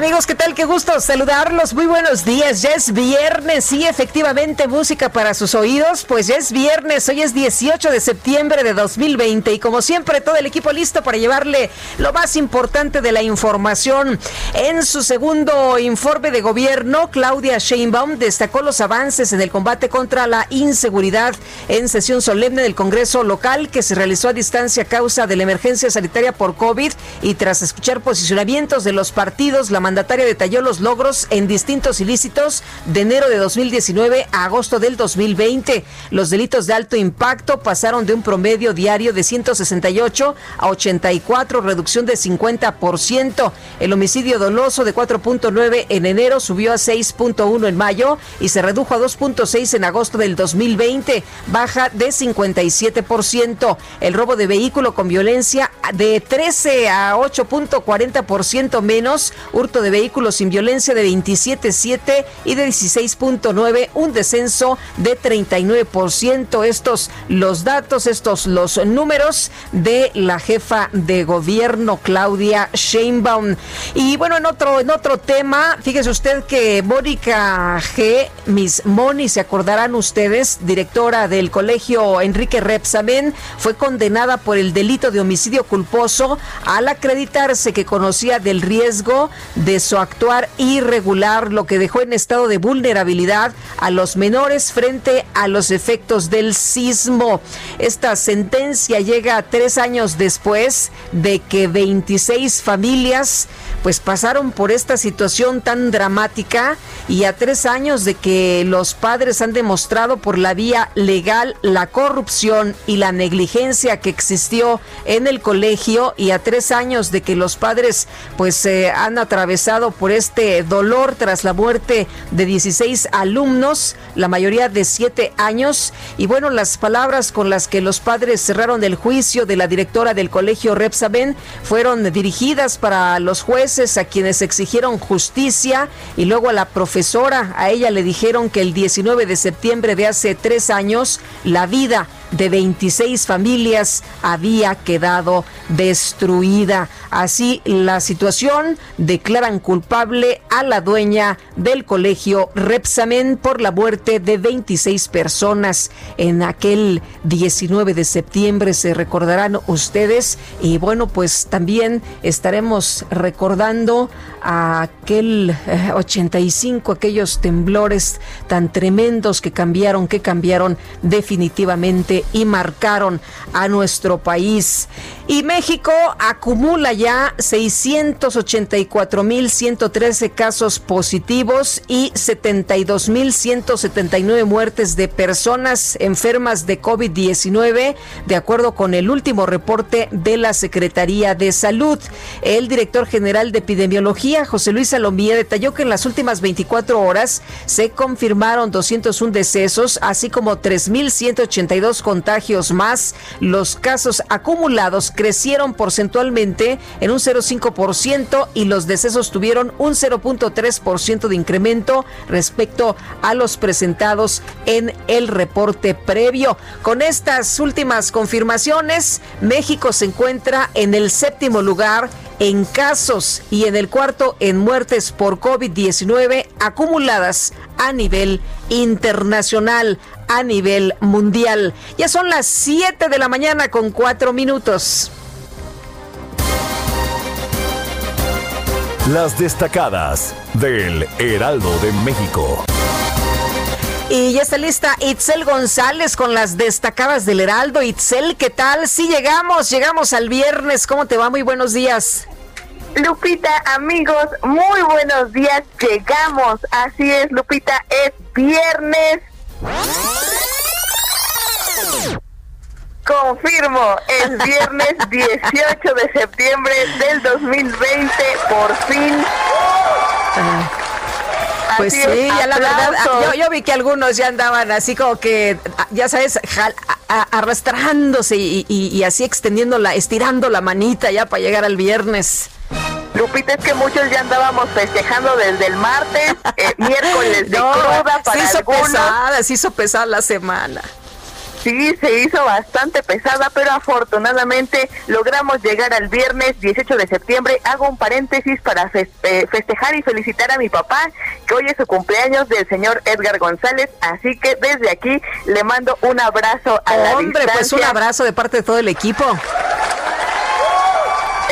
Amigos, ¿qué tal? Qué gusto saludarlos. Muy buenos días. Ya es viernes. Sí, efectivamente, música para sus oídos. Pues ya es viernes. Hoy es 18 de septiembre de 2020. Y como siempre, todo el equipo listo para llevarle lo más importante de la información. En su segundo informe de gobierno, Claudia Sheinbaum destacó los avances en el combate contra la inseguridad en sesión solemne del Congreso local que se realizó a distancia a causa de la emergencia sanitaria por COVID y tras escuchar posicionamientos de los partidos, la mandataria detalló los logros en distintos ilícitos de enero de 2019 a agosto del 2020. Los delitos de alto impacto pasaron de un promedio diario de 168 a 84, reducción de 50%. El homicidio doloso de 4.9 en enero subió a 6.1 en mayo y se redujo a 2.6 en agosto del 2020, baja de 57%. El robo de vehículo con violencia de 13 a 8.40% menos, hurto de vehículos sin violencia de 27.7 y de 16.9, un descenso de 39%. Estos los datos, estos los números de la jefa de gobierno Claudia Sheinbaum. Y bueno, en otro en otro tema, fíjese usted que Mónica G, Miss Moni, se acordarán ustedes, directora del colegio Enrique Repsamen, fue condenada por el delito de homicidio culposo al acreditarse que conocía del riesgo de su actuar irregular, lo que dejó en estado de vulnerabilidad a los menores frente a los efectos del sismo. Esta sentencia llega tres años después de que 26 familias pues pasaron por esta situación tan dramática y a tres años de que los padres han demostrado por la vía legal la corrupción y la negligencia que existió en el colegio y a tres años de que los padres pues eh, han atravesado por este dolor tras la muerte de 16 alumnos, la mayoría de siete años. Y bueno las palabras con las que los padres cerraron el juicio de la directora del colegio Repsaben fueron dirigidas para los jueces a quienes exigieron justicia y luego a la profesora. A ella le dijeron que el 19 de septiembre de hace tres años la vida de 26 familias había quedado destruida. Así la situación declaran culpable a la dueña del colegio Repsamen por la muerte de 26 personas en aquel 19 de septiembre se recordarán ustedes y bueno pues también estaremos recordando a aquel 85 aquellos temblores tan tremendos que cambiaron que cambiaron definitivamente y marcaron a nuestro país. Y México acumula ya 684.113 casos positivos y 72.179 muertes de personas enfermas de COVID-19, de acuerdo con el último reporte de la Secretaría de Salud. El director general de epidemiología, José Luis Salomía, detalló que en las últimas 24 horas se confirmaron 201 decesos, así como 3.182 contagios más. Los casos acumulados crecieron porcentualmente en un 0,5% y los decesos tuvieron un 0.3% de incremento respecto a los presentados en el reporte previo. Con estas últimas confirmaciones, México se encuentra en el séptimo lugar en casos y en el cuarto en muertes por COVID-19 acumuladas a nivel internacional. A nivel mundial. Ya son las 7 de la mañana con 4 minutos. Las destacadas del Heraldo de México. Y ya está lista Itzel González con las destacadas del Heraldo. Itzel, ¿qué tal? Sí, llegamos, llegamos al viernes. ¿Cómo te va? Muy buenos días. Lupita, amigos, muy buenos días. Llegamos. Así es, Lupita, es viernes. Confirmo, es viernes 18 de septiembre del 2020, por fin. Pues sí, ya la verdad, ah, yo, vi que algunos ya andaban así como que, ah, ya sabes, arrastrándose y, así extendiendo la, estirando la manita ya para llegar al viernes. Lupita, es que muchos ya andábamos festejando desde el martes, eh, miércoles de cruda para se hizo pesada, se hizo pesada la semana. Sí, se hizo bastante pesada, pero afortunadamente logramos llegar al viernes 18 de septiembre. Hago un paréntesis para eh, festejar y felicitar a mi papá, que hoy es su cumpleaños del señor Edgar González. Así que desde aquí le mando un abrazo a la Hombre, pues un abrazo de parte de todo el equipo.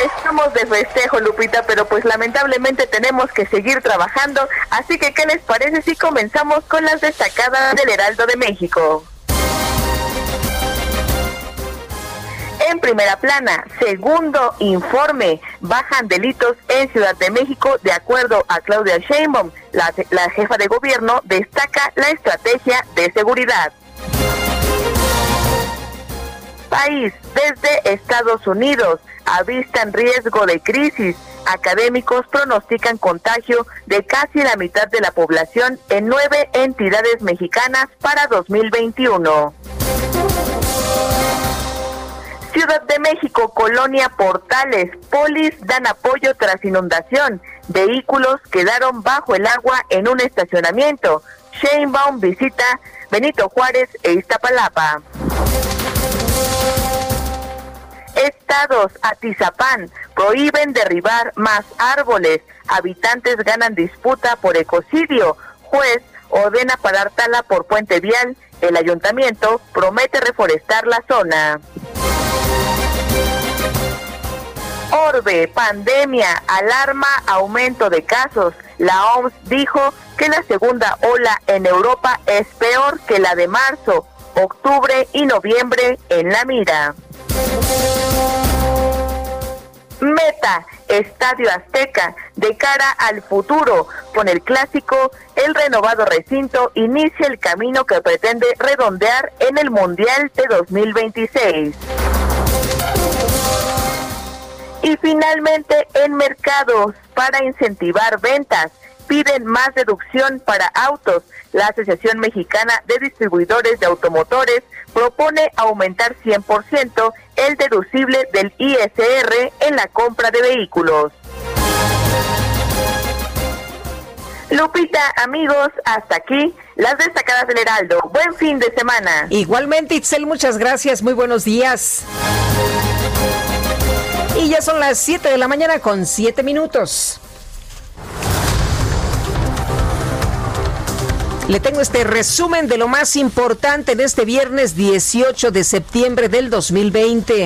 Estamos de festejo, Lupita, pero pues lamentablemente tenemos que seguir trabajando. Así que, ¿qué les parece si comenzamos con las destacadas del Heraldo de México? En primera plana, segundo informe, bajan delitos en Ciudad de México de acuerdo a Claudia Sheinbaum. La, la jefa de gobierno destaca la estrategia de seguridad. País, desde Estados Unidos, avistan riesgo de crisis. Académicos pronostican contagio de casi la mitad de la población en nueve entidades mexicanas para 2021. Ciudad de México, Colonia Portales, polis dan apoyo tras inundación. Vehículos quedaron bajo el agua en un estacionamiento. Sheinbaum visita Benito Juárez e Iztapalapa. Estados, Atizapán, prohíben derribar más árboles. Habitantes ganan disputa por ecocidio. Juez ordena parar tala por puente vial. El ayuntamiento promete reforestar la zona. Orbe, pandemia, alarma, aumento de casos. La OMS dijo que la segunda ola en Europa es peor que la de marzo, octubre y noviembre en la mira. Meta, Estadio Azteca, de cara al futuro. Con el clásico, el renovado recinto inicia el camino que pretende redondear en el Mundial de 2026. Y finalmente, en mercados, para incentivar ventas, piden más deducción para autos. La Asociación Mexicana de Distribuidores de Automotores propone aumentar 100% el deducible del ISR en la compra de vehículos. Lupita, amigos, hasta aquí las destacadas del Heraldo. Buen fin de semana. Igualmente, Itzel, muchas gracias. Muy buenos días. Y ya son las 7 de la mañana con 7 minutos. Le tengo este resumen de lo más importante en este viernes 18 de septiembre del 2020.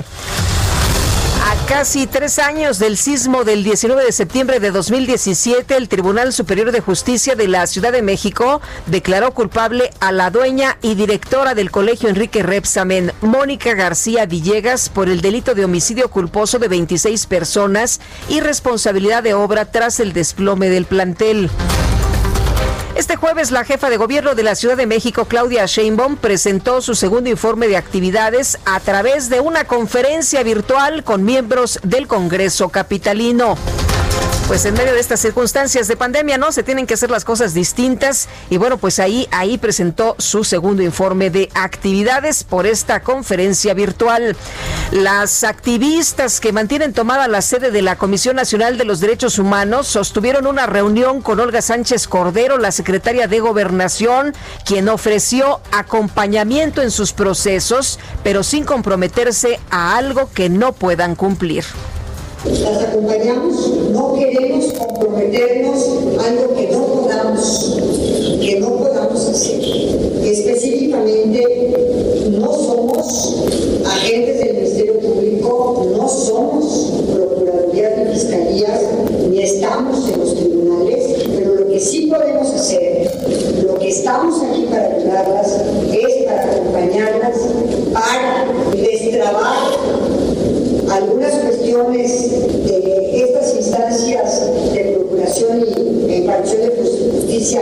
A casi tres años del sismo del 19 de septiembre de 2017, el Tribunal Superior de Justicia de la Ciudad de México declaró culpable a la dueña y directora del Colegio Enrique Repsamen, Mónica García Villegas, por el delito de homicidio culposo de 26 personas y responsabilidad de obra tras el desplome del plantel. Este jueves la jefa de gobierno de la Ciudad de México, Claudia Sheinbaum, presentó su segundo informe de actividades a través de una conferencia virtual con miembros del Congreso Capitalino pues en medio de estas circunstancias de pandemia, ¿no? Se tienen que hacer las cosas distintas y bueno, pues ahí ahí presentó su segundo informe de actividades por esta conferencia virtual. Las activistas que mantienen tomada la sede de la Comisión Nacional de los Derechos Humanos sostuvieron una reunión con Olga Sánchez Cordero, la secretaria de Gobernación, quien ofreció acompañamiento en sus procesos, pero sin comprometerse a algo que no puedan cumplir las acompañamos, no queremos comprometernos a algo que no podamos, que no podamos hacer. Específicamente, no somos agentes del Ministerio Público, no somos procuradurías ni fiscalías, ni estamos en los tribunales, pero lo que sí podemos hacer, lo que estamos aquí para ayudarlas, es para acompañarlas, para destrabar algunas cuestiones de estas instancias de procuración y impartición de justicia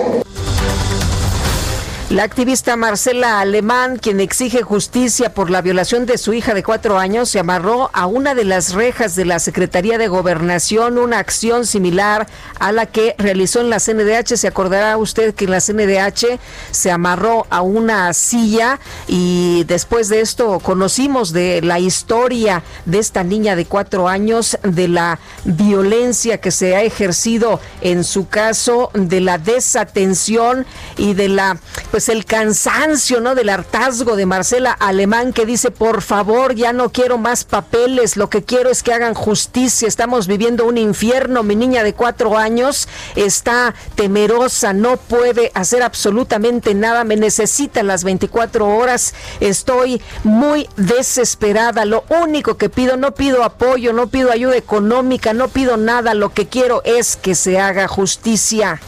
la activista Marcela Alemán, quien exige justicia por la violación de su hija de cuatro años, se amarró a una de las rejas de la Secretaría de Gobernación, una acción similar a la que realizó en la CNDH. Se acordará usted que en la CNDH se amarró a una silla y después de esto conocimos de la historia de esta niña de cuatro años, de la violencia que se ha ejercido en su caso, de la desatención y de la pues, pues, el cansancio, ¿no? Del hartazgo de Marcela Alemán que dice, por favor, ya no quiero más papeles, lo que quiero es que hagan justicia, estamos viviendo un infierno, mi niña de cuatro años está temerosa, no puede hacer absolutamente nada, me necesita las 24 horas, estoy muy desesperada, lo único que pido, no pido apoyo, no pido ayuda económica, no pido nada, lo que quiero es que se haga justicia.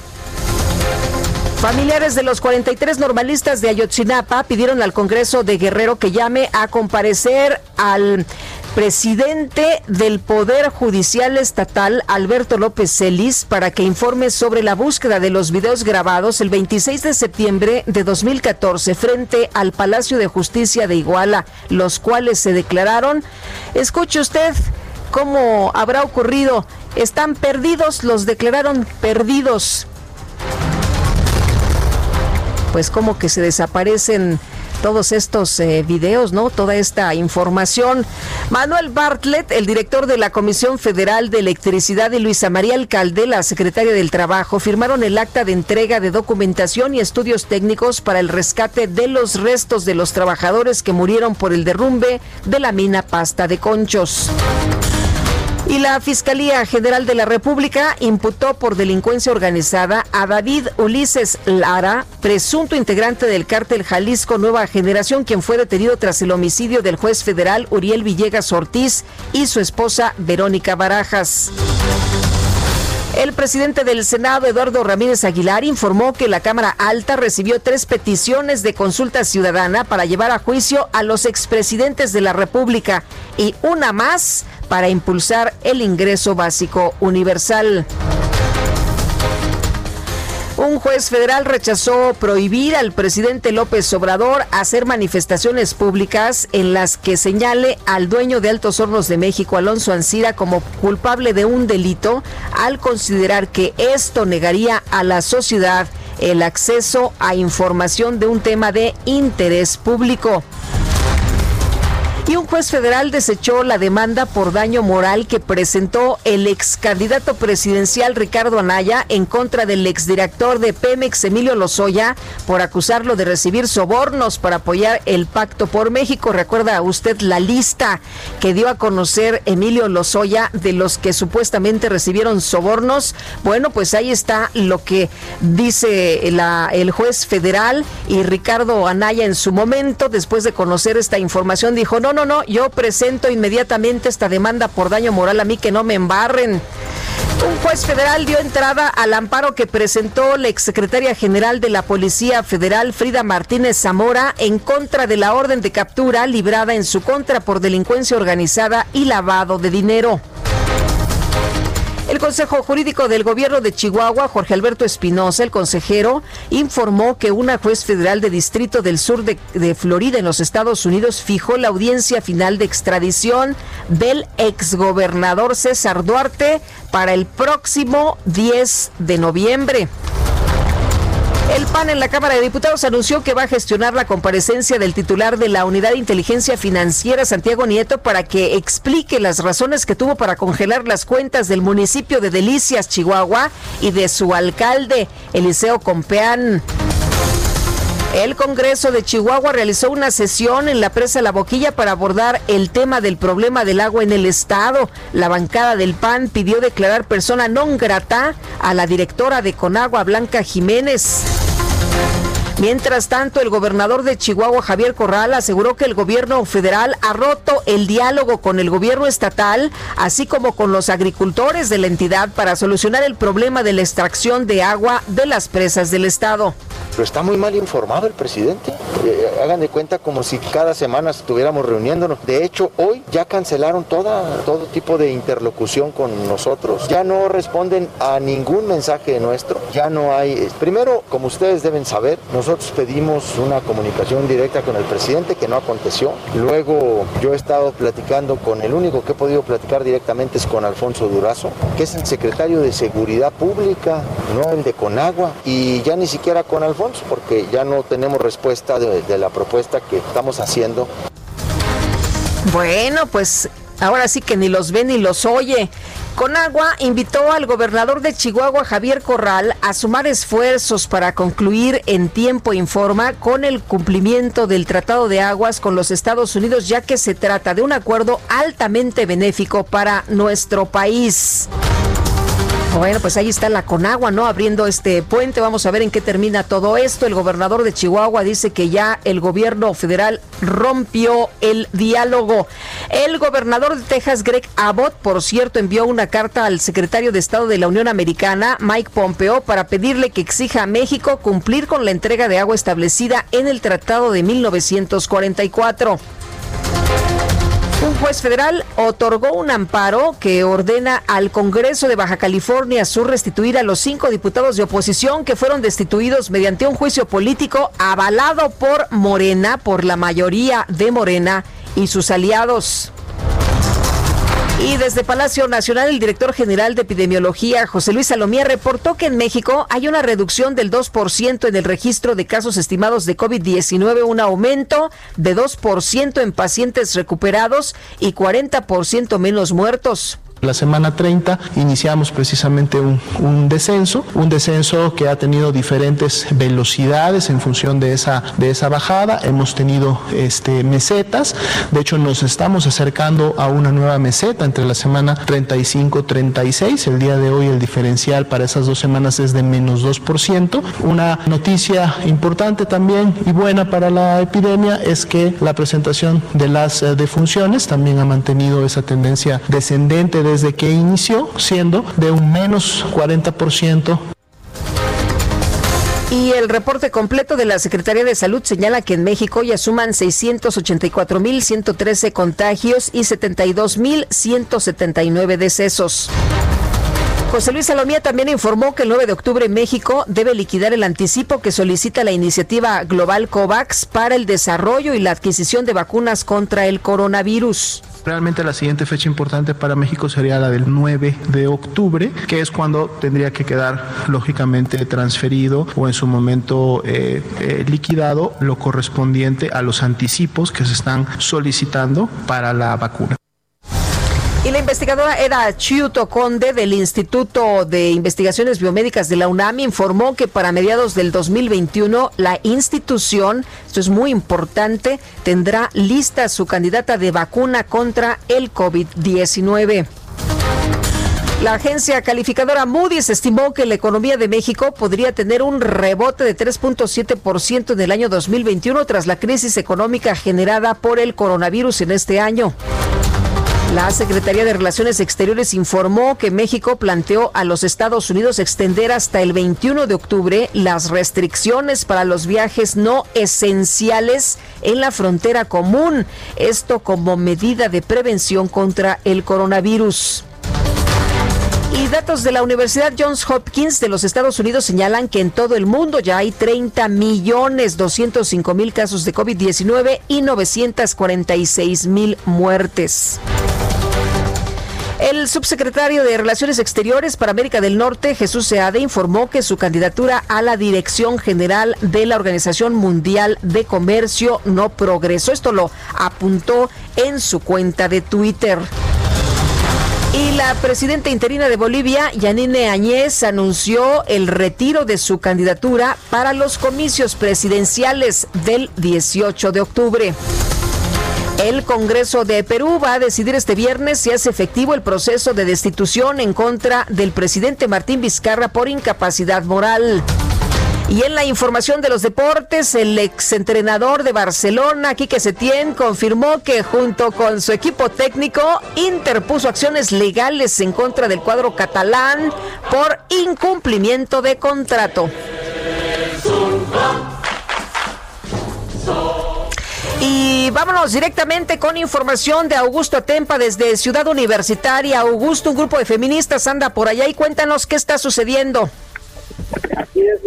Familiares de los 43 normalistas de Ayotzinapa pidieron al Congreso de Guerrero que llame a comparecer al presidente del Poder Judicial Estatal, Alberto López Celis, para que informe sobre la búsqueda de los videos grabados el 26 de septiembre de 2014 frente al Palacio de Justicia de Iguala, los cuales se declararon. Escuche usted cómo habrá ocurrido. Están perdidos, los declararon perdidos pues como que se desaparecen todos estos eh, videos, ¿no? Toda esta información. Manuel Bartlett, el director de la Comisión Federal de Electricidad, y Luisa María Alcalde, la secretaria del Trabajo, firmaron el acta de entrega de documentación y estudios técnicos para el rescate de los restos de los trabajadores que murieron por el derrumbe de la mina Pasta de Conchos. Y la Fiscalía General de la República imputó por delincuencia organizada a David Ulises Lara, presunto integrante del cártel Jalisco Nueva Generación, quien fue detenido tras el homicidio del juez federal Uriel Villegas Ortiz y su esposa Verónica Barajas. El presidente del Senado, Eduardo Ramírez Aguilar, informó que la Cámara Alta recibió tres peticiones de consulta ciudadana para llevar a juicio a los expresidentes de la República y una más para impulsar el ingreso básico universal. Un juez federal rechazó prohibir al presidente López Obrador hacer manifestaciones públicas en las que señale al dueño de Altos Hornos de México, Alonso Ancira, como culpable de un delito al considerar que esto negaría a la sociedad el acceso a información de un tema de interés público. Y un juez federal desechó la demanda por daño moral que presentó el ex candidato presidencial Ricardo Anaya en contra del exdirector de Pemex Emilio Lozoya por acusarlo de recibir sobornos para apoyar el Pacto por México. Recuerda usted la lista que dio a conocer Emilio Lozoya de los que supuestamente recibieron sobornos. Bueno, pues ahí está lo que dice el juez federal y Ricardo Anaya en su momento, después de conocer esta información, dijo, no, no, no, yo presento inmediatamente esta demanda por daño moral a mí que no me embarren. Un juez federal dio entrada al amparo que presentó la exsecretaria general de la Policía Federal, Frida Martínez Zamora, en contra de la orden de captura librada en su contra por delincuencia organizada y lavado de dinero. El Consejo Jurídico del Gobierno de Chihuahua, Jorge Alberto Espinosa, el consejero, informó que una juez federal de Distrito del Sur de, Florida en los Estados Unidos fijó la audiencia final de extradición del exgobernador César Duarte para el próximo 10 de noviembre. El PAN en la Cámara de Diputados anunció que va a gestionar la comparecencia del titular de la Unidad de Inteligencia Financiera, Santiago Nieto, para que explique las razones que tuvo para congelar las cuentas del municipio de Delicias, Chihuahua, y de su alcalde, Eliseo Compeán. El Congreso de Chihuahua realizó una sesión en la presa La Boquilla para abordar el tema del problema del agua en el estado. La bancada del PAN pidió declarar persona non grata a la directora de Conagua, Blanca Jiménez. Mientras tanto, el gobernador de Chihuahua, Javier Corral, aseguró que el gobierno federal ha roto el diálogo con el gobierno estatal, así como con los agricultores de la entidad para solucionar el problema de la extracción de agua de las presas del estado. Pero está muy mal informado el presidente. Eh, hagan de cuenta como si cada semana estuviéramos reuniéndonos. De hecho, hoy ya cancelaron todo tipo de interlocución con nosotros. Ya no responden a ningún mensaje nuestro. Ya no hay... Eh, primero, como ustedes deben saber, nosotros pedimos una comunicación directa con el presidente que no aconteció. Luego yo he estado platicando con el único que he podido platicar directamente es con Alfonso Durazo, que es el secretario de Seguridad Pública, no el de Conagua, y ya ni siquiera con Alfonso porque ya no tenemos respuesta de, la propuesta que estamos haciendo. Bueno, pues ahora sí que ni los ve ni los oye. Conagua invitó al gobernador de Chihuahua, Javier Corral, a sumar esfuerzos para concluir en tiempo informa con el cumplimiento del Tratado de Aguas con los Estados Unidos, ya que se trata de un acuerdo altamente benéfico para nuestro país. Bueno, pues ahí está la Conagua, ¿no? Abriendo este puente. Vamos a ver en qué termina todo esto. El gobernador de Chihuahua dice que ya el gobierno federal rompió el diálogo. El gobernador de Texas, Greg Abbott, por cierto, envió una carta al secretario de Estado de la Unión Americana, Mike Pompeo, para pedirle que exija a México cumplir con la entrega de agua establecida en el Tratado de 1944. Un juez federal otorgó un amparo que ordena al Congreso de Baja California Sur restituir a los cinco diputados de oposición que fueron destituidos mediante un juicio político avalado por Morena, por la mayoría de Morena y sus aliados. Y desde Palacio Nacional, el director general de epidemiología, José Luis Salomía, reportó que en México hay una reducción del 2% en el registro de casos estimados de COVID-19, un aumento de 2% en pacientes recuperados y 40% menos muertos. La semana 30 iniciamos precisamente un, descenso, un descenso que ha tenido diferentes velocidades en función de esa, de esa bajada. Hemos tenido este, mesetas, de hecho nos estamos acercando a una nueva meseta entre la semana 35-36. El día de hoy el diferencial para esas dos semanas es de menos 2%. Una noticia importante también y buena para la epidemia es que la presentación de las eh, defunciones también ha mantenido esa tendencia descendente de desde que inició, siendo de un menos 40%. Y el reporte completo de la Secretaría de Salud señala que en México ya suman 684.113 contagios y 72.179 decesos. José Luis Salomía también informó que el 9 de octubre México debe liquidar el anticipo que solicita la iniciativa global COVAX para el desarrollo y la adquisición de vacunas contra el coronavirus. Realmente la siguiente fecha importante para México sería la del 9 de octubre, que es cuando tendría que quedar lógicamente transferido o en su momento eh, eh, liquidado lo correspondiente a los anticipos que se están solicitando para la vacuna. Y la investigadora era Chiuto Conde del Instituto de Investigaciones Biomédicas de la UNAM informó que para mediados del 2021 la institución, esto es muy importante, tendrá lista su candidata de vacuna contra el COVID-19. La agencia calificadora Moody's estimó que la economía de México podría tener un rebote de 3.7% en el año 2021 tras la crisis económica generada por el coronavirus en este año. La Secretaría de Relaciones Exteriores informó que México planteó a los Estados Unidos extender hasta el 21 de octubre las restricciones para los viajes no esenciales en la frontera común, esto como medida de prevención contra el coronavirus. Y datos de la Universidad Johns Hopkins de los Estados Unidos señalan que en todo el mundo ya hay 30 millones 205 mil casos de COVID-19 y 946 mil muertes. El subsecretario de Relaciones Exteriores para América del Norte, Jesús Seade, informó que su candidatura a la dirección general de la Organización Mundial de Comercio no progresó. Esto lo apuntó en su cuenta de Twitter. Y la presidenta interina de Bolivia, Yanine Añez, anunció el retiro de su candidatura para los comicios presidenciales del 18 de octubre. El Congreso de Perú va a decidir este viernes si hace efectivo el proceso de destitución en contra del presidente Martín Vizcarra por incapacidad moral. Y en la información de los deportes, el exentrenador de Barcelona, Quique Setién, confirmó que junto con su equipo técnico interpuso acciones legales en contra del cuadro catalán por incumplimiento de contrato. Y vámonos directamente con información de Augusto Atempa desde Ciudad Universitaria. Augusto, un grupo de feministas anda por allá y cuéntanos qué está sucediendo. Así es,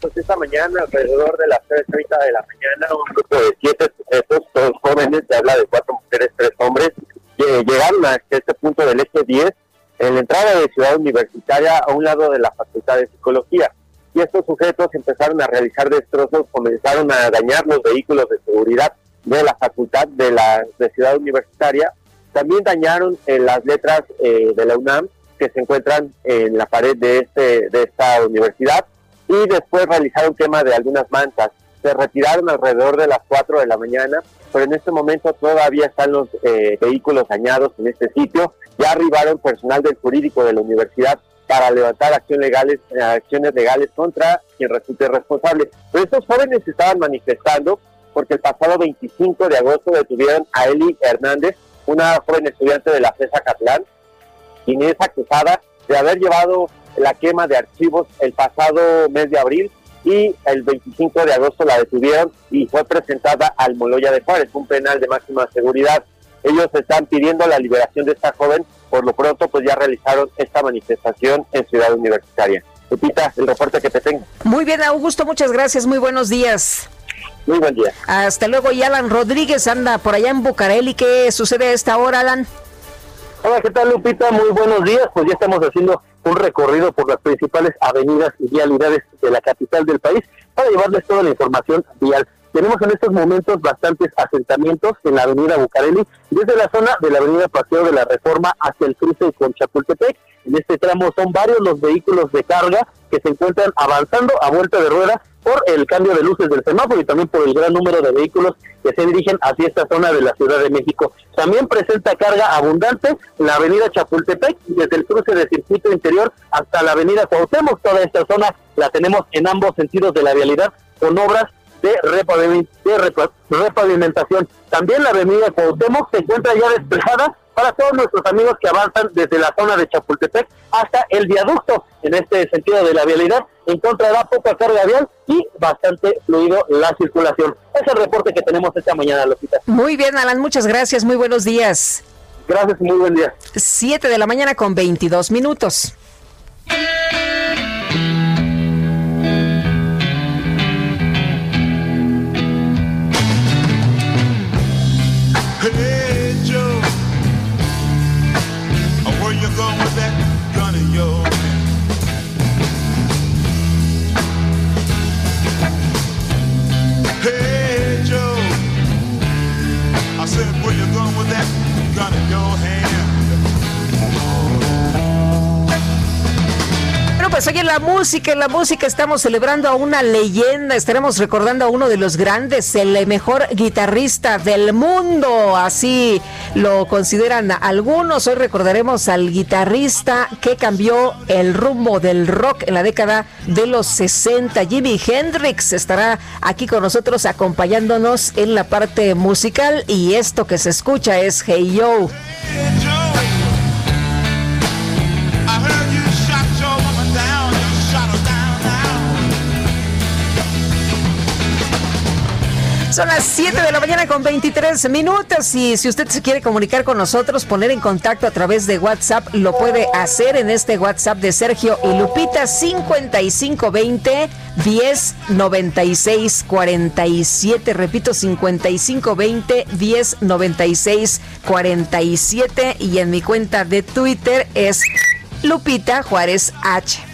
pues esta mañana, alrededor de las 3.30 de la mañana, un grupo de siete sujetos, todos jóvenes, se habla de cuatro mujeres, tres hombres, llegaron a este punto del eje 10, en la entrada de Ciudad Universitaria, a un lado de la Facultad de Psicología. Y estos sujetos empezaron a realizar destrozos, comenzaron a dañar los vehículos de seguridad de la Facultad de la de Ciudad Universitaria. También dañaron eh, las letras eh, de la UNAM que se encuentran en la pared de, este, de esta universidad y después realizaron quema de algunas mantas. Se retiraron alrededor de las 4 de la mañana, pero en este momento todavía están los eh, vehículos dañados en este sitio. Ya arribaron personal del jurídico de la universidad para levantar acciones legales, acciones legales contra quien resulte responsable. Pero estos jóvenes estaban manifestando porque el pasado 25 de agosto detuvieron a Eli Hernández, una joven estudiante de la FESA Catlán, quien es acusada de haber llevado la quema de archivos el pasado mes de abril y el 25 de agosto la detuvieron y fue presentada al Moloya de Juárez, un penal de máxima seguridad. Ellos están pidiendo la liberación de esta joven, por lo pronto pues ya realizaron esta manifestación en Ciudad Universitaria. Lupita, el reporte que te tengo. Muy bien, Augusto, muchas gracias, muy buenos días. Muy buen día. Hasta luego. Y Alan Rodríguez anda por allá en Bucareli. ¿Qué sucede a esta hora, Alan? Hola, ¿qué tal, Lupita? Muy buenos días. Pues ya estamos haciendo un recorrido por las principales avenidas y vialidades de la capital del país para llevarles toda la información vial. Tenemos en estos momentos bastantes asentamientos en la avenida Bucareli, desde la zona de la avenida Paseo de la Reforma hacia el cruce con Chapultepec. En este tramo son varios los vehículos de carga que se encuentran avanzando a vuelta de rueda por el cambio de luces del semáforo y también por el gran número de vehículos que se dirigen hacia esta zona de la Ciudad de México. También presenta carga abundante la avenida Chapultepec, desde el cruce de circuito interior hasta la avenida Cuauhtémoc. Toda esta zona la tenemos en ambos sentidos de la vialidad con obras de, repavimentación. También la avenida Cuauhtémoc se encuentra ya despejada para todos nuestros amigos que avanzan desde la zona de Chapultepec hasta el viaducto. En este sentido de la vialidad encontrará poca carga vial y bastante fluido la circulación. Es el reporte que tenemos esta mañana, Lopita. Muy bien, Alan, muchas gracias, muy buenos días. Gracias y muy buen día. Siete de la mañana con 22 minutos. Pues oye, la música, en la música estamos celebrando a una leyenda, estaremos recordando a uno de los grandes, el mejor guitarrista del mundo, así lo consideran algunos. Hoy recordaremos al guitarrista que cambió el rumbo del rock en la década de los 60. Jimi Hendrix estará aquí con nosotros acompañándonos en la parte musical y esto que se escucha es Hey Yo. Son las 7 de la mañana con 23 minutos y si usted se quiere comunicar con nosotros, poner en contacto a través de WhatsApp, lo puede hacer en este WhatsApp de Sergio y Lupita 5520 1096 47. Repito, 5520 1096 47 y en mi cuenta de Twitter es Lupita Juárez H.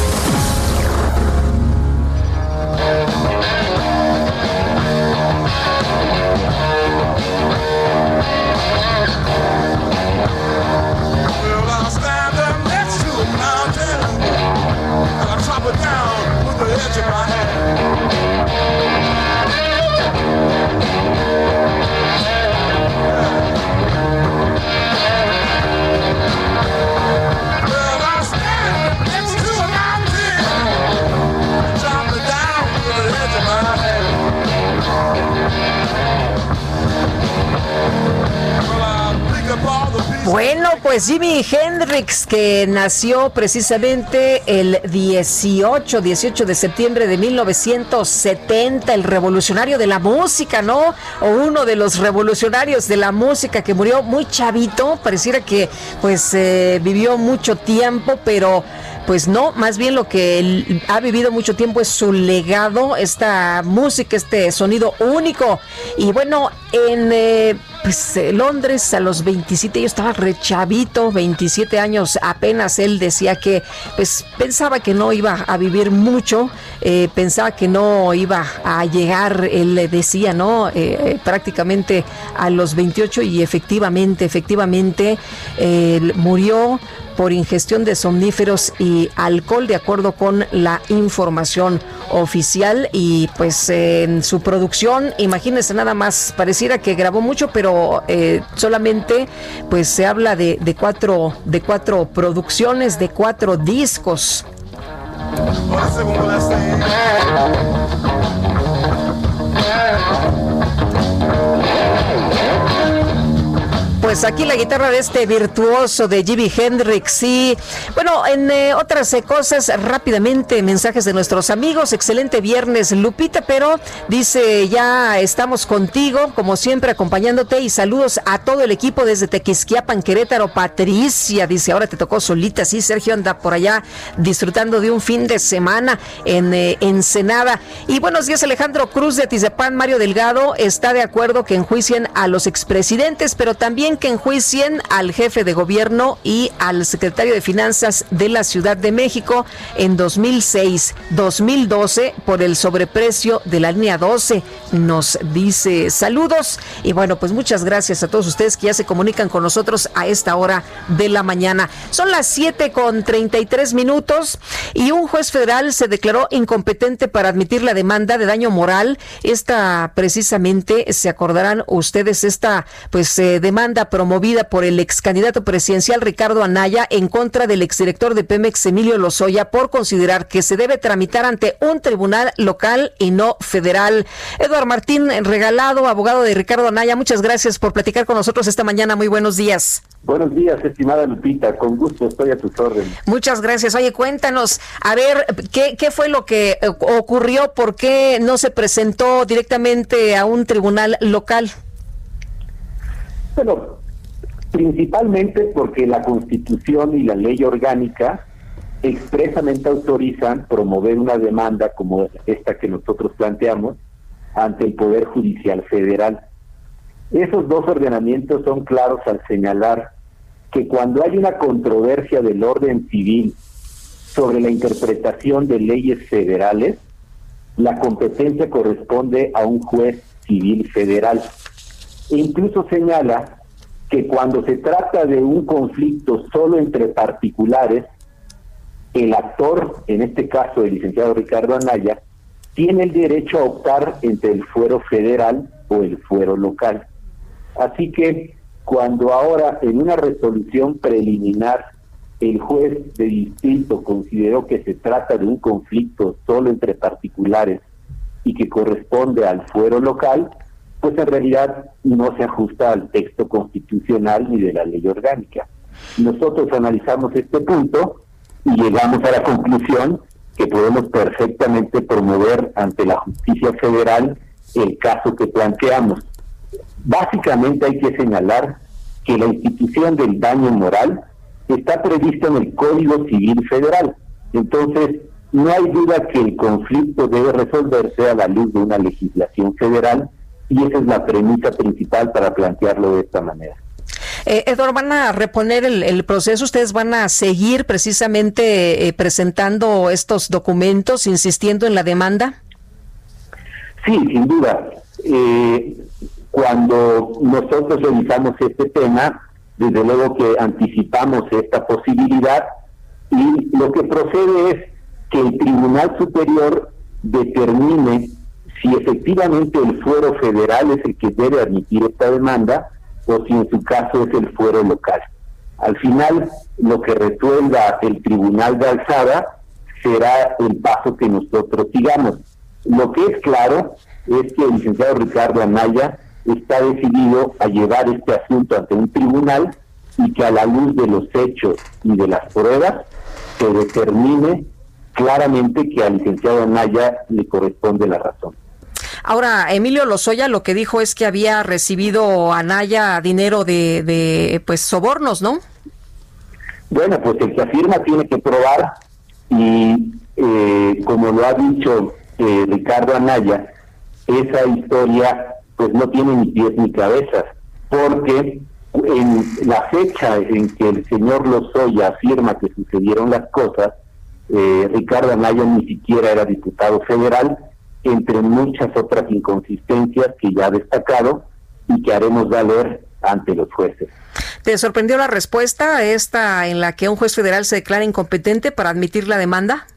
Pues Jimi Hendrix, que nació precisamente el 18, 18 de septiembre de 1970, el revolucionario de la música, ¿no? O uno de los revolucionarios de la música que murió muy chavito, pareciera que pues eh, vivió mucho tiempo, pero pues no, más bien lo que ha vivido mucho tiempo es su legado, esta música, este sonido único. Y bueno, en eh, pues, eh, Londres a los 27, yo estaba rechavito, 27 años apenas, él decía que pues pensaba que no iba a vivir mucho, eh, pensaba que no iba a llegar, él le decía, ¿no? prácticamente a los 28 y efectivamente, efectivamente, murió por ingestión de somníferos y alcohol, de acuerdo con la información oficial. Y pues su producción, imagínense nada más, pareciera que grabó mucho, pero eh, solamente pues se habla de, de, cuatro, de cuatro producciones, de cuatro discos. Pues aquí la guitarra de este virtuoso de Jimi Hendrix. Y bueno, en eh, otras eh, cosas, rápidamente, mensajes de nuestros amigos. Excelente viernes, Lupita, pero dice, ya estamos contigo, como siempre, acompañándote y saludos a todo el equipo desde Tequisquiapan, Querétaro. Patricia dice, ahora te tocó solita. Sí, Sergio anda por allá disfrutando de un fin de semana en eh, Ensenada. Y buenos días, Alejandro Cruz de Atizapán. Mario Delgado está de acuerdo que enjuicien a los expresidentes, pero también que enjuicien al jefe de gobierno y al secretario de Finanzas de la Ciudad de México en 2006-2012 por el sobreprecio de la línea 12. Nos dice saludos y bueno, pues muchas gracias a todos ustedes que ya se comunican con nosotros a esta hora de la mañana. Son las 7 con 33 minutos y un juez federal se declaró incompetente para admitir la demanda de daño moral. Esta precisamente, se acordarán ustedes, esta pues eh, demanda promovida por el ex candidato presidencial Ricardo Anaya en contra del exdirector de Pemex Emilio Lozoya por considerar que se debe tramitar ante un tribunal local y no federal. Eduardo Martín Regalado, abogado de Ricardo Anaya, muchas gracias por platicar con nosotros esta mañana. Muy buenos días. Buenos días, estimada Lupita. Con gusto estoy a tus órdenes. Muchas gracias. Oye, cuéntanos, a ver, ¿qué, qué fue lo que eh, ocurrió? ¿Por qué no se presentó directamente a un tribunal local? Bueno, principalmente porque la Constitución y la ley orgánica expresamente autorizan promover una demanda como esta que nosotros planteamos ante el Poder Judicial Federal. Esos dos ordenamientos son claros al señalar que cuando hay una controversia del orden civil sobre la interpretación de leyes federales, la competencia corresponde a un juez civil federal. E incluso señala que cuando se trata de un conflicto solo entre particulares, el actor, en este caso el licenciado Ricardo Anaya, tiene el derecho a optar entre el fuero federal o el fuero local. Así que cuando ahora en una resolución preliminar el juez de distrito consideró que se trata de un conflicto solo entre particulares y que corresponde al fuero local, pues en realidad no se ajusta al texto constitucional ni de la ley orgánica. Nosotros analizamos este punto y llegamos a la conclusión que podemos perfectamente promover ante la justicia federal el caso que planteamos. Básicamente hay que señalar que la institución del daño moral está prevista en el Código Civil Federal. Entonces, no hay duda que el conflicto debe resolverse a la luz de una legislación federal y esa es la premisa principal para plantearlo de esta manera. Eh, Eduardo, ¿van a reponer el, proceso? ¿Ustedes van a seguir precisamente eh, presentando estos documentos, insistiendo en la demanda? Sí, sin duda. Eh, cuando nosotros revisamos este tema, desde luego que anticipamos esta posibilidad y lo que procede es que el Tribunal Superior determine si efectivamente el fuero federal es el que debe admitir esta demanda o si en su caso es el fuero local. Al final, lo que resuelva el Tribunal de Alzada será el paso que nosotros sigamos. Lo que es claro es que el licenciado Ricardo Anaya está decidido a llevar este asunto ante un tribunal y que a la luz de los hechos y de las pruebas se determine claramente que al licenciado Anaya le corresponde la razón. Ahora, Emilio Lozoya lo que dijo es que había recibido Anaya dinero de, de pues sobornos, ¿no? Bueno, pues el que afirma tiene que probar y eh, como lo ha dicho eh, Ricardo Anaya, esa historia pues no tiene ni pies ni cabezas, porque en la fecha en que el señor Lozoya afirma que sucedieron las cosas, eh, Ricardo Anaya ni siquiera era diputado federal, entre muchas otras inconsistencias que ya ha destacado y que haremos valer ante los jueces. ¿Te sorprendió la respuesta esta en la que un juez federal se declara incompetente para admitir la demanda?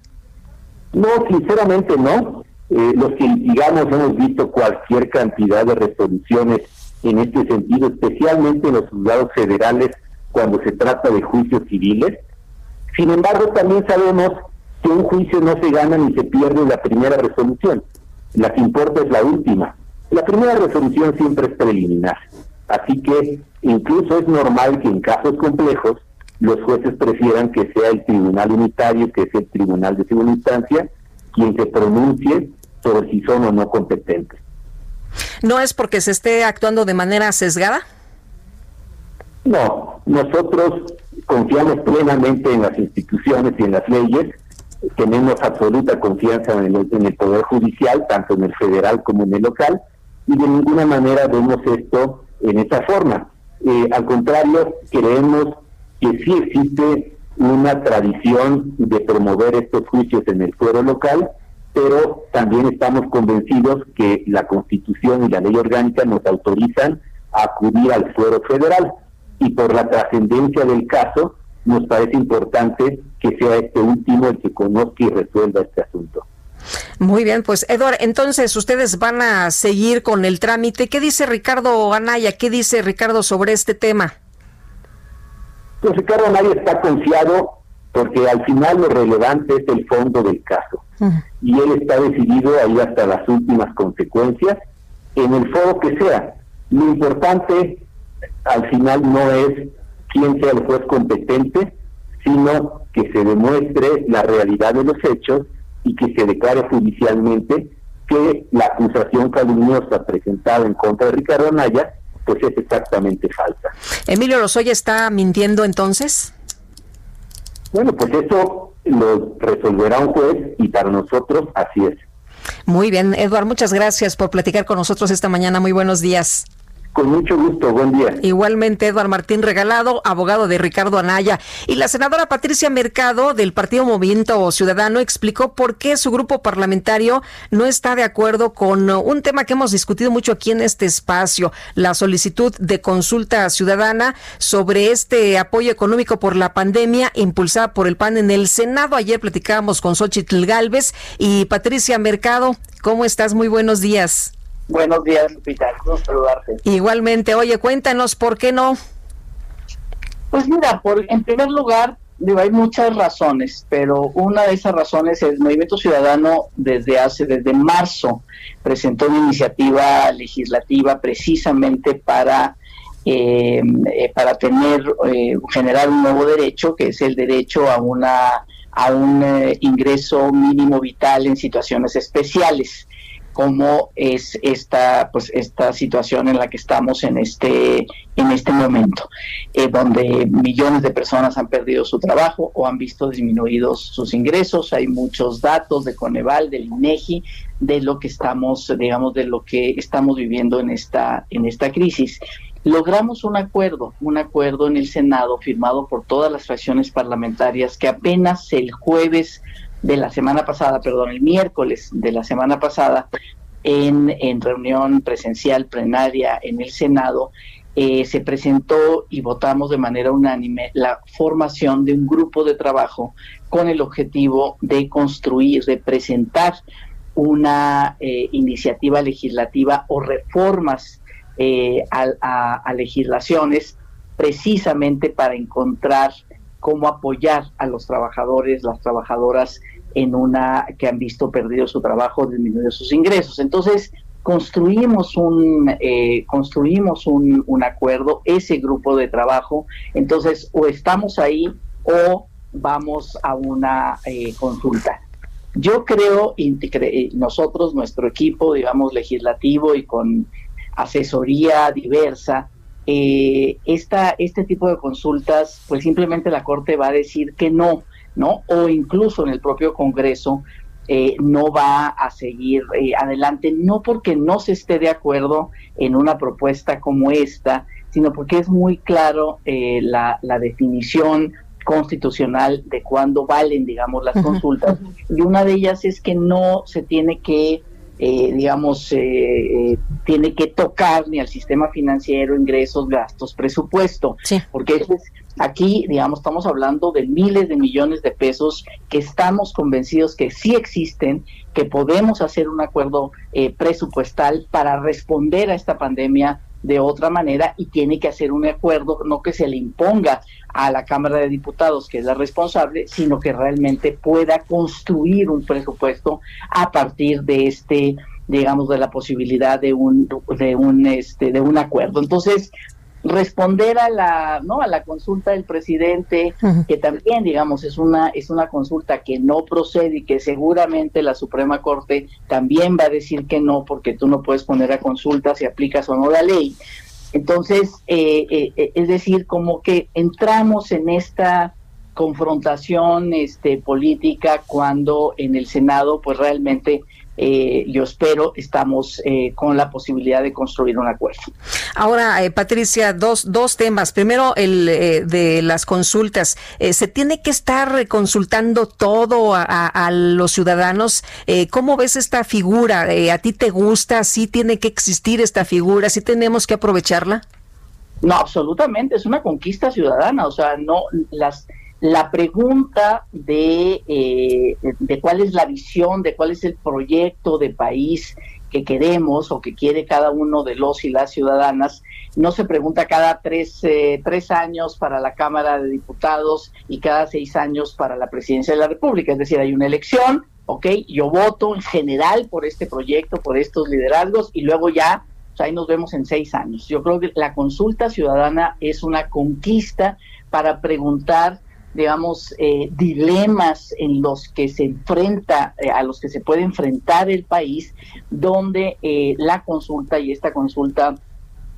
No, sinceramente no. Eh, los que digamos hemos visto cualquier cantidad de resoluciones en este sentido, especialmente en los juzgados federales cuando se trata de juicios civiles. Sin embargo, también sabemos que un juicio no se gana ni se pierde la primera resolución. La que importa es la última. La primera resolución siempre es preliminar. Así que incluso es normal que en casos complejos los jueces prefieran que sea el tribunal unitario, que es el tribunal de segunda instancia, quien se pronuncie sobre si son o no competentes. ¿No es porque se esté actuando de manera sesgada? No, nosotros confiamos plenamente en las instituciones y en las leyes, tenemos absoluta confianza en el, en el Poder Judicial, tanto en el federal como en el local, y de ninguna manera vemos esto en esa forma. Eh, al contrario, creemos que sí existe una tradición de promover estos juicios en el fuero local, pero también estamos convencidos que la Constitución y la ley orgánica nos autorizan a acudir al fuero federal y por la trascendencia del caso nos parece importante que sea este último el que conozca y resuelva este asunto. Muy bien, pues Eduardo, entonces ustedes van a seguir con el trámite. ¿Qué dice Ricardo Anaya? ¿Qué dice Ricardo sobre este tema? Pues Ricardo Anaya está confiado porque al final lo relevante es el fondo del caso. Y él está decidido a ir hasta las últimas consecuencias en el foro que sea. Lo importante al final no es quién sea el juez competente, sino que se demuestre la realidad de los hechos y que se declare judicialmente que la acusación calumniosa presentada en contra de Ricardo Anaya pues es exactamente falsa. ¿Emilio Lozoya está mintiendo entonces? Bueno, pues eso lo resolverá un juez y para nosotros así es. Muy bien, Eduardo, muchas gracias por platicar con nosotros esta mañana. Muy buenos días. Con mucho gusto, buen día. Igualmente, Eduardo Martín Regalado, abogado de Ricardo Anaya. Y la senadora Patricia Mercado, del Partido Movimiento Ciudadano, explicó por qué su grupo parlamentario no está de acuerdo con un tema que hemos discutido mucho aquí en este espacio, la solicitud de consulta ciudadana sobre este apoyo económico por la pandemia impulsada por el PAN en el Senado. Ayer platicábamos con Xochitl Galvez y Patricia Mercado. ¿Cómo estás? Muy buenos días. Buenos días, Lupita. saludarte. Igualmente. Oye, cuéntanos, ¿por qué no? Pues mira, por, en primer lugar, digo, hay muchas razones, pero una de esas razones es el Movimiento Ciudadano desde hace, desde marzo, presentó una iniciativa legislativa precisamente para eh, eh, para tener, eh, generar un nuevo derecho, que es el derecho a una a un eh, ingreso mínimo vital en situaciones especiales como es esta pues esta situación en la que estamos en este en este momento eh, donde millones de personas han perdido su trabajo o han visto disminuidos sus ingresos. Hay muchos datos de Coneval del INEGI de lo que estamos digamos de lo que estamos viviendo en esta en esta crisis. Logramos un acuerdo un acuerdo en el Senado firmado por todas las fracciones parlamentarias que apenas el jueves de la semana pasada, perdón, el miércoles de la semana pasada, en, en reunión presencial plenaria en el Senado, eh, se presentó y votamos de manera unánime la formación de un grupo de trabajo con el objetivo de construir, de presentar una eh, iniciativa legislativa o reformas eh, a, a, legislaciones precisamente para encontrar cómo apoyar a los trabajadores, las trabajadoras en una que han visto perdido su trabajo, disminuido sus ingresos. Entonces, construimos un eh, construimos un, un, acuerdo, ese grupo de trabajo, entonces o estamos ahí o vamos a una eh, consulta. Yo creo, eh, nosotros, nuestro equipo, digamos, legislativo y con asesoría diversa, esta, este tipo de consultas, pues simplemente la Corte va a decir que no, ¿no? O incluso en el propio Congreso eh, no va a seguir eh, adelante, no porque no se esté de acuerdo en una propuesta como esta, sino porque es muy claro eh, la, definición constitucional de cuándo valen, digamos, las consultas. Y una de ellas es que no se tiene que, digamos, tiene que tocar ni al sistema financiero, ingresos, gastos, presupuesto, porque eso es Aquí, digamos, estamos hablando de miles de millones de pesos que estamos convencidos que sí existen, que podemos hacer un acuerdo eh, presupuestal para responder a esta pandemia de otra manera y tiene que hacer un acuerdo, no que se le imponga a la Cámara de Diputados, que es la responsable, sino que realmente pueda construir un presupuesto a partir de este digamos de la posibilidad de un de un este de un acuerdo. Entonces, responder a la no a la consulta del presidente que también digamos es una es una consulta que no procede y que seguramente la Suprema Corte también va a decir que no porque tú no puedes poner a consulta si aplicas o no la ley. Entonces eh, eh, eh, es decir como que entramos en esta confrontación este política cuando en el Senado pues realmente eh, yo espero estamos eh, con la posibilidad de construir un acuerdo. Ahora, eh, Patricia, dos, dos temas. Primero, el de las consultas. ¿Se tiene que estar consultando todo a, los ciudadanos? ¿Cómo ves esta figura? ¿A ti te gusta? ¿Sí tiene que existir esta figura? ¿Sí tenemos que aprovecharla? No, absolutamente. Es una conquista ciudadana. O sea, no las la pregunta de, eh, de cuál es la visión, de cuál es el proyecto de país que queremos o que quiere cada uno de los y las ciudadanas, no se pregunta cada tres, eh, tres años para la Cámara de Diputados y cada seis años para la Presidencia de la República. Es decir, hay una elección, ok, yo voto en general por este proyecto, por estos liderazgos y luego ya pues, ahí nos vemos en seis años. Yo creo que la consulta ciudadana es una conquista para preguntar digamos, eh, dilemas en los que se enfrenta, eh, a los que se puede enfrentar el país, donde eh, la consulta y esta consulta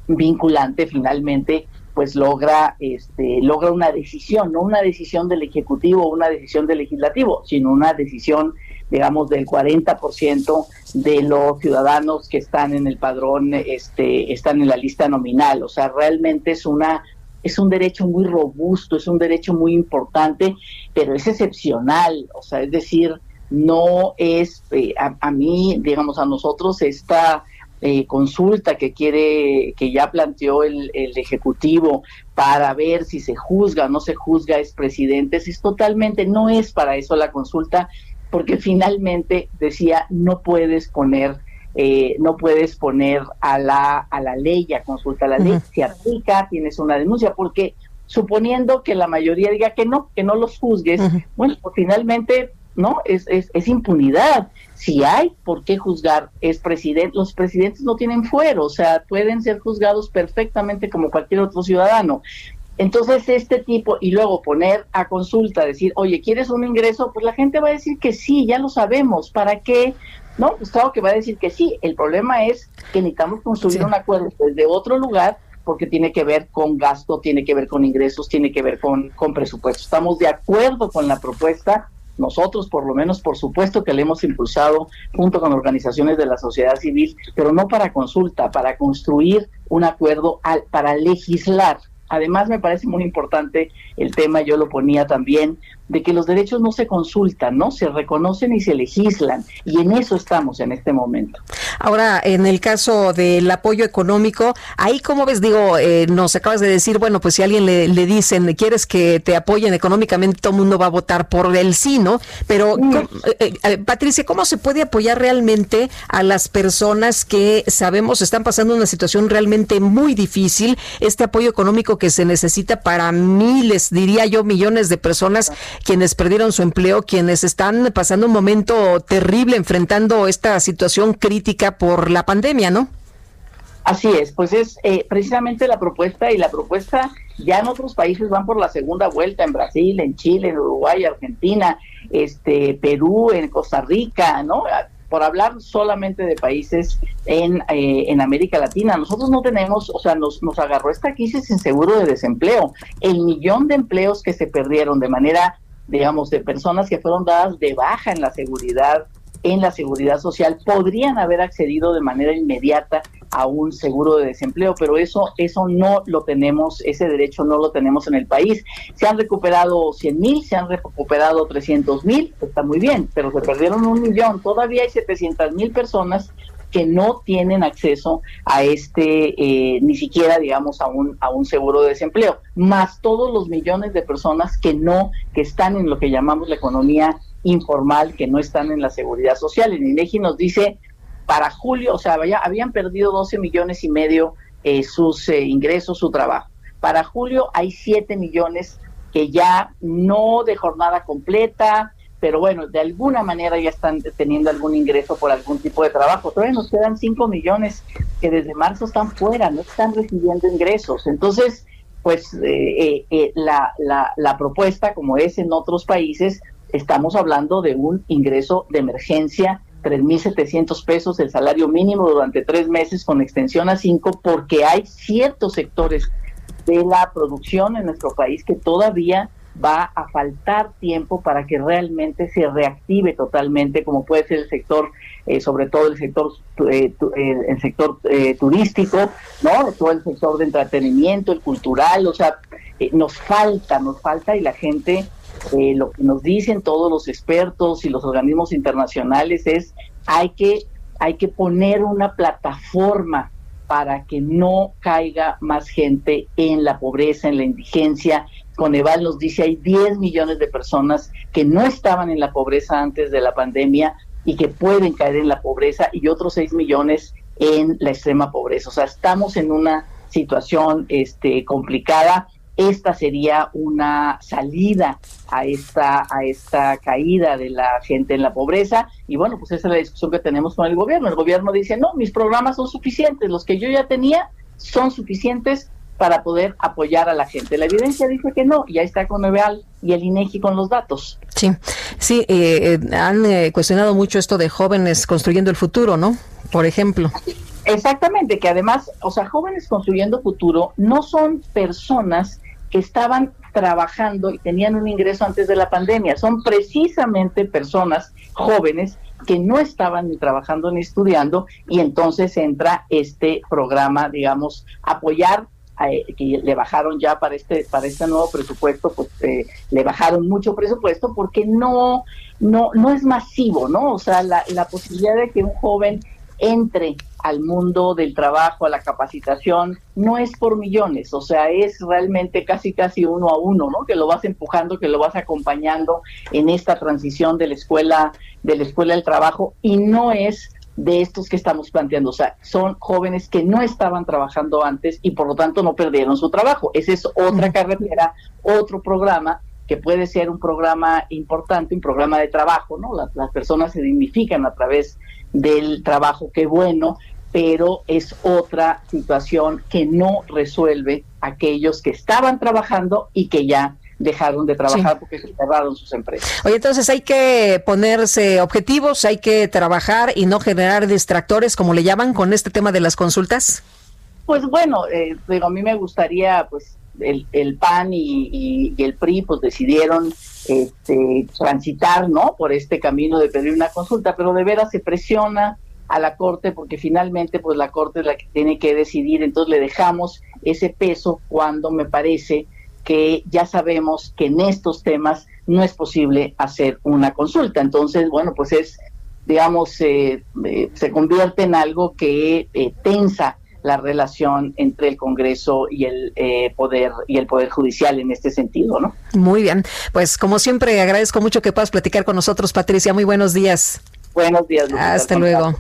vinculante finalmente pues logra este logra una decisión, no una decisión del ejecutivo o una decisión del legislativo, sino una decisión digamos del 40% de los ciudadanos que están en el padrón este están en la lista nominal, o sea, realmente es una es un derecho muy robusto, es un derecho muy importante, pero es excepcional, o sea, es decir, no es, eh, a, mí, digamos, a nosotros esta eh, consulta que quiere, que ya planteó el, Ejecutivo para ver si se juzga o no se juzga es presidente, es totalmente, no es para eso la consulta, porque finalmente decía, no puedes poner eh, no puedes poner a la, a la ley a consulta la ley, si aplica, tienes una denuncia, porque suponiendo que la mayoría diga que no, que no los juzgues, bueno, pues finalmente, ¿no? Es, es, es, impunidad. Si hay por qué juzgar, es presidente, los presidentes no tienen fuero, o sea, pueden ser juzgados perfectamente como cualquier otro ciudadano. Entonces, este tipo, y luego poner a consulta, decir, oye, ¿quieres un ingreso? Pues la gente va a decir que sí, ya lo sabemos. ¿Para qué? No, pues claro que va a decir que sí. El problema es que necesitamos construir un acuerdo desde otro lugar porque tiene que ver con gasto, tiene que ver con ingresos, tiene que ver con, con presupuesto. Estamos de acuerdo con la propuesta, nosotros por lo menos, por supuesto que le hemos impulsado junto con organizaciones de la sociedad civil, pero no para consulta, para construir un acuerdo, al, para legislar. Además, me parece muy importante el tema, yo lo ponía también, de que los derechos no se consultan, ¿no? Se reconocen y se legislan. Y en eso estamos en este momento. Ahora, en el caso del apoyo económico, ahí como ves, digo, eh, nos acabas de decir, bueno, pues si alguien le, le dicen, quieres que te apoyen económicamente, todo el mundo va a votar por el sí, ¿no? Pero, eh, eh, Patricia, ¿cómo se puede apoyar realmente a las personas que sabemos están pasando una situación realmente muy difícil? Este apoyo económico que se necesita para miles, diría yo, millones de personas quienes perdieron su empleo, quienes están pasando un momento terrible enfrentando esta situación crítica por la pandemia, ¿no? Así es, pues es eh, precisamente la propuesta y la propuesta ya en otros países van por la segunda vuelta, en Brasil, en Chile, en Uruguay, Argentina, este, Perú, en Costa Rica, ¿no? Por hablar solamente de países en, eh, en América Latina. Nosotros no tenemos, o sea, nos, nos agarró esta crisis sin seguro de desempleo. El millón de empleos que se perdieron de manera digamos, de personas que fueron dadas de baja en la seguridad, en la seguridad social, podrían haber accedido de manera inmediata a un seguro de desempleo, pero eso, eso no lo tenemos, ese derecho no lo tenemos en el país. Se han recuperado 100 mil, se han recuperado 300 mil, está muy bien, pero se perdieron un millón. Todavía hay 700 mil personas que no tienen acceso a este, eh, ni siquiera, digamos, a un, a un seguro de desempleo, más todos los millones de personas que no, que están en lo que llamamos la economía informal, que no están en la seguridad social. El INEGI nos dice, para julio, o sea, habían perdido 12 millones y medio eh, sus eh, ingresos, su trabajo. Para julio hay 7 millones que ya no de jornada completa, pero bueno, de alguna manera ya están teniendo algún ingreso por algún tipo de trabajo. Todavía nos quedan 5 millones que desde marzo están fuera, no están recibiendo ingresos. Entonces, pues eh, eh, eh, la, la, la propuesta, como es en otros países, estamos hablando de un ingreso de emergencia 3.700 pesos el salario mínimo durante tres meses con extensión a cinco, porque hay ciertos sectores de la producción en nuestro país que todavía va a faltar tiempo para que realmente se reactive totalmente, como puede ser el sector, eh, sobre todo el sector, eh, eh, el sector turístico, no, todo el sector de entretenimiento, el cultural, o sea, nos falta, nos falta y la gente, lo que nos dicen todos los expertos y los organismos internacionales es hay que hay que poner una plataforma para que no caiga más gente en la pobreza, en la indigencia. Coneval nos dice hay 10 millones de personas que no estaban en la pobreza antes de la pandemia y que pueden caer en la pobreza y otros 6 millones en la extrema pobreza. O sea, estamos en una situación este, complicada esta sería una salida a esta, a esta caída de la gente en la pobreza. Y bueno, pues esa es la discusión que tenemos con el gobierno. El gobierno dice, no, mis programas son suficientes, los que yo ya tenía son suficientes para poder apoyar a la gente. La evidencia dice que no, y ahí está con Neveal y el INEGI con los datos. Sí, sí, eh, eh, han eh, cuestionado mucho esto de jóvenes construyendo el futuro, ¿no? Por ejemplo. Exactamente, que además, o sea, jóvenes construyendo futuro no son personas que estaban trabajando y tenían un ingreso antes de la pandemia. Son precisamente personas jóvenes que no estaban ni trabajando ni estudiando y entonces entra este programa, digamos, apoyar que le bajaron ya para este para este nuevo presupuesto, pues eh, le bajaron mucho presupuesto porque no no no es masivo, ¿no? O sea, la, la posibilidad de que un joven entre al mundo del trabajo, a la capacitación, no es por millones, o sea, es realmente casi casi uno a uno, ¿no? Que lo vas empujando, que lo vas acompañando en esta transición de la escuela, de la escuela al trabajo, y no es de estos que estamos planteando, o sea, son jóvenes que no estaban trabajando antes y por lo tanto no perdieron su trabajo. Esa es otra carretera, otro programa que puede ser un programa importante, un programa de trabajo, ¿no? Las, las personas se dignifican a través del trabajo, qué bueno, pero es otra situación que no resuelve aquellos que estaban trabajando y que ya dejaron de trabajar porque se cerraron sus empresas. Oye, entonces hay que ponerse objetivos, hay que trabajar y no generar distractores, como le llaman, con este tema de las consultas. Pues bueno, eh, digo, a mí me gustaría, pues, el, el PAN y, y, el PRI, pues decidieron este, transitar, ¿no? Por este camino de pedir una consulta, pero de veras se presiona a la Corte porque finalmente, pues la Corte es la que tiene que decidir, entonces le dejamos ese peso cuando me parece que ya sabemos que en estos temas no es posible hacer una consulta. Entonces, bueno, pues es, digamos, eh, eh, se convierte en algo que eh, tensa la relación entre el Congreso y el poder y el poder judicial en este sentido, ¿no? Muy bien, pues como siempre agradezco mucho que puedas platicar con nosotros, Patricia. Muy buenos días. Buenos días. Hasta luego.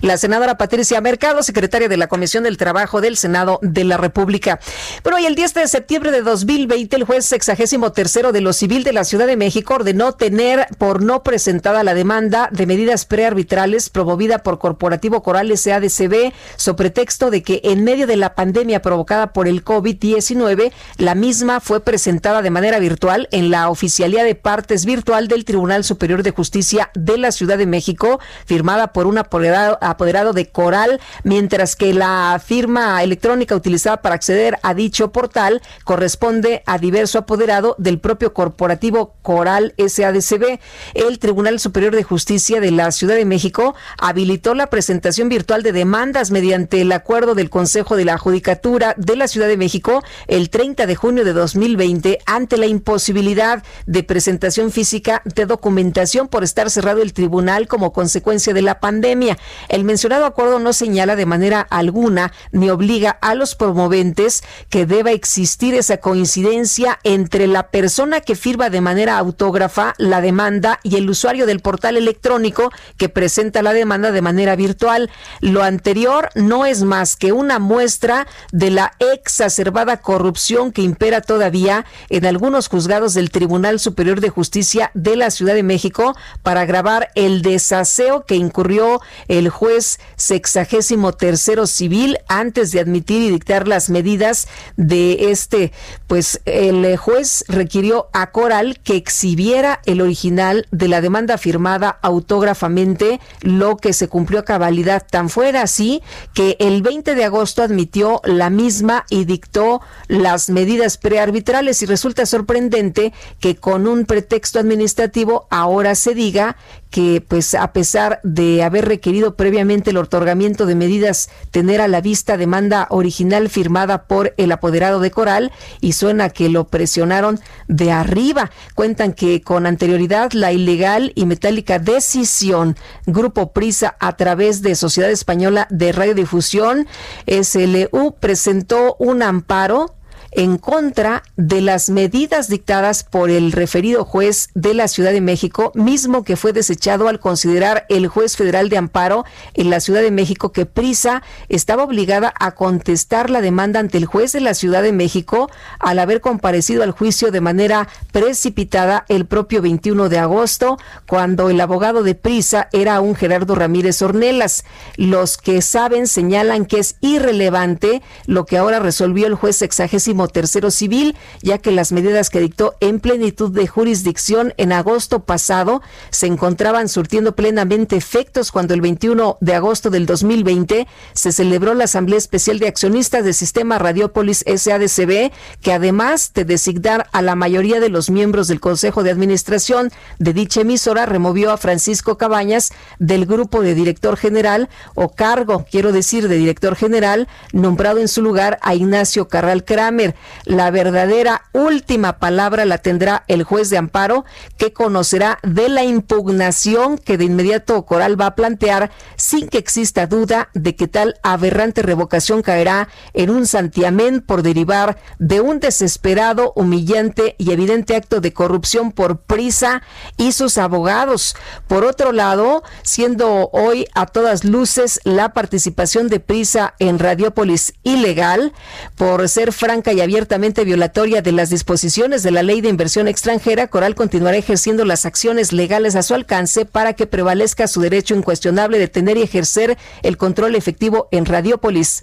La senadora Patricia Mercado, secretaria de la Comisión del Trabajo del Senado de la República. Pero hoy, el 10 de septiembre de 2020, el juez sexagésimo tercero de lo civil de la Ciudad de México ordenó tener por no presentada la demanda de medidas prearbitrales promovida por Corporativo Coral SADCB, sobre pretexto de que en medio de la pandemia provocada por el COVID-19, la misma fue presentada de manera virtual en la Oficialía de Partes Virtual del Tribunal Superior de Justicia de la Ciudad de México, firmada por una apoderado de Coral, mientras que la firma electrónica utilizada para acceder a dicho portal corresponde a diverso apoderado del propio corporativo Coral SADCB. El Tribunal Superior de Justicia de la Ciudad de México habilitó la presentación virtual de demandas mediante el acuerdo del Consejo de la Judicatura de la Ciudad de México el 30 de junio de 2020 ante la imposibilidad de presentación física de documentación por estar cerrado el tribunal como consecuencia de la pandemia. El mencionado acuerdo no señala de manera alguna ni obliga a los promoventes que deba existir esa coincidencia entre la persona que firma de manera autógrafa la demanda y el usuario del portal electrónico que presenta la demanda de manera virtual. Lo anterior no es más que una muestra de la exacerbada corrupción que impera todavía en algunos juzgados del Tribunal Superior de Justicia de la Ciudad de México para agravar el desaseo que incurrió el juez sexagésimo tercero civil antes de admitir y dictar las medidas de este, pues el juez requirió a Coral que exhibiera el original de la demanda firmada autógrafamente, lo que se cumplió a cabalidad. Tan fuera así que el 20 de agosto admitió la misma y dictó las medidas prearbitrales y resulta sorprendente que con un pretexto administrativo ahora se diga que pues a pesar de haber requerido previamente el otorgamiento de medidas, tener a la vista demanda original firmada por el apoderado de Coral y suena que lo presionaron de arriba. Cuentan que con anterioridad la ilegal y metálica decisión Grupo Prisa a través de Sociedad Española de Radiodifusión, SLU, presentó un amparo en contra de las medidas dictadas por el referido juez de la Ciudad de México, mismo que fue desechado al considerar el juez federal de amparo en la Ciudad de México que Prisa estaba obligada a contestar la demanda ante el juez de la Ciudad de México al haber comparecido al juicio de manera precipitada el propio 21 de agosto, cuando el abogado de Prisa era un Gerardo Ramírez Ornelas. Los que saben señalan que es irrelevante lo que ahora resolvió el juez sexagésimo tercero civil, ya que las medidas que dictó en plenitud de jurisdicción en agosto pasado se encontraban surtiendo plenamente efectos cuando el 21 de agosto del 2020 se celebró la Asamblea Especial de Accionistas del Sistema Radiópolis SADCB, que además de designar a la mayoría de los miembros del Consejo de Administración de dicha emisora, removió a Francisco Cabañas del grupo de director general o cargo, quiero decir, de director general, nombrado en su lugar a Ignacio Carral Kramer. La verdadera última palabra la tendrá el juez de amparo que conocerá de la impugnación que de inmediato Coral va a plantear sin que exista duda de que tal aberrante revocación caerá en un santiamén por derivar de un desesperado, humillante y evidente acto de corrupción por prisa y sus abogados. Por otro lado, siendo hoy a todas luces la participación de prisa en Radiópolis ilegal por ser franca y y abiertamente violatoria de las disposiciones de la Ley de Inversión Extranjera, Coral continuará ejerciendo las acciones legales a su alcance para que prevalezca su derecho incuestionable de tener y ejercer el control efectivo en Radiópolis.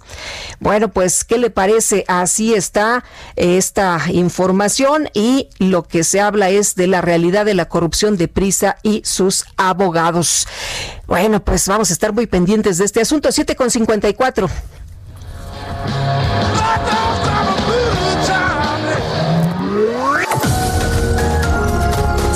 Bueno, pues, ¿qué le parece? Así está esta información y lo que se habla es de la realidad de la corrupción de Prisa y sus abogados. Bueno, pues vamos a estar muy pendientes de este asunto. 7 con 54.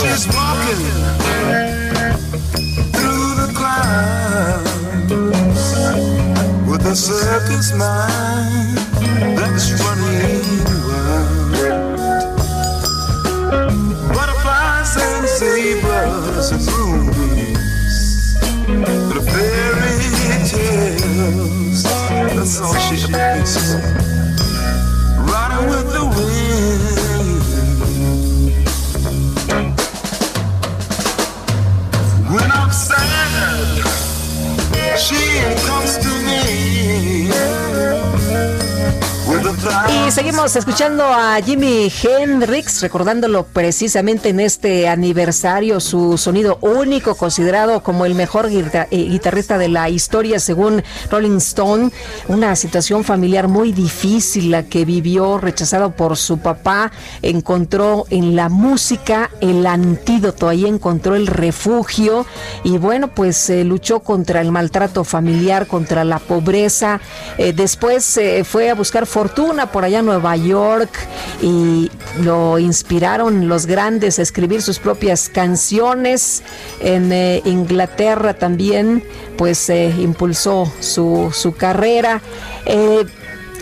She's walking through the clouds with a circus mind that's running wild. Butterflies and zebras and moonbeams, the fairy tales. That's all she appears. Riding with the wind. Sad, she comes to me Y seguimos escuchando a Jimi Hendrix, recordándolo precisamente en este aniversario, su sonido único, considerado como el mejor eh, guitarrista de la historia según Rolling Stone. Una situación familiar muy difícil la que vivió, rechazado por su papá, encontró en la música el antídoto, ahí encontró el refugio y bueno, pues eh, luchó contra el maltrato familiar, contra la pobreza. Eh, después fue a buscar fortuna por allá en Nueva York y lo inspiraron los grandes a escribir sus propias canciones. En eh, Inglaterra también, pues eh, impulsó su, su carrera. Eh,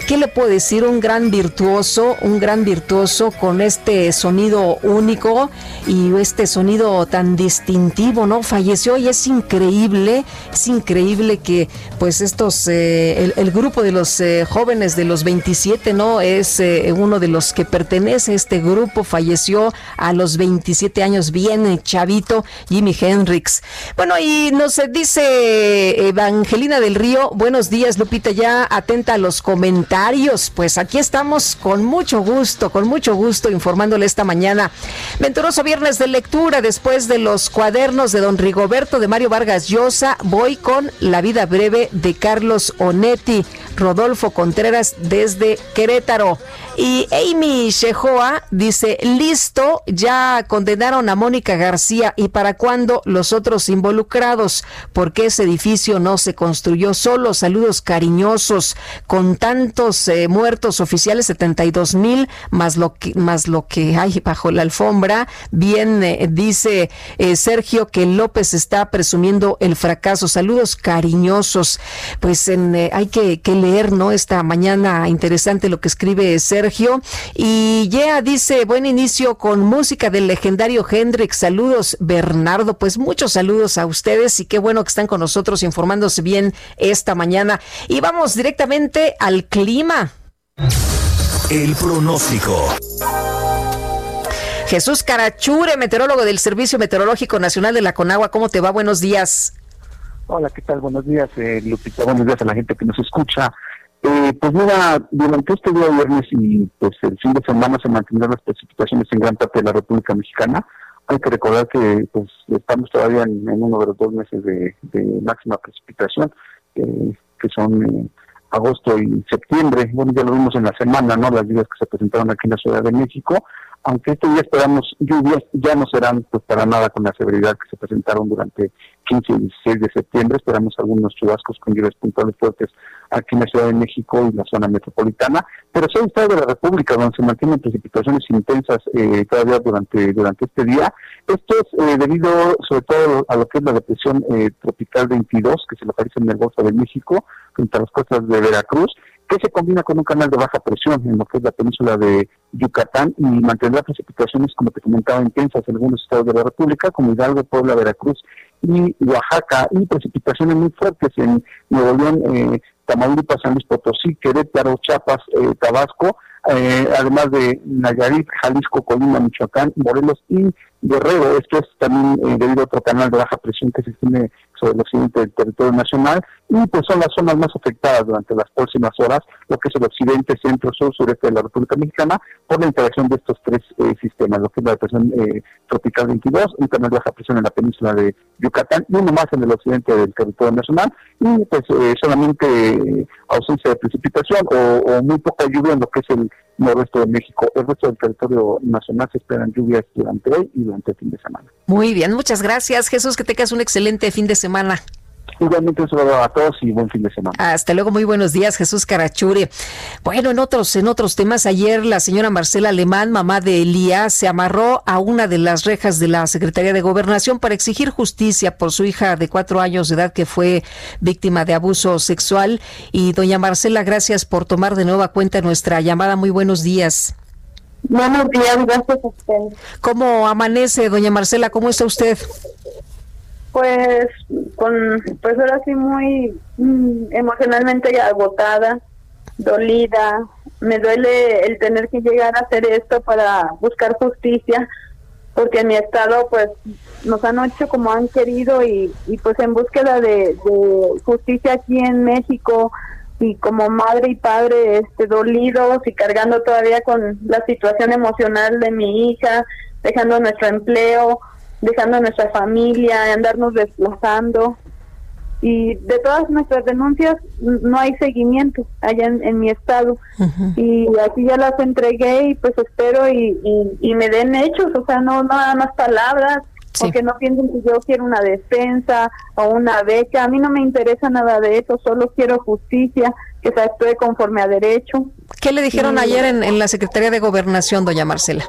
¿Qué le puedo decir? Un gran virtuoso, un gran virtuoso con este sonido único y este sonido tan distintivo, ¿no? Falleció y es increíble, es increíble que pues estos, eh, el, grupo de los eh, jóvenes de los 27, ¿no? Es eh, uno de los que pertenece a este grupo, falleció a los 27 años, bien chavito, Jimi Hendrix. Bueno, y nos dice Evangelina del Río, buenos días Lupita, ya atenta a los comentarios, pues aquí estamos con mucho gusto, con mucho gusto informándole esta mañana. Venturoso viernes de lectura, después de los cuadernos de don Rigoberto de Mario Vargas Llosa, voy con La vida breve de Carlos Onetti, Rodolfo Contreras desde Querétaro. Y Amy Shehoa dice, listo, ya condenaron a Mónica García y para cuándo los otros involucrados, porque ese edificio no se construyó solo. Saludos cariñosos, con eh, muertos oficiales, 72 mil, más lo que, más lo que hay bajo la alfombra. Bien, eh, dice eh, Sergio que López está presumiendo el fracaso. Saludos cariñosos. Pues en, hay que, que leer, ¿no? Esta mañana interesante lo que escribe Sergio. Y ya dice, buen inicio con música del legendario Hendrix. Saludos, Bernardo. Pues muchos saludos a ustedes y qué bueno que están con nosotros informándose bien esta mañana. Y vamos directamente al clima. El pronóstico. Jesús Carachure, meteorólogo del Servicio Meteorológico Nacional de la Conagua. ¿Cómo te va? Buenos días. Hola, ¿qué tal? Buenos días, eh, Lupita. Buenos días a la gente que nos escucha. Eh, pues mira, durante este día viernes y pues el fin de semana se mantendrán las precipitaciones en gran parte de la República Mexicana. Hay que recordar que pues estamos todavía en, en uno de los dos meses de, de máxima precipitación, eh, que son eh, agosto y septiembre. Bueno, ya lo vimos en la semana, ¿no? Las lluvias que se presentaron aquí en la Ciudad de México. Aunque este día esperamos lluvias, ya no serán pues para nada con la severidad que se presentaron durante 15 y 16 de septiembre. Esperamos algunos chubascos con lluvias puntuales fuertes aquí en la Ciudad de México y la zona metropolitana, pero soy Estado de la República, donde se mantienen precipitaciones intensas eh, todavía durante, durante este día. Esto es eh, debido sobre todo a lo que es la depresión eh, tropical 22, que se localiza en el Golfo de México, frente a las costas de Veracruz, que se combina con un canal de baja presión en lo que es la península de Yucatán y mantendrá precipitaciones, como te comentaba, intensas en algunos estados de la República, como Hidalgo, Puebla, Veracruz y Oaxaca, y precipitaciones muy fuertes en Nuevo León, eh, Tamaulipas, San Luis Potosí, Querétaro, Chiapas, eh, Tabasco, eh, además de Nayarit, Jalisco, Colima, Michoacán, Morelos y Guerrero. Esto es también eh, debido a otro canal de baja presión que se tiene sobre el occidente del territorio nacional y pues son las zonas más afectadas durante las próximas horas, lo que es el occidente, centro, sur, sureste de la República Mexicana, por la interacción de estos tres eh, sistemas, lo que es la depresión eh, tropical 22, un canal de baja presión en la península de Yucatán y uno más en el occidente del territorio nacional y pues eh, solamente eh, ausencia de precipitación o, o muy poca lluvia en lo que es el noroeste de México. El resto del territorio nacional se esperan lluvias durante hoy y durante el fin de semana. Muy bien, muchas gracias Jesús, que tengas un excelente fin de semana. Igualmente un saludo a todos y buen fin de semana. Hasta luego, muy buenos días, Jesús Carachure. Bueno, en otros, en otros temas, ayer la señora Marcela Alemán, mamá de Elías, se amarró a una de las rejas de la Secretaría de Gobernación para exigir justicia por su hija de cuatro años de edad que fue víctima de abuso sexual. Y doña Marcela, gracias por tomar de nueva cuenta nuestra llamada. Muy buenos días. Buenos días, gracias a usted. ¿Cómo amanece, doña Marcela? ¿Cómo está usted? Pues, con, pues ahora sí muy mm, emocionalmente agotada, dolida. Me duele el tener que llegar a hacer esto para buscar justicia, porque en mi estado pues nos han hecho como han querido y, pues en búsqueda de, de justicia aquí en México y como madre y padre este dolidos y cargando todavía con la situación emocional de mi hija, dejando nuestro empleo, dejando nuestra familia, andarnos desplazando. Y de todas nuestras denuncias no hay seguimiento allá en, en mi estado. Y aquí ya las entregué y pues espero y, y, y me den hechos, o sea, no nada más palabras, porque no piensen que yo quiero una defensa o una beca. A mí no me interesa nada de eso, solo quiero justicia, que se actúe conforme a derecho. ¿Qué le dijeron Y- ayer en, en la Secretaría de Gobernación, doña Marcela?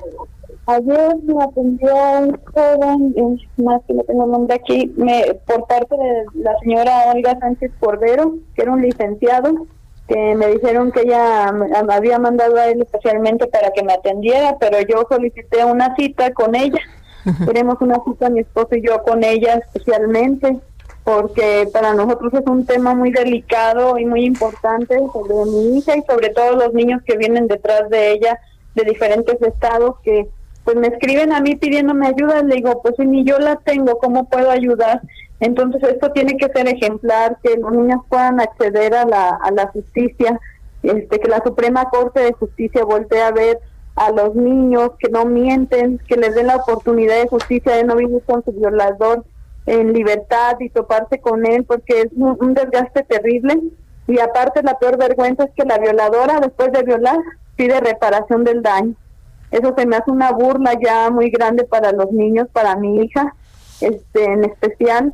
Ayer me atendió un joven, eh, más que no tengo el nombre aquí, me, por parte de la señora Olga Sánchez Cordero, que era un licenciado, que me dijeron que ella me había mandado a él especialmente para que me atendiera, pero yo solicité una cita con ella. Queremos una cita mi esposo y yo con ella especialmente, porque para nosotros es un tema muy delicado y muy importante sobre mi hija y sobre todo los niños que vienen detrás de ella de diferentes estados que pues me escriben a mí pidiéndome ayuda, le digo, pues si ni yo la tengo, ¿cómo puedo ayudar? Entonces esto tiene que ser ejemplar, que los niños puedan acceder a la, a la justicia, este, que la Suprema Corte de Justicia voltee a ver a los niños, que no mienten, que les den la oportunidad de justicia de no vivir con su violador en libertad y toparse con él, porque es un, un desgaste terrible. Y aparte la peor vergüenza es que la violadora, después de violar, pide reparación del daño. Eso se me hace una burla ya muy grande para los niños, para mi hija, este, en especial,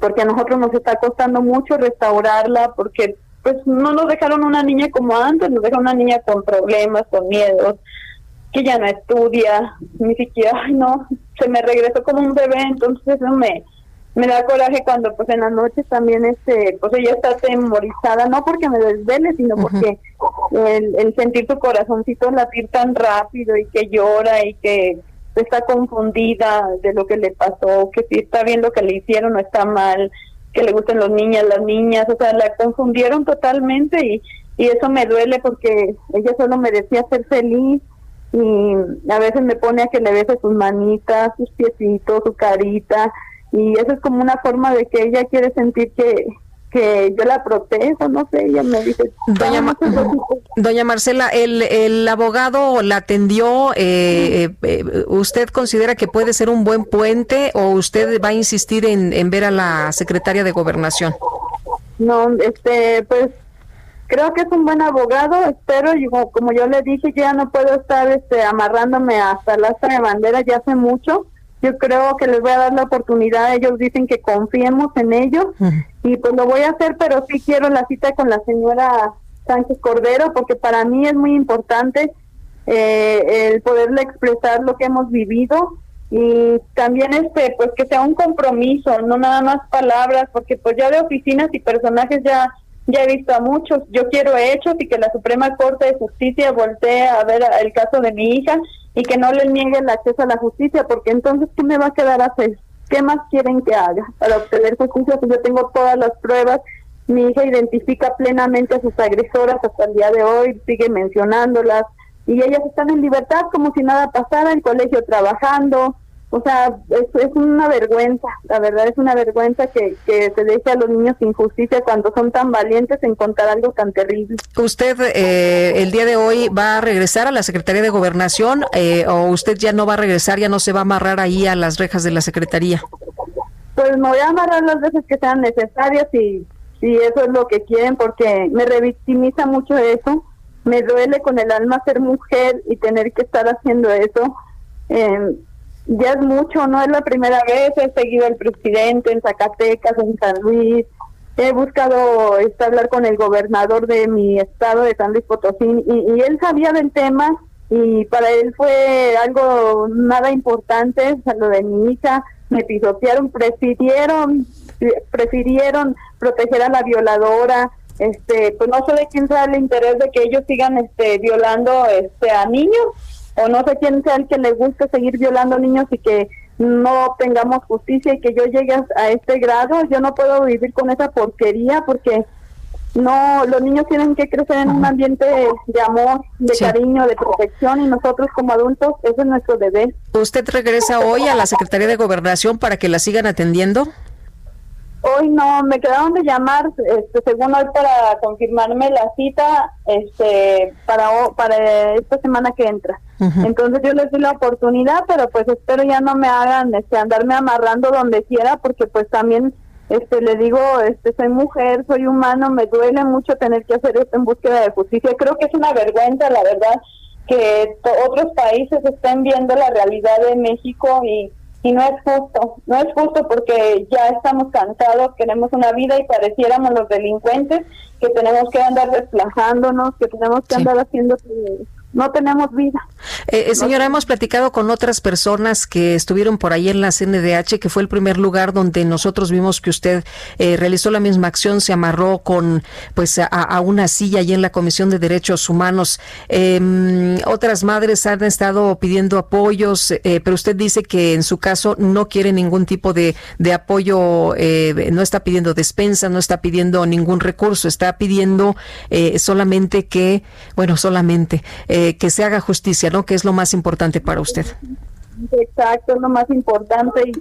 porque a nosotros nos está costando mucho restaurarla, porque pues no nos dejaron una niña como antes, nos dejaron una niña con problemas, con miedos, que ya no estudia, ni siquiera, no, se me regresó como un bebé, entonces eso me, me da coraje cuando pues en las noches también este pues ella está temorizada no porque me desvele sino porque el, el sentir tu corazoncito latir tan rápido y que llora y que está confundida de lo que le pasó que si está bien lo que le hicieron o está mal que le gustan los niños las niñas o sea la confundieron totalmente y y eso me duele porque ella solo me decía ser feliz y a veces me pone a que le bese sus manitas, sus piecitos, su carita y eso es como una forma de que ella quiere sentir que que yo la protejo, no sé, ella me dice, Doña, Ma- Doña Marcela, el, el abogado la atendió. eh, eh, eh, ¿Usted considera que puede ser un buen puente o usted va a insistir en, en ver a la secretaria de Gobernación? No, este, pues creo que es un buen abogado, espero, y como, como yo le dije, yo ya no puedo estar este, amarrándome hasta la asta de bandera ya hace mucho. Yo creo que les voy a dar la oportunidad, ellos dicen que confiemos en ellos. Y pues lo voy a hacer, pero sí quiero la cita con la señora Sánchez Cordero porque para mí es muy importante eh, el poderle expresar lo que hemos vivido. Y también este pues que sea un compromiso, no nada más palabras, porque pues ya de oficinas y personajes ya ya he visto a muchos, yo quiero hechos y que la Suprema Corte de Justicia voltee a ver el caso de mi hija y que no le niegue el acceso a la justicia, porque entonces ¿qué me va a quedar a hacer? ¿Qué más quieren que haga para obtener justicia? Pues yo tengo todas las pruebas, mi hija identifica plenamente a sus agresoras hasta el día de hoy, sigue mencionándolas, y ellas están en libertad como si nada pasara, en colegio trabajando, o sea, es, es una vergüenza, la verdad es una vergüenza que, que se deje a los niños sin justicia cuando son tan valientes en contar algo tan terrible. ¿Usted eh, el día de hoy va a regresar a la Secretaría de Gobernación eh, o usted ya no va a regresar, ya no se va a amarrar ahí a las rejas de la Secretaría? Pues me voy a amarrar las veces que sean necesarias y si eso es lo que quieren porque me revictimiza mucho eso, me duele con el alma ser mujer y tener que estar haciendo eso. Eh, ya es mucho, no es la primera vez, he seguido al presidente en Zacatecas, en San Luis, he buscado este, hablar con el gobernador de mi estado de San Luis Potosí y, y él sabía del tema y para él fue algo nada importante, o sea, lo de mi hija, me pisotearon, prefirieron, prefirieron proteger a la violadora, este, pues no sé de quién sea el interés de que ellos sigan este violando este a niños o no sé quién sea el que le guste seguir violando niños y que no tengamos justicia y que yo llegue a, este grado, yo no puedo vivir con esa porquería porque no, los niños tienen que crecer en un ambiente de amor, de Sí. cariño, de protección y nosotros como adultos, eso es nuestro deber. ¿Usted regresa hoy a la Secretaría de Gobernación para que la sigan atendiendo? Hoy no, me quedaron de llamar, este, según hoy para confirmarme la cita, este, para para esta semana que entra. Entonces yo les doy la oportunidad, pero pues espero ya no me hagan, este, andarme amarrando donde quiera, porque pues también, este, le digo, este, soy mujer, soy humano, me duele mucho tener que hacer esto en búsqueda de justicia. Creo que es una vergüenza, la verdad, que otros países estén viendo la realidad de México y y no es justo, no es justo porque ya estamos cansados, queremos una vida y pareciéramos los delincuentes que tenemos que andar desplazándonos, que tenemos que andar haciendo no tenemos vida. Eh, eh, señora, hemos platicado con otras personas que estuvieron por ahí en la CNDH, que fue el primer lugar donde nosotros vimos que usted eh, realizó la misma acción, se amarró con pues a, a una silla allí en la Comisión de Derechos Humanos. Eh, otras madres han estado pidiendo apoyos, eh, pero usted dice que en su caso no quiere ningún tipo de, de apoyo, eh, no está pidiendo despensa, no está pidiendo ningún recurso, está pidiendo eh, solamente que, bueno, solamente eh, que se haga justicia, ¿no? Que es lo más importante para usted. Exacto, es lo más importante y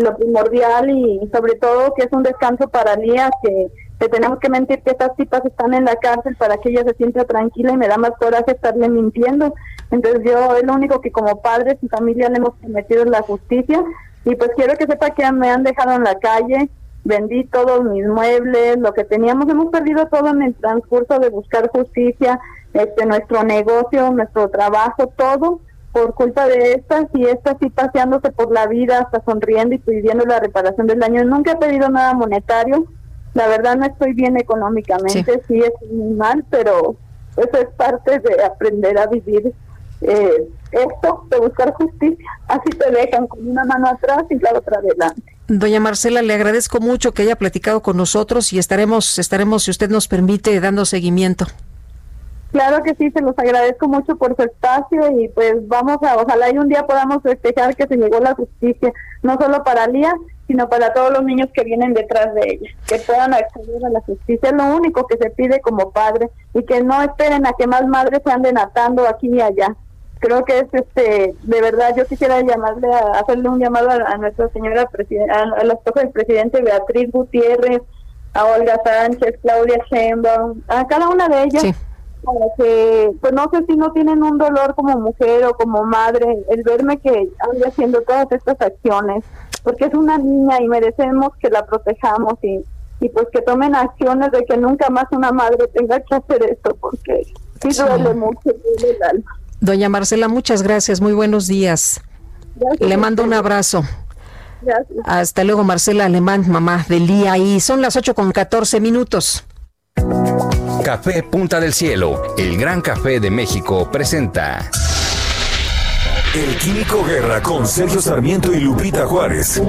lo primordial y sobre todo que es un descanso para Lía, que, que tenemos que mentir que estas tipas están en la cárcel para que ella se sienta tranquila y me da más coraje estarle mintiendo. Entonces yo es lo único que como padres y familia le hemos prometido la justicia y pues quiero que sepa que me han dejado en la calle, vendí todos mis muebles, lo que teníamos, hemos perdido todo en el transcurso de buscar justicia, este nuestro negocio, nuestro trabajo, todo por culpa de estas y estas sí paseándose por la vida, hasta sonriendo y pidiendo la reparación del daño. Nunca he pedido nada monetario, la verdad no estoy bien económicamente, sí, es muy mal, pero eso es parte de aprender a vivir eh, esto, de buscar justicia. Así te dejan con una mano atrás y la otra adelante. Doña Marcela, le agradezco mucho que haya platicado con nosotros y estaremos, estaremos, si usted nos permite, dando seguimiento. Claro que sí, se los agradezco mucho por su espacio y pues vamos a, ojalá y un día podamos festejar que se llegó la justicia, no solo para Lía, sino para todos los niños que vienen detrás de ella, que puedan acceder a la justicia, es lo único que se pide como padre y que no esperen a que más madres se anden atando aquí y allá. Creo que es este, de verdad, yo quisiera llamarle, a, hacerle un llamado a, nuestra señora presidenta, a, la esposa del presidente Beatriz Gutiérrez, a Olga Sánchez, Claudia Sheinbaum, a cada una de ellas para que, pues no sé si no tienen un dolor como mujer o como madre, el verme que ande haciendo todas estas acciones, porque es una niña y merecemos que la protejamos y, y pues que tomen acciones de que nunca más una madre tenga que hacer esto porque sí, Sí. duele mucho, duele el alma. Doña Marcela, muchas gracias. Muy buenos días. Gracias Le mando un abrazo. Gracias. Hasta luego, Marcela Alemán, mamá de Lía. Y son las 8 con 14 minutos. Café Punta del Cielo, el gran café de México, presenta El Químico Guerra con Sergio Sarmiento y Lupita Juárez.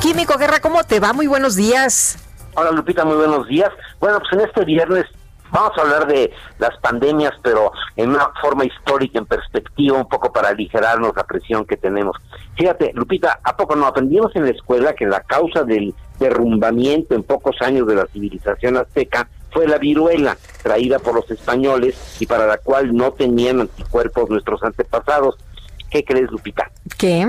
Químico Guerra, ¿cómo te va? Muy buenos días. Hola Lupita, muy buenos días. Bueno, pues en este viernes vamos a hablar de las pandemias, pero en una forma histórica, en perspectiva, un poco para aligerarnos la presión que tenemos. Fíjate, Lupita, ¿a poco no aprendimos en la escuela que la causa del derrumbamiento en pocos años de la civilización azteca fue la viruela, traída por los españoles y para la cual no tenían anticuerpos nuestros antepasados? ¿Qué crees, Lupita? ¿Qué?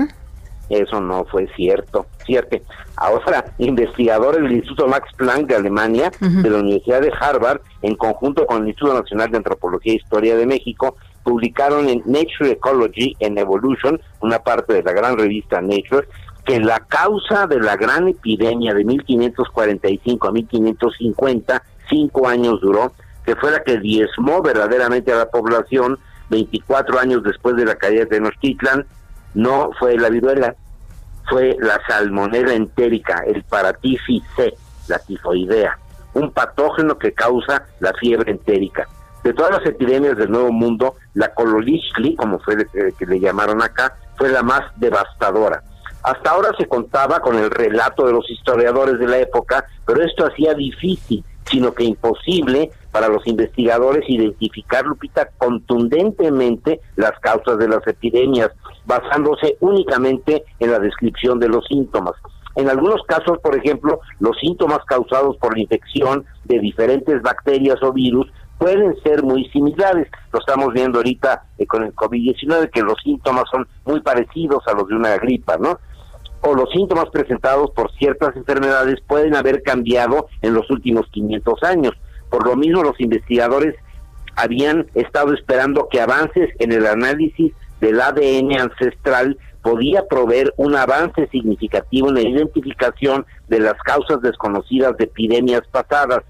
Eso no fue cierto, cierto. Ahora, investigadores del Instituto Max Planck de Alemania, de la Universidad de Harvard, en conjunto con el Instituto Nacional de Antropología e Historia de México, publicaron en Nature Ecology and Evolution, una parte de la gran revista Nature, que la causa de la gran epidemia de 1545 a 1550, cinco años duró, que fue la que diezmó verdaderamente a la población 24 años después de la caída de Tenochtitlan, no fue la viruela, fue la salmonela entérica, el paratifis C, la tifoidea, un patógeno que causa la fiebre entérica. De todas las epidemias del Nuevo Mundo, la cololishli, como fue de- que, que le llamaron acá, fue la más devastadora. Hasta ahora se contaba con el relato de los historiadores de la época, pero esto hacía difícil, sino que imposible para los investigadores identificar, Lupita, contundentemente las causas de las epidemias, basándose únicamente en la descripción de los síntomas. En algunos casos, por ejemplo, los síntomas causados por la infección de diferentes bacterias o virus pueden ser muy similares. Lo estamos viendo ahorita eh, con el COVID-19, que los síntomas son muy parecidos a los de una gripa, ¿no? o los síntomas presentados por ciertas enfermedades pueden haber cambiado en los últimos 500 años. Por lo mismo, los investigadores habían estado esperando que avances en el análisis del ADN ancestral podía proveer un avance significativo en la identificación de las causas desconocidas de epidemias pasadas.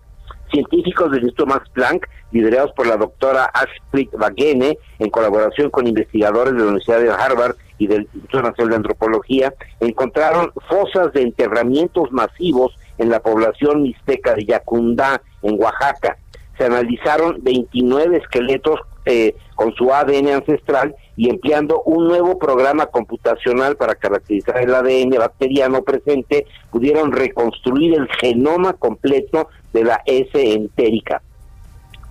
Científicos del Instituto Max Planck, liderados por la doctora Ashprit Wagene, en colaboración con investigadores de la Universidad de Harvard y del Instituto Nacional de Antropología, encontraron fosas de enterramientos masivos en la población mixteca de Yacundá, en Oaxaca. Se analizaron 29 esqueletos eh, con su ADN ancestral y empleando un nuevo programa computacional para caracterizar el ADN bacteriano presente, pudieron reconstruir el genoma completo de la S entérica.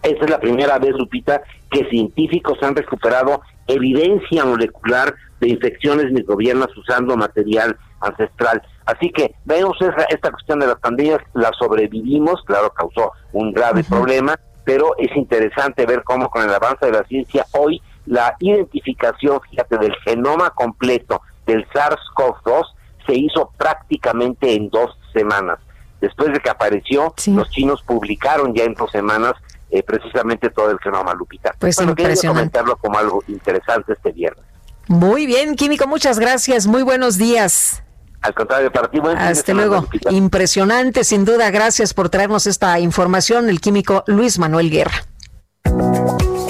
Esta es la primera vez, Lupita, que científicos han recuperado evidencia molecular de infecciones microbianas usando material ancestral. Así que vemos esa- esta cuestión de las pandemias, la sobrevivimos, claro, causó un grave problema, pero es interesante ver cómo con el avance de la ciencia hoy la identificación, fíjate, del genoma completo del SARS-CoV-2 se hizo prácticamente en dos semanas. Después de que apareció, los chinos publicaron ya en dos semanas eh, precisamente todo el genoma, Lupita. Pues bueno, impresionante. comentarlo como algo interesante este viernes. Muy bien, Químico, muchas gracias. Muy buenos días. Al contrario, para ti, buen Hasta semana, luego. Lupita. Impresionante, sin duda. Gracias por traernos esta información. El químico Luis Manuel Guerra.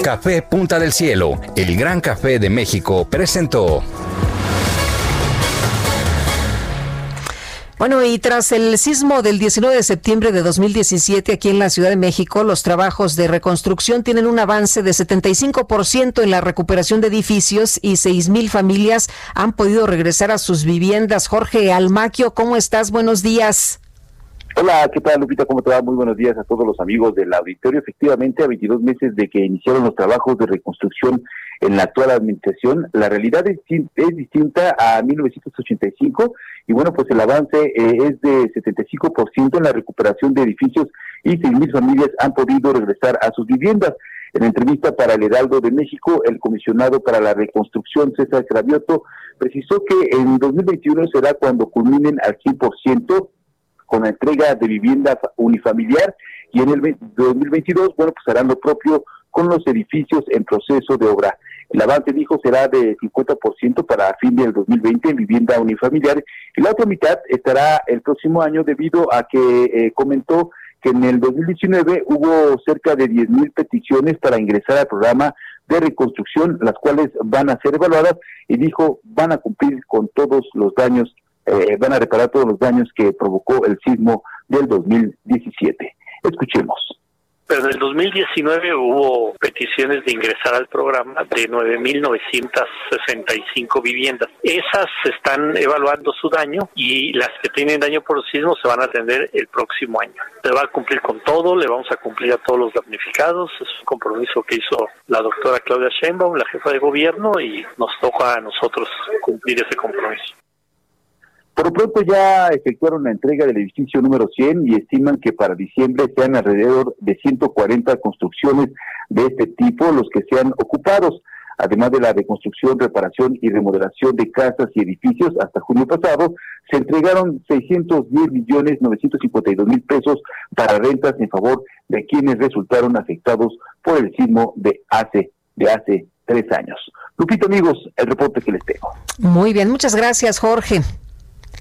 Café Punta del Cielo, el gran café de México, presentó Bueno, y tras el sismo del 19 de septiembre de 2017 aquí en la Ciudad de México, los trabajos de reconstrucción tienen un avance de 75% en la recuperación de edificios y 6 mil familias han podido regresar a sus viviendas. Jorge Almaquio, ¿cómo estás? Buenos días. Hola, ¿qué tal Lupita? ¿Cómo te va? Muy buenos días a todos los amigos del auditorio. Efectivamente, a 22 meses de que iniciaron los trabajos de reconstrucción en la actual administración, la realidad es, es distinta a 1985 y bueno, pues el avance eh, es de 75% en la recuperación de edificios y 6.000 familias han podido regresar a sus viviendas. En entrevista para el Heraldo de México, el comisionado para la reconstrucción, César Cravioto, precisó que en 2021 será cuando culminen al 100% con la entrega de vivienda fa- unifamiliar y en el ve- 2022, bueno, pues harán lo propio con los edificios en proceso de obra. El avance, dijo, será de 50% para fin del 2020 en vivienda unifamiliar y la otra mitad estará el próximo año debido a que eh, comentó que en el 2019 hubo cerca de 10 mil peticiones para ingresar al programa de reconstrucción, las cuales van a ser evaluadas y dijo van a cumplir con todos los daños, eh, van a reparar todos los daños que provocó el sismo del 2017. Escuchemos. Pero en el 2019 hubo peticiones de ingresar al programa de 9.965 viviendas. Esas están evaluando su daño y las que tienen daño por sismo se van a atender el próximo año. Se va a cumplir con todo, le vamos a cumplir a todos los damnificados. Es un compromiso que hizo la doctora Claudia Sheinbaum, la jefa de gobierno, y nos toca a nosotros cumplir ese compromiso. Por lo pronto ya efectuaron la entrega del edificio número 100 y estiman que para diciembre sean alrededor de 140 construcciones de este tipo los que sean ocupados. Además de la reconstrucción, reparación y remodelación de casas y edificios, hasta junio pasado se entregaron 610 millones 952 mil pesos para rentas en favor de quienes resultaron afectados por el sismo de hace de hace tres años. Lupito, amigos, el reporte que les tengo. Muy bien, muchas gracias, Jorge.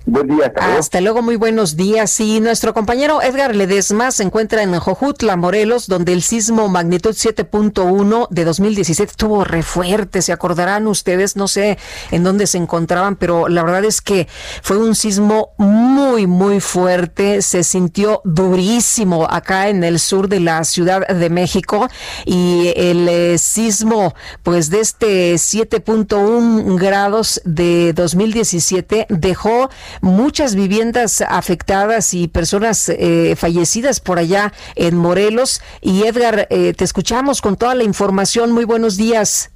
Buen día. Hasta luego. muy buenos días. Y nuestro compañero Edgar Ledesma se encuentra en Jojutla, Morelos, donde el sismo magnitud 7.1 de 2017 estuvo re fuerte. Se acordarán ustedes, no sé en dónde se encontraban, pero la verdad es que fue un sismo muy, muy fuerte. Se sintió durísimo acá en el sur de la Ciudad de México. Y el eh, sismo, pues de este 7.1 grados de 2017 dejó muchas viviendas afectadas y personas eh, fallecidas por allá en Morelos. Y Edgar, eh, te escuchamos con toda la información. Muy buenos días.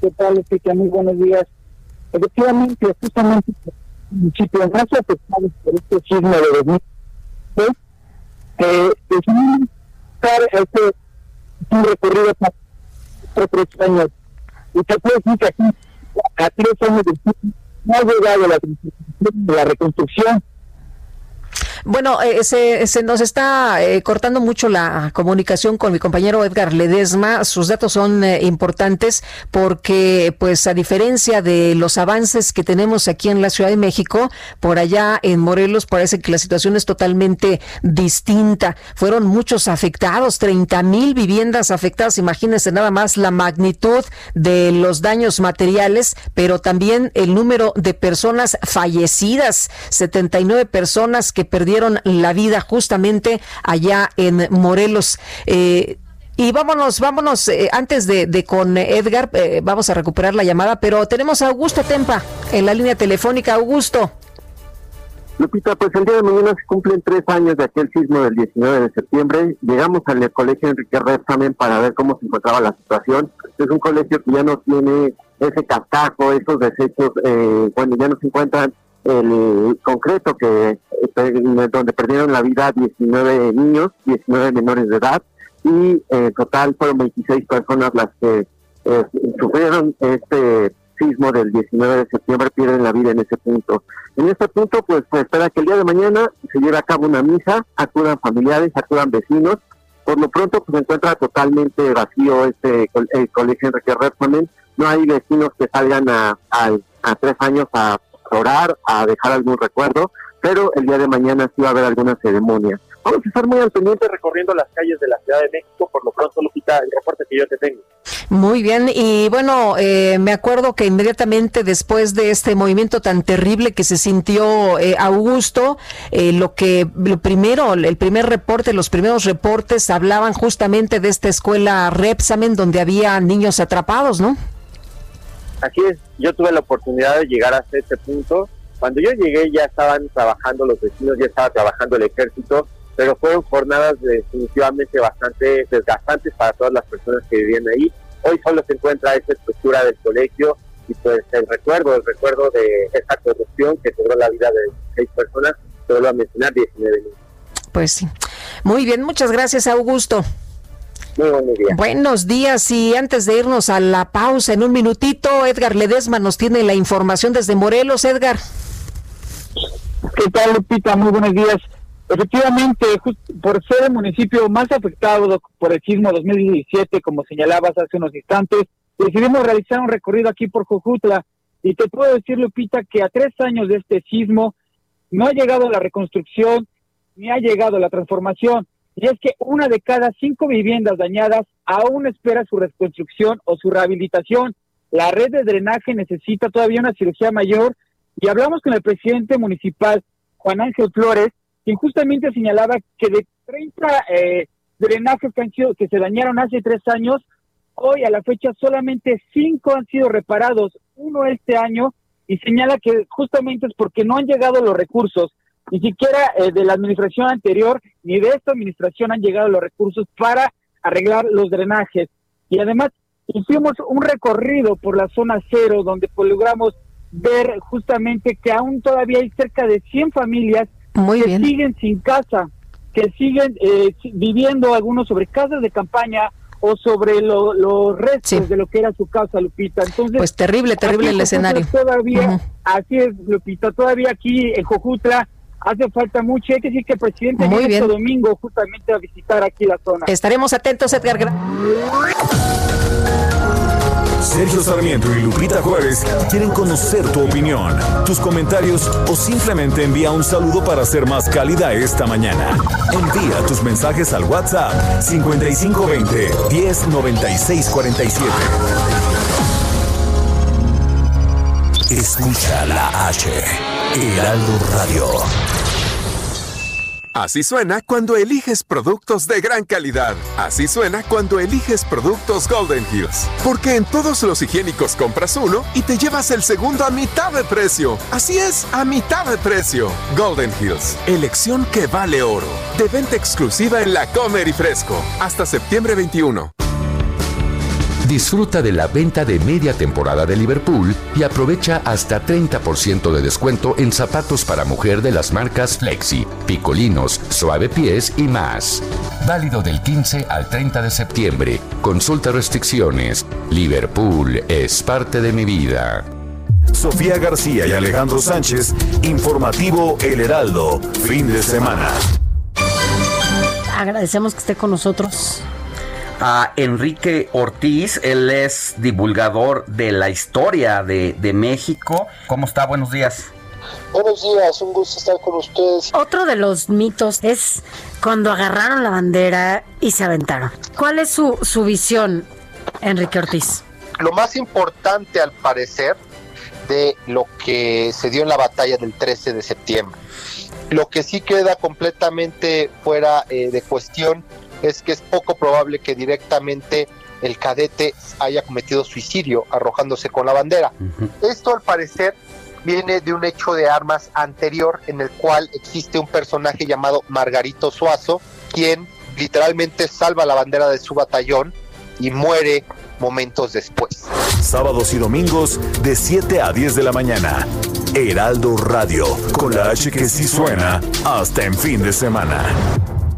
¿Qué tal? Muy buenos días. Efectivamente, justamente municipios más afectados por este sismo de 2006, eh, decidimos dar este un recorrido por tres años. Y te puedo decir que aquí, a tres años de no ha llegado la, la reconstrucción bueno, eh, se, nos está eh, cortando mucho la comunicación con mi compañero Edgar Ledesma. Sus datos son eh, importantes porque, pues, a diferencia de los avances que tenemos aquí en la Ciudad de México, por allá en Morelos parece que la situación es totalmente distinta. Fueron muchos afectados, 30 mil viviendas afectadas. Imagínense nada más la magnitud de los daños materiales, pero también el número de personas fallecidas, 79 personas que perdieron la vida justamente allá en Morelos. Eh, y vámonos, vámonos, eh, antes de, con Edgar, eh, vamos a recuperar la llamada, pero tenemos a Augusto Tempa en la línea telefónica. Augusto. Lupita, pues el día de mañana se cumplen tres años de aquel sismo del 19 de septiembre. Llegamos al colegio Enrique Red también para ver cómo se encontraba la situación. Es un colegio que ya no tiene ese cascajo, esos desechos, eh, bueno, ya no se encuentran el concreto que donde perdieron la vida 19 niños, 19 menores de edad y en total fueron 26 personas las que eh, sufrieron este sismo del 19 de septiembre, pierden la vida en ese punto. En este punto, pues se espera que el día de mañana se lleve a cabo una misa, acudan familiares, acudan vecinos. Por lo pronto, pues se encuentra totalmente vacío este el colegio Enrique Redman. No hay vecinos que salgan a, a tres años a orar, a dejar algún recuerdo, pero el día de mañana sí va a haber alguna ceremonia. Vamos a estar muy al pendiente recorriendo las calles de la Ciudad de México, por lo pronto, Lupita, el reporte que yo te tengo. Muy bien, y bueno, eh, me acuerdo que inmediatamente después de este movimiento tan terrible que se sintió eh, Augusto, eh, lo que lo primero, el primer reporte, los primeros reportes hablaban justamente de esta escuela Repsamen donde había niños atrapados, ¿no? Así es, yo tuve la oportunidad de llegar hasta este punto. Cuando yo llegué ya estaban trabajando los vecinos, ya estaba trabajando el ejército, pero fueron jornadas definitivamente bastante desgastantes para todas las personas que vivían ahí. Hoy solo se encuentra esa estructura del colegio y pues el recuerdo, el recuerdo de esta corrupción que cobró la vida de seis personas, solo a mencionar 19 niños. Pues sí. Muy bien, muchas gracias Augusto. Buenos días. y antes de irnos a la pausa en un minutito, Edgar Ledesma nos tiene la información desde Morelos. Edgar. ¿Qué tal, Lupita? Muy buenos días. Efectivamente, por ser el municipio más afectado por el sismo 2017, como señalabas hace unos instantes, decidimos realizar un recorrido aquí por Jojutla. Y te puedo decir, Lupita, que a tres años de este sismo no ha llegado la reconstrucción ni ha llegado la transformación. Y es que una de cada cinco viviendas dañadas aún espera su reconstrucción o su rehabilitación. La red de drenaje necesita todavía una cirugía mayor y hablamos con el presidente municipal, Juan Ángel Flores, quien justamente señalaba que de 30 eh, drenajes que, han sido, que se dañaron hace tres años, hoy a la fecha solamente cinco han sido reparados, uno este año, y señala que justamente es porque no han llegado los recursos, ni siquiera eh, de la administración anterior ni de esta administración han llegado los recursos para arreglar los drenajes. Y además hicimos un recorrido por la zona cero donde pues, logramos ver justamente que aún todavía hay cerca de 100 familias que siguen sin casa, que siguen eh, viviendo algunos sobre casas de campaña o sobre los restos de lo que era su casa, Lupita. Entonces, pues terrible, terrible el escenario. Todavía, así es, Lupita, todavía aquí en Jojutla hace falta mucho. Hay que decir que el presidente Muy viene este domingo justamente a visitar aquí la zona. Estaremos atentos, Edgar. Sergio Sarmiento y Lupita Juárez quieren conocer tu opinión, tus comentarios o simplemente envía un saludo para ser más cálida esta mañana. Envía tus mensajes al WhatsApp 5520 109647. Escucha la H, Heraldo Radio. Así suena cuando eliges productos de gran calidad. Así suena cuando eliges productos Golden Hills. Porque en todos los higiénicos compras uno y te llevas el segundo a mitad de precio. Así es, a mitad de precio. Golden Hills, elección que vale oro. De venta exclusiva en la Comer y Fresco. Hasta septiembre 21. Disfruta de la venta de media temporada de Liverpool y aprovecha hasta 30% de descuento en zapatos para mujer de las marcas Flexi, Picolinos, Suave Pies y más. Válido del 15 al 30 de septiembre. Consulta restricciones. Liverpool es parte de mi vida. Sofía García y Alejandro Sánchez, informativo El Heraldo, fin de semana. Agradecemos que esté con nosotros. A Enrique Ortiz. Él es divulgador de la historia de, de México. ¿Cómo está? Buenos días. Buenos días, un gusto estar con ustedes. Otro de los mitos es cuando agarraron la bandera y se aventaron. ¿Cuál es su, su visión, Enrique Ortiz? Lo más importante, al parecer, de lo que se dio en la batalla del 13 de septiembre. Lo que sí queda completamente fuera eh, de cuestión es que es poco probable que directamente el cadete haya cometido suicidio arrojándose con la bandera. Esto al parecer viene de un hecho de armas anterior en el cual existe un personaje llamado Margarito Suazo, quien literalmente salva la bandera de su batallón y muere momentos después. Sábados y domingos de 7 a 10 de la mañana. Heraldo Radio, con la H que sí suena, hasta en fin de semana.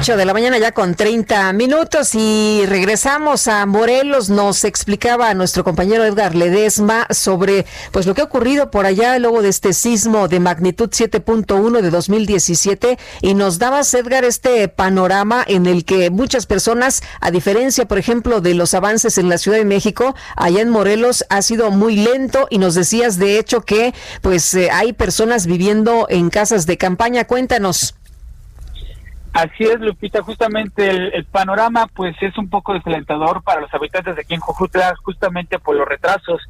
8 de la mañana ya con 30 minutos y regresamos a Morelos. Nos explicaba nuestro compañero Edgar Ledesma sobre pues lo que ha ocurrido por allá luego de este sismo de magnitud 7.1 de 2017 y nos dabas Edgar este panorama en el que muchas personas, a diferencia por ejemplo de los avances en la Ciudad de México, allá en Morelos ha sido muy lento y nos decías de hecho que pues eh, hay personas viviendo en casas de campaña. Cuéntanos. Así es, Lupita, justamente el, panorama pues es un poco desalentador para los habitantes de aquí en Jojutla, justamente por los retrasos.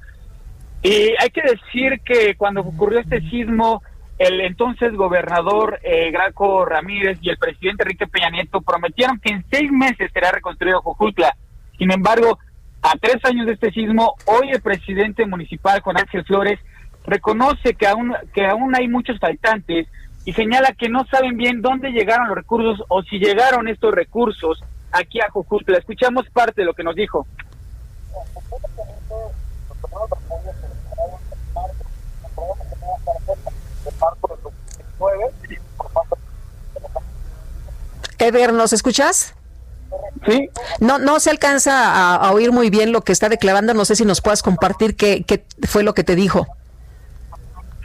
Y hay que decir que cuando ocurrió este sismo, el entonces gobernador eh, Graco Ramírez y el presidente Enrique Peña Nieto prometieron que en seis meses será reconstruido Jojutla. Sin embargo, A tres años de este sismo, hoy el presidente municipal, Juan Ángel Flores, reconoce que aún, que aún hay muchos faltantes y señala que no saben bien dónde llegaron los recursos o si llegaron estos recursos aquí a Jujutla. Escuchamos parte de lo que nos dijo. Eder, ¿nos escuchas? Sí. No, no se alcanza a, a oír muy bien lo que está declarando. No sé si nos puedas compartir qué, qué fue lo que te dijo.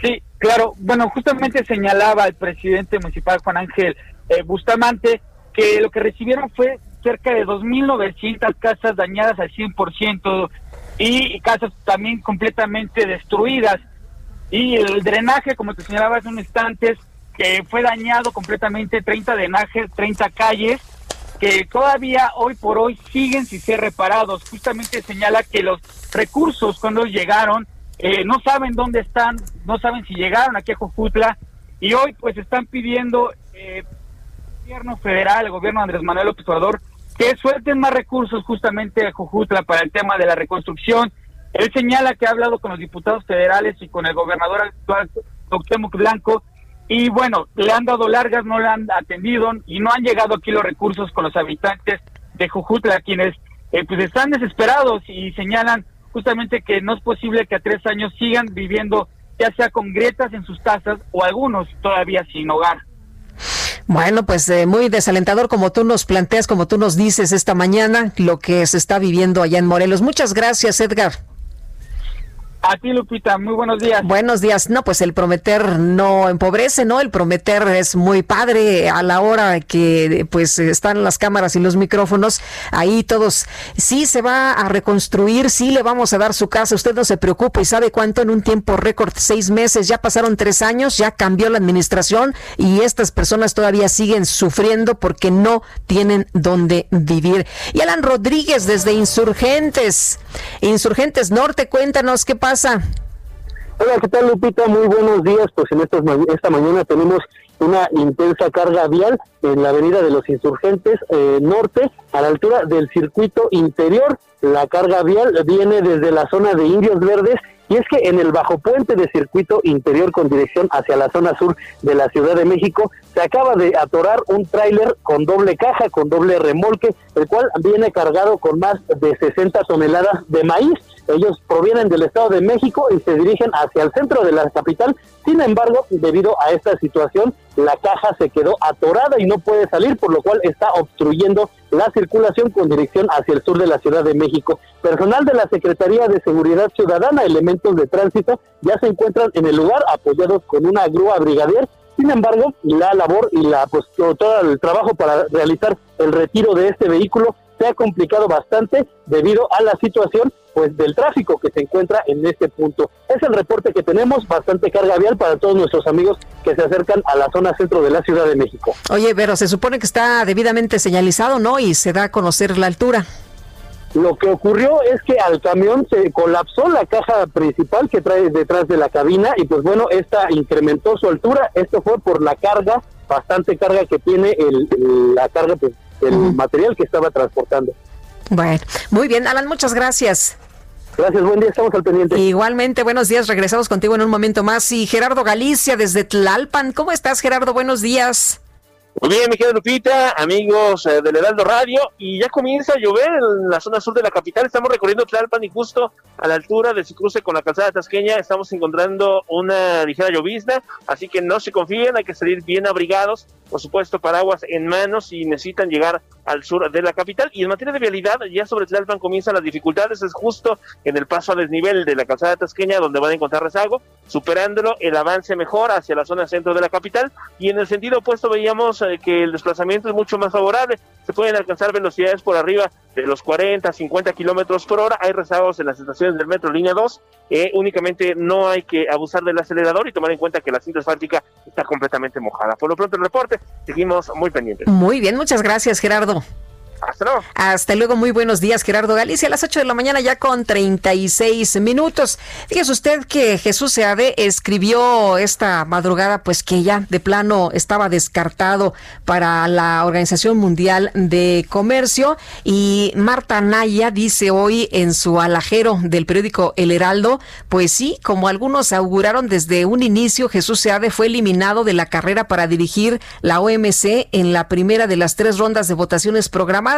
Sí, claro. Bueno, justamente señalaba el presidente municipal Juan Ángel eh, Bustamante que lo que recibieron fue cerca de 2.900 casas dañadas al 100% y casas también completamente destruidas. Y el drenaje, como te señalaba hace un instante, que fue dañado completamente, 30 drenajes, 30 calles, que todavía hoy por hoy siguen sin ser reparados. Justamente señala que los recursos cuando llegaron eh, no saben dónde están, no saben si llegaron aquí a Jojutla y hoy pues están pidiendo eh, el gobierno federal, el gobierno de Andrés Manuel López Obrador, que suelten más recursos justamente a Jojutla para el tema de la reconstrucción. Él señala que ha hablado con los diputados federales y con el gobernador actual, Cuauhtémoc Blanco, y bueno, le han dado largas, no le han atendido y no han llegado aquí los recursos con los habitantes de Jujutla, quienes eh, pues están desesperados y señalan justamente que no es posible que a tres años sigan viviendo ya sea con grietas en sus casas o algunos todavía sin hogar. Bueno, pues eh, muy desalentador como tú nos planteas, como tú nos dices esta mañana, lo que se está viviendo allá en Morelos. Muchas gracias, Edgar. A ti, Lupita, muy buenos días. Buenos días. No, pues el prometer no empobrece, ¿no? El prometer es muy padre a la hora que pues están las cámaras y los micrófonos. Ahí todos, sí se va a reconstruir, sí le vamos a dar su casa. Usted no se preocupe y sabe cuánto en un tiempo récord, seis meses, ya pasaron tres años, ya cambió la administración y estas personas todavía siguen sufriendo porque no tienen dónde vivir. Y Alan Rodríguez desde Insurgentes, Insurgentes Norte, cuéntanos qué pasa. Hola, ¿qué tal Lupita? Muy buenos días. Pues en estas ma- esta mañana tenemos una intensa carga vial en la avenida de los Insurgentes eh, Norte, a la altura del circuito interior. La carga vial viene desde la zona de Indios Verdes y es que en el bajo puente de circuito interior con dirección hacia la zona sur de la Ciudad de México se acaba de atorar un tráiler con doble caja, con doble remolque, el cual viene cargado con más de 60 toneladas de maíz. Ellos provienen del Estado de México y se dirigen hacia el centro de la capital. Sin embargo, debido a esta situación, la caja se quedó atorada y no puede salir, por lo cual está obstruyendo la circulación con dirección hacia el sur de la Ciudad de México. Personal de la Secretaría de Seguridad Ciudadana, elementos de tránsito, ya se encuentran en el lugar apoyados con una grúa brigadier. Sin embargo, la labor y la pues todo el trabajo para realizar el retiro de este vehículo se ha complicado bastante debido a la situación pues del tráfico que se encuentra en este punto. Es el reporte que tenemos, bastante carga vial para todos nuestros amigos que se acercan a la zona centro de la Ciudad de México. Oye, pero se supone que está debidamente señalizado, ¿no? Y se da a conocer la altura. Lo que ocurrió es que al camión se colapsó la caja principal que trae detrás de la cabina y pues bueno, esta incrementó su altura. Esto fue por la carga, bastante carga que tiene el, la carga, pues, el material que estaba transportando. Bueno, muy bien, Alan, muchas gracias. Gracias, buen día, estamos al pendiente. Igualmente, buenos días, regresamos contigo en un momento más. Y Gerardo Galicia desde Tlalpan, ¿cómo estás, Gerardo? Buenos días. Muy bien, mi querida Lupita, amigos eh, del Heraldo Radio, y ya comienza a llover en la zona sur de la capital. Estamos recorriendo Tlalpan y justo a la altura de su cruce con la calzada tasqueña estamos encontrando una ligera llovizna, así que no se confíen, hay que salir bien abrigados, por supuesto, paraguas en mano si necesitan llegar al sur de la capital. Y en materia de vialidad, ya sobre Tlalpan comienzan las dificultades, es justo en el paso a desnivel de la calzada tasqueña donde van a encontrar rezago, superándolo el avance mejor hacia la zona centro de la capital. Y en el sentido opuesto veíamos eh, que el desplazamiento es mucho más favorable, se pueden alcanzar velocidades por arriba de los 40, 50 kilómetros por hora. Hay rezagos en las estaciones del metro línea 2. Eh, únicamente no hay que abusar del acelerador y tomar en cuenta que la cinta asfáltica está completamente mojada. Por lo pronto, el reporte, seguimos muy pendientes. Muy bien, muchas gracias, Gerardo. Hasta luego. Muy buenos días, Gerardo Galicia. A las 8 de la mañana ya con 36 minutos. Fíjese usted que Jesús Seade escribió esta madrugada, pues que ya de plano estaba descartado para la Organización Mundial de Comercio. Y Marta Naya dice hoy en su alajero del periódico El Heraldo, pues sí, como algunos auguraron desde un inicio, Jesús Seade fue eliminado de la carrera para dirigir la OMC en la primera de las tres rondas de votaciones programadas.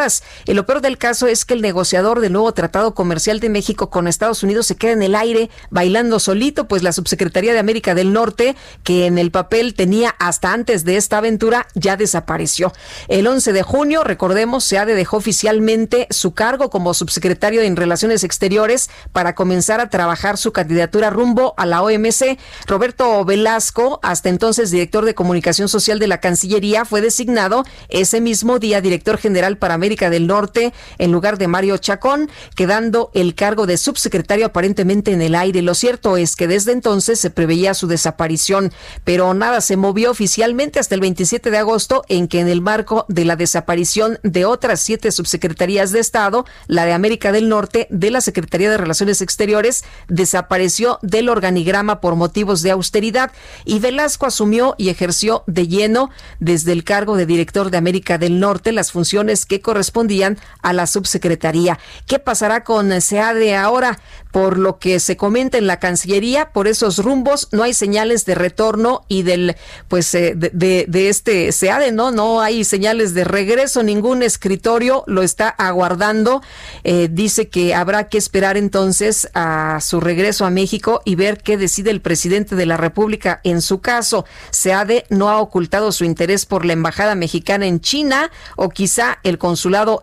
Y lo peor del caso es que el negociador del nuevo Tratado Comercial de México con Estados Unidos se queda en el aire bailando solito, pues la Subsecretaría de América del Norte, que en el papel tenía hasta antes de esta aventura, ya desapareció. El 11 de junio, recordemos, Seade dejó oficialmente su cargo como subsecretario en Relaciones Exteriores para comenzar a trabajar su candidatura rumbo a la OMC. Roberto Velasco, hasta entonces director de comunicación social de la Cancillería, fue designado ese mismo día director general para América del Norte en lugar de Mario Chacón, quedando el cargo de subsecretario aparentemente en el aire. Lo cierto es que desde entonces se preveía su desaparición, pero nada se movió oficialmente hasta el 27 de agosto en que en el marco de la desaparición de otras siete subsecretarías de Estado, la de América del Norte de la Secretaría de Relaciones Exteriores desapareció del organigrama por motivos de austeridad y Velasco asumió y ejerció de lleno desde el cargo de director de América del Norte las funciones que correspondían a la subsecretaría. ¿Qué pasará con SEADE ahora? Por lo que se comenta en la Cancillería, por esos rumbos no hay señales de retorno y del, pues, eh, de, de, este SEADE, ¿no? No hay señales de regreso, ningún escritorio lo está aguardando. Eh, dice que habrá que esperar entonces a su regreso a México y ver qué decide el presidente de la República en su caso. SEADE no ha ocultado su interés por la embajada mexicana en China o quizá el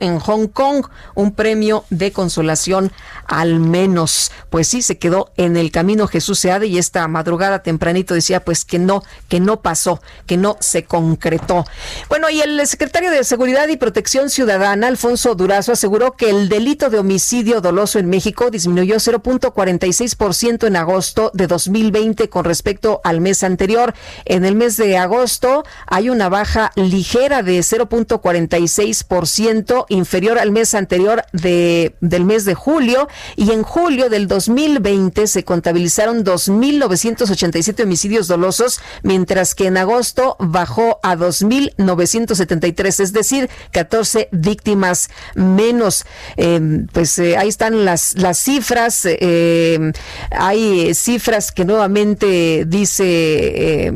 en Hong Kong, un premio de consolación al menos. Pues sí, se quedó en el camino Jesús Seade y esta madrugada tempranito decía pues que no, que no pasó, que no se concretó. Bueno, y el secretario de Seguridad y Protección Ciudadana, Alfonso Durazo, aseguró que el delito de homicidio doloso en México disminuyó 0.46% en agosto de 2020 con respecto al mes anterior. En el mes de agosto hay una baja ligera de 0.46%, inferior al mes anterior de, del mes de julio, y en julio del 2020 se contabilizaron 2.987 homicidios dolosos, mientras que en agosto bajó a 2.973, es decir, 14 víctimas menos. Eh, pues eh, ahí están las, las cifras. Eh, hay cifras que nuevamente dice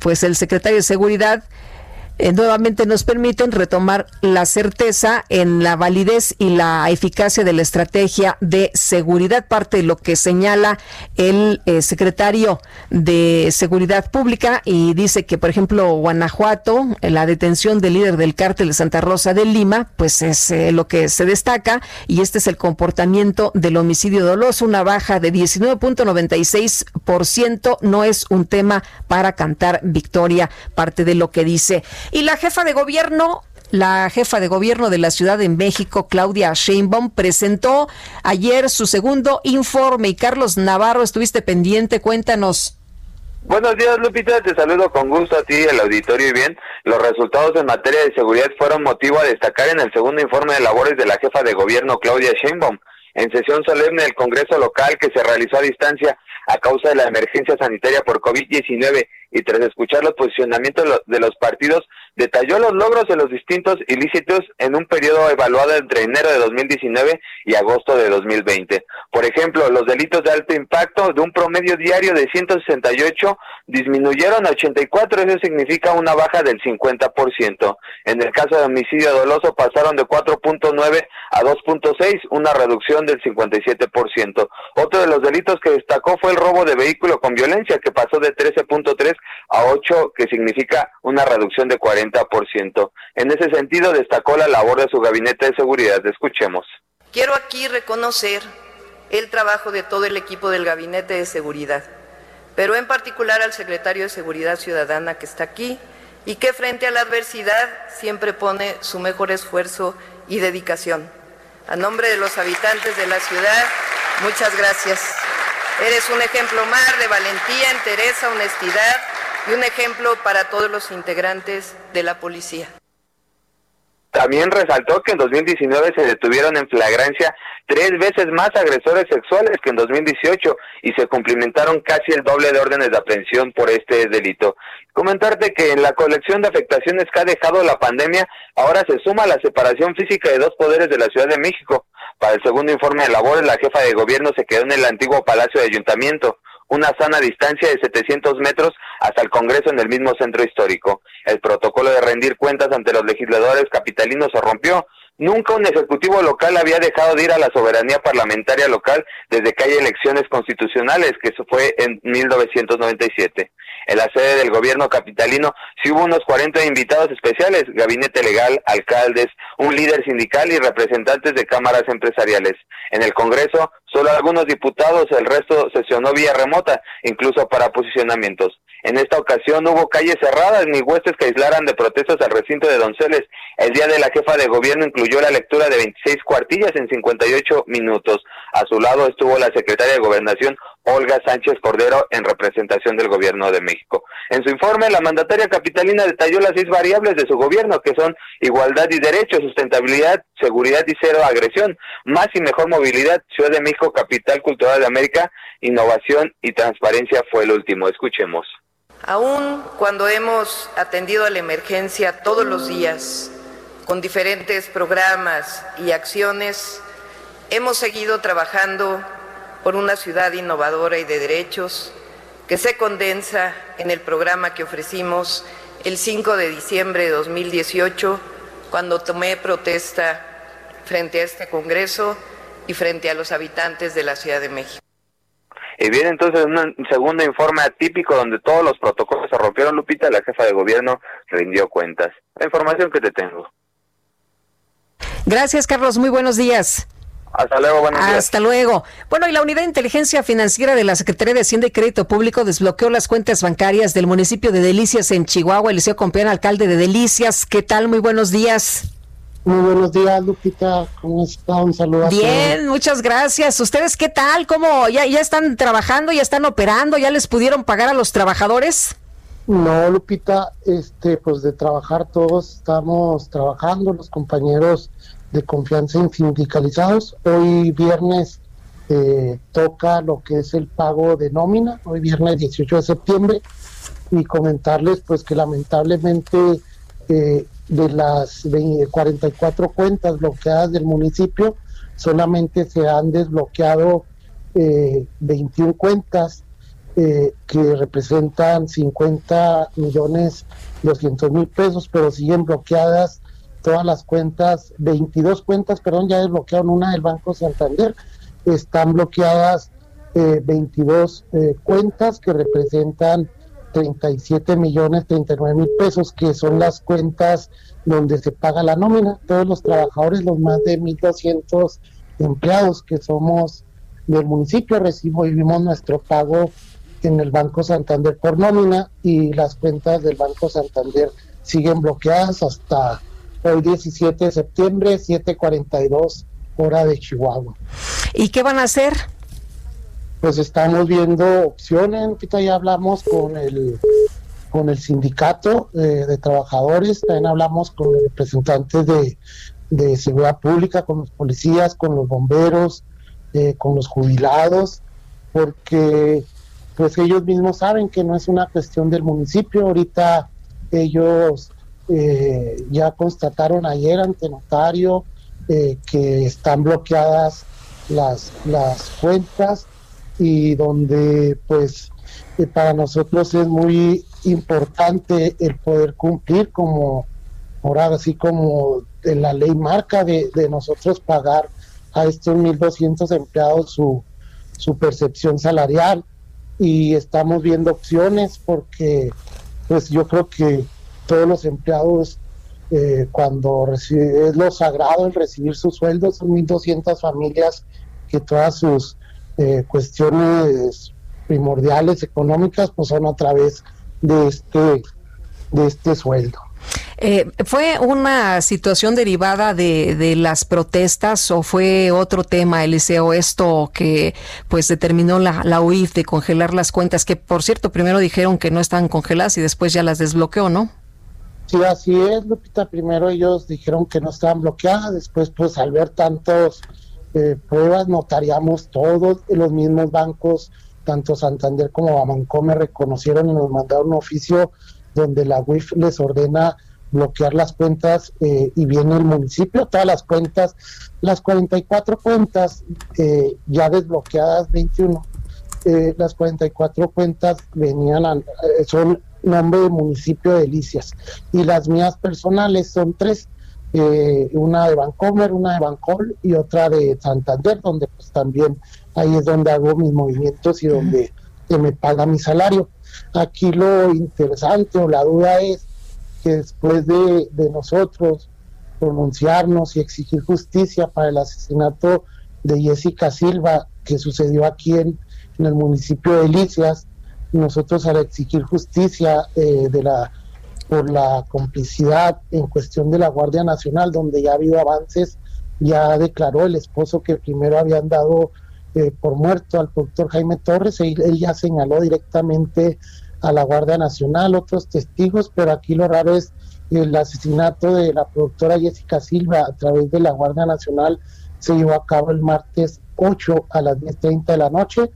pues el secretario de Seguridad eh, nuevamente nos permiten retomar la certeza en la validez y la eficacia de la estrategia de seguridad, parte de lo que señala el eh, secretario de Seguridad Pública y dice que, por ejemplo, Guanajuato, la detención del líder del cártel de Santa Rosa de Lima, pues es eh, lo que se destaca y este es el comportamiento del homicidio doloso, una baja de 19.96%, no es un tema para cantar victoria, parte de lo que dice. Y la jefa de gobierno la jefa de gobierno de la Ciudad de México, Claudia Sheinbaum, presentó ayer su segundo informe. Y Carlos Navarro, estuviste pendiente, cuéntanos. Buenos días, Lupita. Te saludo con gusto a ti, el auditorio y bien. Los resultados en materia de seguridad fueron motivo a destacar en el segundo informe de labores de la jefa de gobierno, Claudia Sheinbaum. En sesión solemne del Congreso local que se realizó a distancia a causa de la emergencia sanitaria por COVID-19 y tras escuchar los posicionamientos de los partidos, detalló los logros de los distintos ilícitos en un periodo evaluado entre enero de 2019 y agosto de 2020. Por ejemplo, los delitos de alto impacto de un promedio diario de 168 disminuyeron a 84, eso significa una baja del 50%. En el caso de homicidio doloso pasaron de 4.9 a 2.6, una reducción del 57%. Otro de los delitos que destacó fue el robo de vehículo con violencia, que pasó de 13.3 a 8, que significa una reducción de 40%. En ese sentido, destacó la labor de su gabinete de seguridad. Escuchemos. Quiero aquí reconocer el trabajo de todo el equipo del gabinete de seguridad, pero en particular al secretario de Seguridad Ciudadana que está aquí y que frente a la adversidad siempre pone su mejor esfuerzo y dedicación. A nombre de los habitantes de la ciudad, muchas gracias. Eres un ejemplo más de valentía, entereza, honestidad y un ejemplo para todos los integrantes de la policía. También resaltó que en 2019 se detuvieron en flagrancia tres veces más agresores sexuales que en 2018 y se cumplimentaron casi el doble de órdenes de aprehensión por este delito. Comentarte que en la colección de afectaciones que ha dejado la pandemia, ahora se suma la separación física de dos poderes de la Ciudad de México. Para el segundo informe de labores, la jefa de gobierno se quedó en el antiguo Palacio de Ayuntamiento una sana distancia de 700 metros hasta el Congreso en el mismo centro histórico. El protocolo de rendir cuentas ante los legisladores capitalinos se rompió. Nunca un ejecutivo local había dejado de ir a la soberanía parlamentaria local desde que hay elecciones constitucionales, que eso fue en 1997. En la sede del gobierno capitalino sí hubo unos 40 invitados especiales, gabinete legal, alcaldes, un líder sindical y representantes de cámaras empresariales. En el Congreso, solo algunos diputados, el resto sesionó vía remota, incluso para posicionamientos. En esta ocasión no hubo calles cerradas ni huestes que aislaran de protestas al recinto de Donceles. El día de la jefa de gobierno incluyó la lectura de 26 cuartillas en 58 minutos. A su lado estuvo la secretaria de Gobernación, Olga Sánchez Cordero en representación del gobierno de México. En su informe, la mandataria capitalina detalló las seis variables de su gobierno, que son igualdad y derechos, sustentabilidad, seguridad y cero agresión, más y mejor movilidad, Ciudad de México, capital cultural de América, innovación y transparencia fue el último. Escuchemos. Aún cuando hemos atendido a la emergencia todos los días, con diferentes programas y acciones, hemos seguido trabajando por una ciudad innovadora y de derechos, que se condensa en el programa que ofrecimos el 5 de diciembre de 2018, cuando tomé protesta frente a este Congreso y frente a los habitantes de la Ciudad de México. Y viene entonces un segundo informe atípico donde todos los protocolos se rompieron, Lupita, la jefa de gobierno rindió cuentas. La información que te tengo. Gracias, Carlos. Muy buenos días. Hasta luego, buenos días. Hasta luego. Bueno, y la Unidad de Inteligencia Financiera de la Secretaría de Hacienda y Crédito Público desbloqueó las cuentas bancarias del municipio de Delicias en Chihuahua. Eliseo Compeán, alcalde de Delicias. ¿Qué tal? Muy buenos días. Muy buenos días, Lupita. ¿Cómo está? Un saludo. Bien, muchas gracias. ¿Ustedes qué tal? ¿Cómo ya, ya están trabajando? ¿Ya están operando? ¿Ya les pudieron pagar a los trabajadores? No, Lupita, este, pues de trabajar todos estamos trabajando, los compañeros de confianza en sindicalizados. Hoy viernes eh, toca lo que es el pago de nómina, hoy viernes 18 de septiembre, y comentarles pues que lamentablemente eh, de las 44 cuentas bloqueadas del municipio, solamente se han desbloqueado eh, 21 cuentas eh, que representan 50 millones 200 mil pesos, pero siguen bloqueadas todas las cuentas, 22 cuentas, perdón, ya desbloquearon una del Banco Santander, están bloqueadas eh, 22 eh, cuentas que representan 37 millones 39 mil pesos, que son las cuentas donde se paga la nómina. Todos los trabajadores, los más de 1.200 empleados que somos del municipio, recibimos nuestro pago en el Banco Santander por nómina y las cuentas del Banco Santander siguen bloqueadas hasta hoy 17 de septiembre, 7:42 hora de Chihuahua. ¿Y qué van a hacer? Pues estamos viendo opciones, ya hablamos con el con el sindicato eh, de trabajadores, también hablamos con los representantes de, de seguridad pública, con los policías, con los bomberos, eh, con los jubilados, porque pues ellos mismos saben que no es una cuestión del municipio, ahorita ellos eh, ya constataron ayer ante notario eh, que están bloqueadas las, las cuentas y donde pues eh, para nosotros es muy importante el poder cumplir como ahora así como la ley marca de, de nosotros pagar a estos 1.200 empleados su, su percepción salarial. Y estamos viendo opciones porque pues yo creo que todos los empleados eh, cuando es lo sagrado el recibir sus sueldos, son 1.200 familias que todas sus eh, cuestiones primordiales económicas pues son a través de este, de este sueldo. Eh, ¿Fue una situación derivada de, de, las protestas o fue otro tema, Eliseo, esto que pues determinó la, la UIF de congelar las cuentas, que por cierto primero dijeron que no estaban congeladas y después ya las desbloqueó, ¿no? Sí, así es, Lupita. Primero ellos dijeron que no estaban bloqueadas, después pues al ver tantos eh, pruebas notaríamos todos los mismos bancos, tanto Santander como Bamancomer reconocieron y nos mandaron un oficio donde la UIF les ordena bloquear las cuentas eh, y viene el municipio, todas las cuentas, las 44 cuentas eh, ya desbloqueadas, 21, eh, las 44 cuentas venían, son nombre de municipio de Delicias y las mías personales son tres, una de Bancomer, una de Bancol y otra de Santander, donde pues también ahí es donde hago mis movimientos y donde me paga mi salario. Aquí lo interesante o la duda es que después de, nosotros pronunciarnos y exigir justicia para el asesinato de Jessica Silva que sucedió aquí en, el municipio de Delicias, nosotros al exigir justicia eh, de la por la complicidad en cuestión de la Guardia Nacional, donde ya ha habido avances, ya declaró el esposo que primero habían dado eh, por muerto al doctor Jaime Torres, él, él ya señaló directamente a la Guardia Nacional, otros testigos, pero aquí lo raro es el asesinato de la productora Jessica Silva a través de la Guardia Nacional se llevó a cabo el martes 8 a las 10.30 de la noche.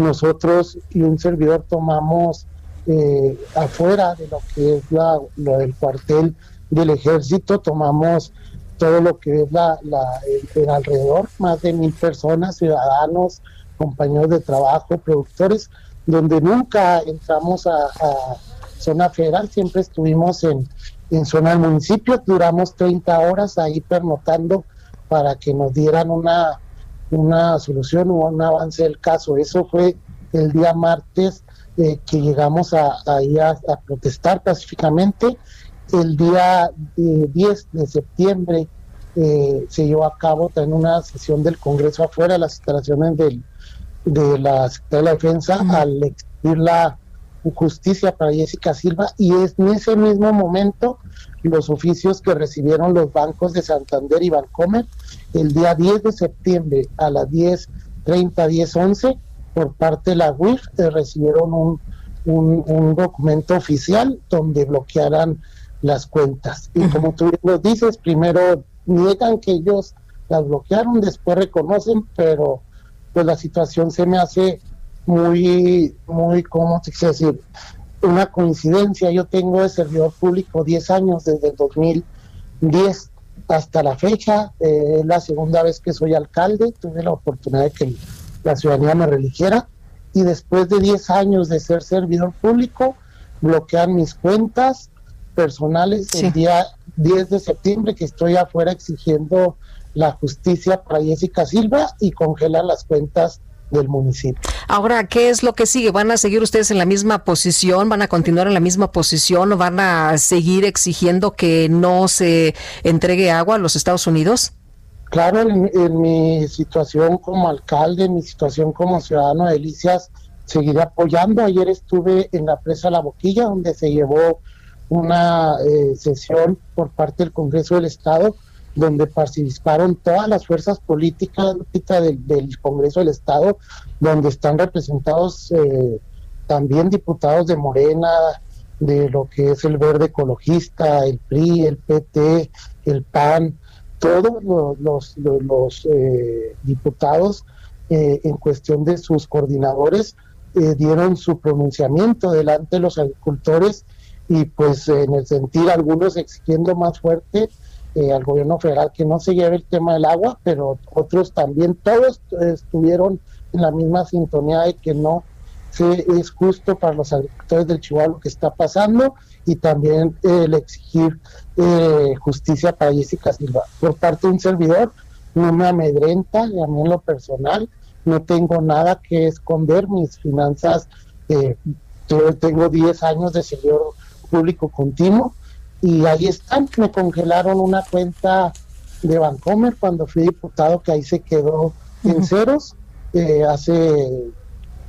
Nosotros y un servidor tomamos eh, afuera de lo que es la, lo del cuartel del ejército, tomamos todo lo que es la, el alrededor, más de mil personas, ciudadanos, compañeros de trabajo, productores, donde nunca entramos a, zona federal, siempre estuvimos en, en zona del municipio, duramos 30 horas ahí pernotando para que nos dieran una, una solución o un avance del caso. Eso fue el día martes eh, que llegamos a, a, protestar pacíficamente. El día 10 eh, de septiembre eh, se llevó a cabo también una sesión del Congreso afuera, las instalaciones del, de la Secretaría de la Defensa al exigir la justicia para Jessica Silva y es en ese mismo momento los oficios que recibieron los bancos de Santander y Bancomer el día 10 de septiembre a las 10.30, 10.11 por parte de la UIF eh, recibieron un, un, documento oficial donde bloquearan las cuentas. Y como tú lo dices, primero niegan que ellos las bloquearon, después reconocen, pero pues la situación se me hace muy, muy, ¿cómo se decir? Una coincidencia. Yo tengo de servidor público 10 años, desde el 2010 hasta la fecha. Eh, es la segunda vez que soy alcalde. Tuve la oportunidad de que la ciudadanía me religiera. Y después de 10 años de ser servidor público, bloquean mis cuentas personales el día 10 de septiembre, que estoy afuera exigiendo la justicia para Jessica Silva y congelar las cuentas del municipio. Ahora, ¿qué es lo que sigue? ¿Van a seguir ustedes en la misma posición? ¿Van a continuar en la misma posición o van a seguir exigiendo que no se entregue agua a los Estados Unidos? Claro, en, mi situación como alcalde, en mi situación como ciudadano de Delicias, seguiré apoyando. Ayer estuve en la presa La Boquilla, donde se llevó una eh, sesión por parte del Congreso del Estado donde participaron todas las fuerzas políticas del, Congreso del Estado, donde están representados eh, también diputados de Morena, de lo que es el Verde Ecologista, el PRI, el PT, el PAN, todos los, eh, diputados eh, en cuestión de sus coordinadores dieron su pronunciamiento delante de los agricultores y pues en el sentir algunos exigiendo más fuerte eh, al gobierno federal que no se lleve el tema del agua, pero otros también, todos estuvieron en la misma sintonía de que no se, es justo para los agricultores del Chihuahua lo que está pasando y también el exigir eh, justicia para Jessica Silva. Por parte de un servidor, no me amedrenta, a mí en lo personal, no tengo nada que esconder, mis finanzas, eh, tengo 10 años de servidor público continuo, y ahí están, me congelaron una cuenta de Bancomer cuando fui diputado, que ahí se quedó en ceros. Eh, hace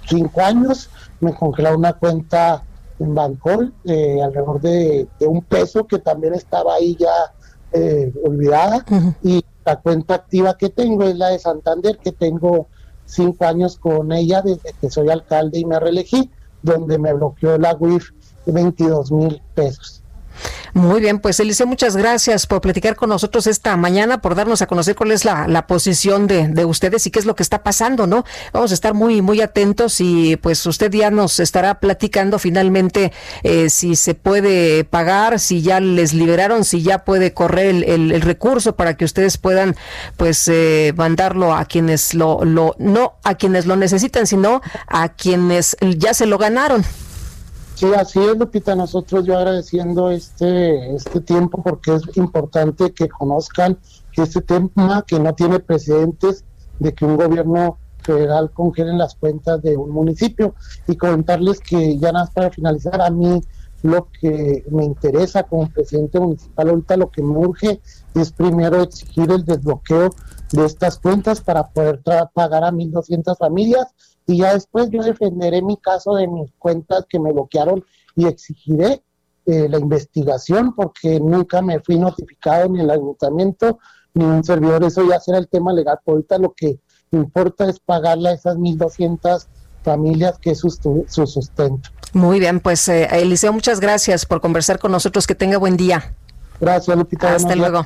cinco años me congelaron una cuenta en Bancol, eh, alrededor de, un peso que también estaba ahí ya eh, olvidada. Y la cuenta activa que tengo es la de Santander, que tengo cinco años con ella desde que soy alcalde y me reelegí, donde me bloqueó la WIF 22 mil pesos. Muy bien, pues Eliseo, muchas gracias por platicar con nosotros esta mañana, por darnos a conocer cuál es la, la posición de, de, ustedes y qué es lo que está pasando, ¿no? Vamos a estar muy, muy atentos y pues usted ya nos estará platicando finalmente eh, si se puede pagar, si ya les liberaron, si ya puede correr el, el, el recurso para que ustedes puedan pues eh, mandarlo a quienes lo, lo, no a quienes lo necesitan, sino a quienes ya se lo ganaron. Sí, así es, Lupita. Nosotros yo agradeciendo este, este tiempo porque es importante que conozcan este tema que no tiene precedentes de que un gobierno federal congele las cuentas de un municipio y comentarles que ya nada más para finalizar a mí lo que me interesa como presidente municipal ahorita lo que me urge es primero exigir el desbloqueo de estas cuentas para poder pagar a 1.200 familias y ya después yo defenderé mi caso de mis cuentas que me bloquearon y exigiré eh, la investigación porque nunca me fui notificado ni el ayuntamiento ni un servidor. Eso ya será el tema legal. ahorita lo que importa es pagarle a esas 1.200 familias que es su, su sustento. Muy bien, pues eh, Eliseo, muchas gracias por conversar con nosotros. Que tenga buen día. Gracias, Lupita. Hasta luego.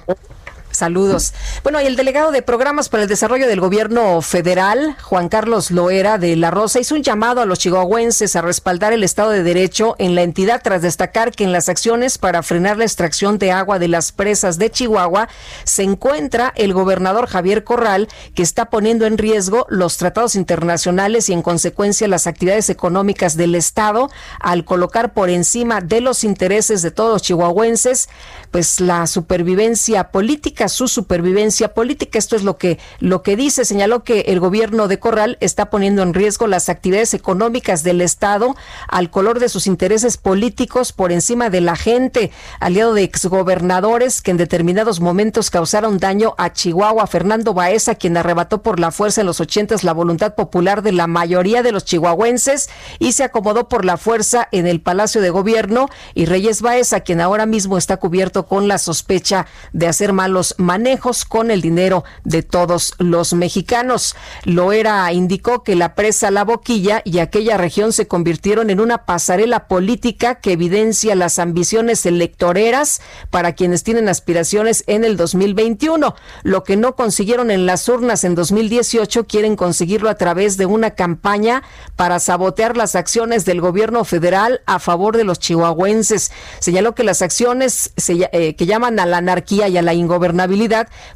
Saludos. Bueno, y el delegado de programas para el desarrollo del gobierno federal, Juan Carlos Loera de La Rosa, hizo un llamado a los chihuahuenses a respaldar el Estado de Derecho en la entidad tras destacar que en las acciones para frenar la extracción de agua de las presas de Chihuahua se encuentra el gobernador Javier Corral, que está poniendo en riesgo los tratados internacionales y en consecuencia las actividades económicas del Estado al colocar por encima de los intereses de todos los chihuahuenses, pues la supervivencia política su supervivencia política. Esto es lo que, lo que dice. Señaló que el gobierno de Corral está poniendo en riesgo las actividades económicas del Estado al color de sus intereses políticos por encima de la gente. Aliado de exgobernadores que en determinados momentos causaron daño a Chihuahua. Fernando Baeza, quien arrebató por la fuerza en los ochentas la voluntad popular de la mayoría de los chihuahuenses y se acomodó por la fuerza en el Palacio de Gobierno. Y Reyes Baeza, quien ahora mismo está cubierto con la sospecha de hacer malos manejos con el dinero de todos los mexicanos. Loera indicó que la presa La Boquilla y aquella región se convirtieron en una pasarela política que evidencia las ambiciones electoreras para quienes tienen aspiraciones en el 2021. Lo que no consiguieron en las urnas en 2018 quieren conseguirlo a través de una campaña para sabotear las acciones del gobierno federal a favor de los chihuahuenses. Señaló que las acciones eh, que llaman a la anarquía y a la ingobernabilidad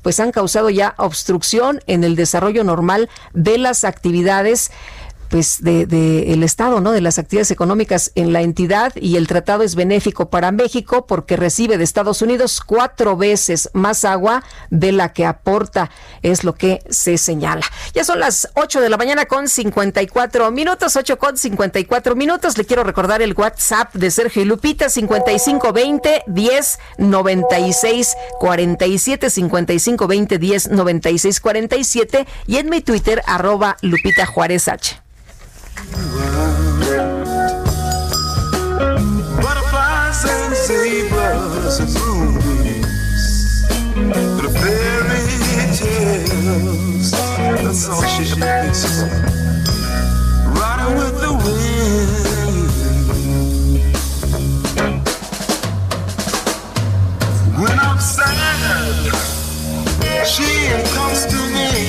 pues han causado ya obstrucción en el desarrollo normal de las actividades pues de, de, el Estado, ¿no? De las actividades económicas en la entidad y el tratado es benéfico para México porque recibe de Estados Unidos cuatro veces más agua de la que aporta, es lo que se señala. Ya son las 8 de la mañana con 54 minutos, 8 con 54 minutos. Le quiero recordar el WhatsApp de Sergio y Lupita, 5520 10 96 47 5520 10 96 47 y en mi Twitter arroba Lupita Juárez H. Butterflies and zebras and moonbeams, the fairy tales. That's all she makes. Riding with the wind. When I'm sad, she comes to me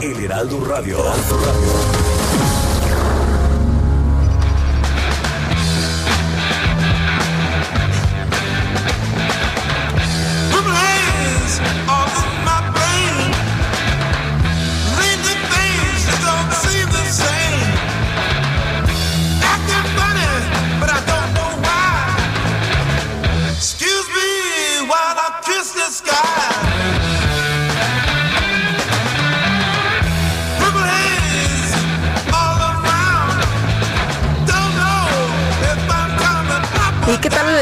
El Heraldo Radio. all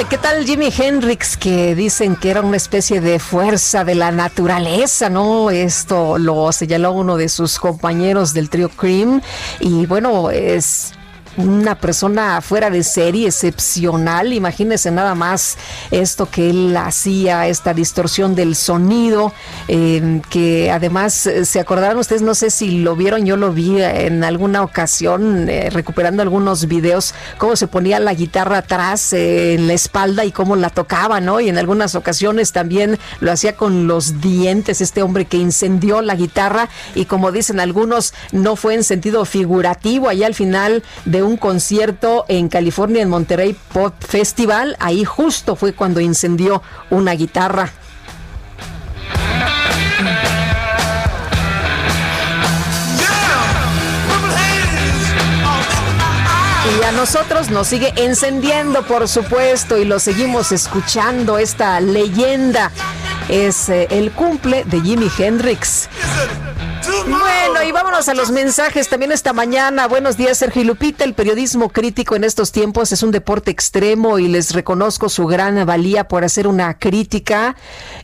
¿qué tal Jimi Hendrix que dicen que era una especie de fuerza de la naturaleza, ¿no? Esto lo señaló uno de sus compañeros del trío Cream y bueno, es una persona fuera de serie, excepcional. Imagínense nada más esto que él hacía, esta distorsión del sonido, eh, que además eh, se acordaron ustedes, no sé si lo vieron, yo lo vi en alguna ocasión, eh, recuperando algunos videos, cómo se ponía la guitarra atrás en la espalda y cómo la tocaba, ¿no? Y en algunas ocasiones también lo hacía con los dientes, este hombre que incendió la guitarra y como dicen algunos, no fue en sentido figurativo, allá al final de un concierto en California, en Monterrey Pop Festival. Ahí justo fue cuando incendió una guitarra. Y a nosotros nos sigue encendiendo, por supuesto, y lo seguimos escuchando, esta leyenda. Es eh, el cumple de Jimi Hendrix. Bueno, y vámonos a los mensajes también esta mañana. Buenos días, Sergio Lupita. El periodismo crítico en estos tiempos es un deporte extremo y les reconozco su gran valía por hacer una crítica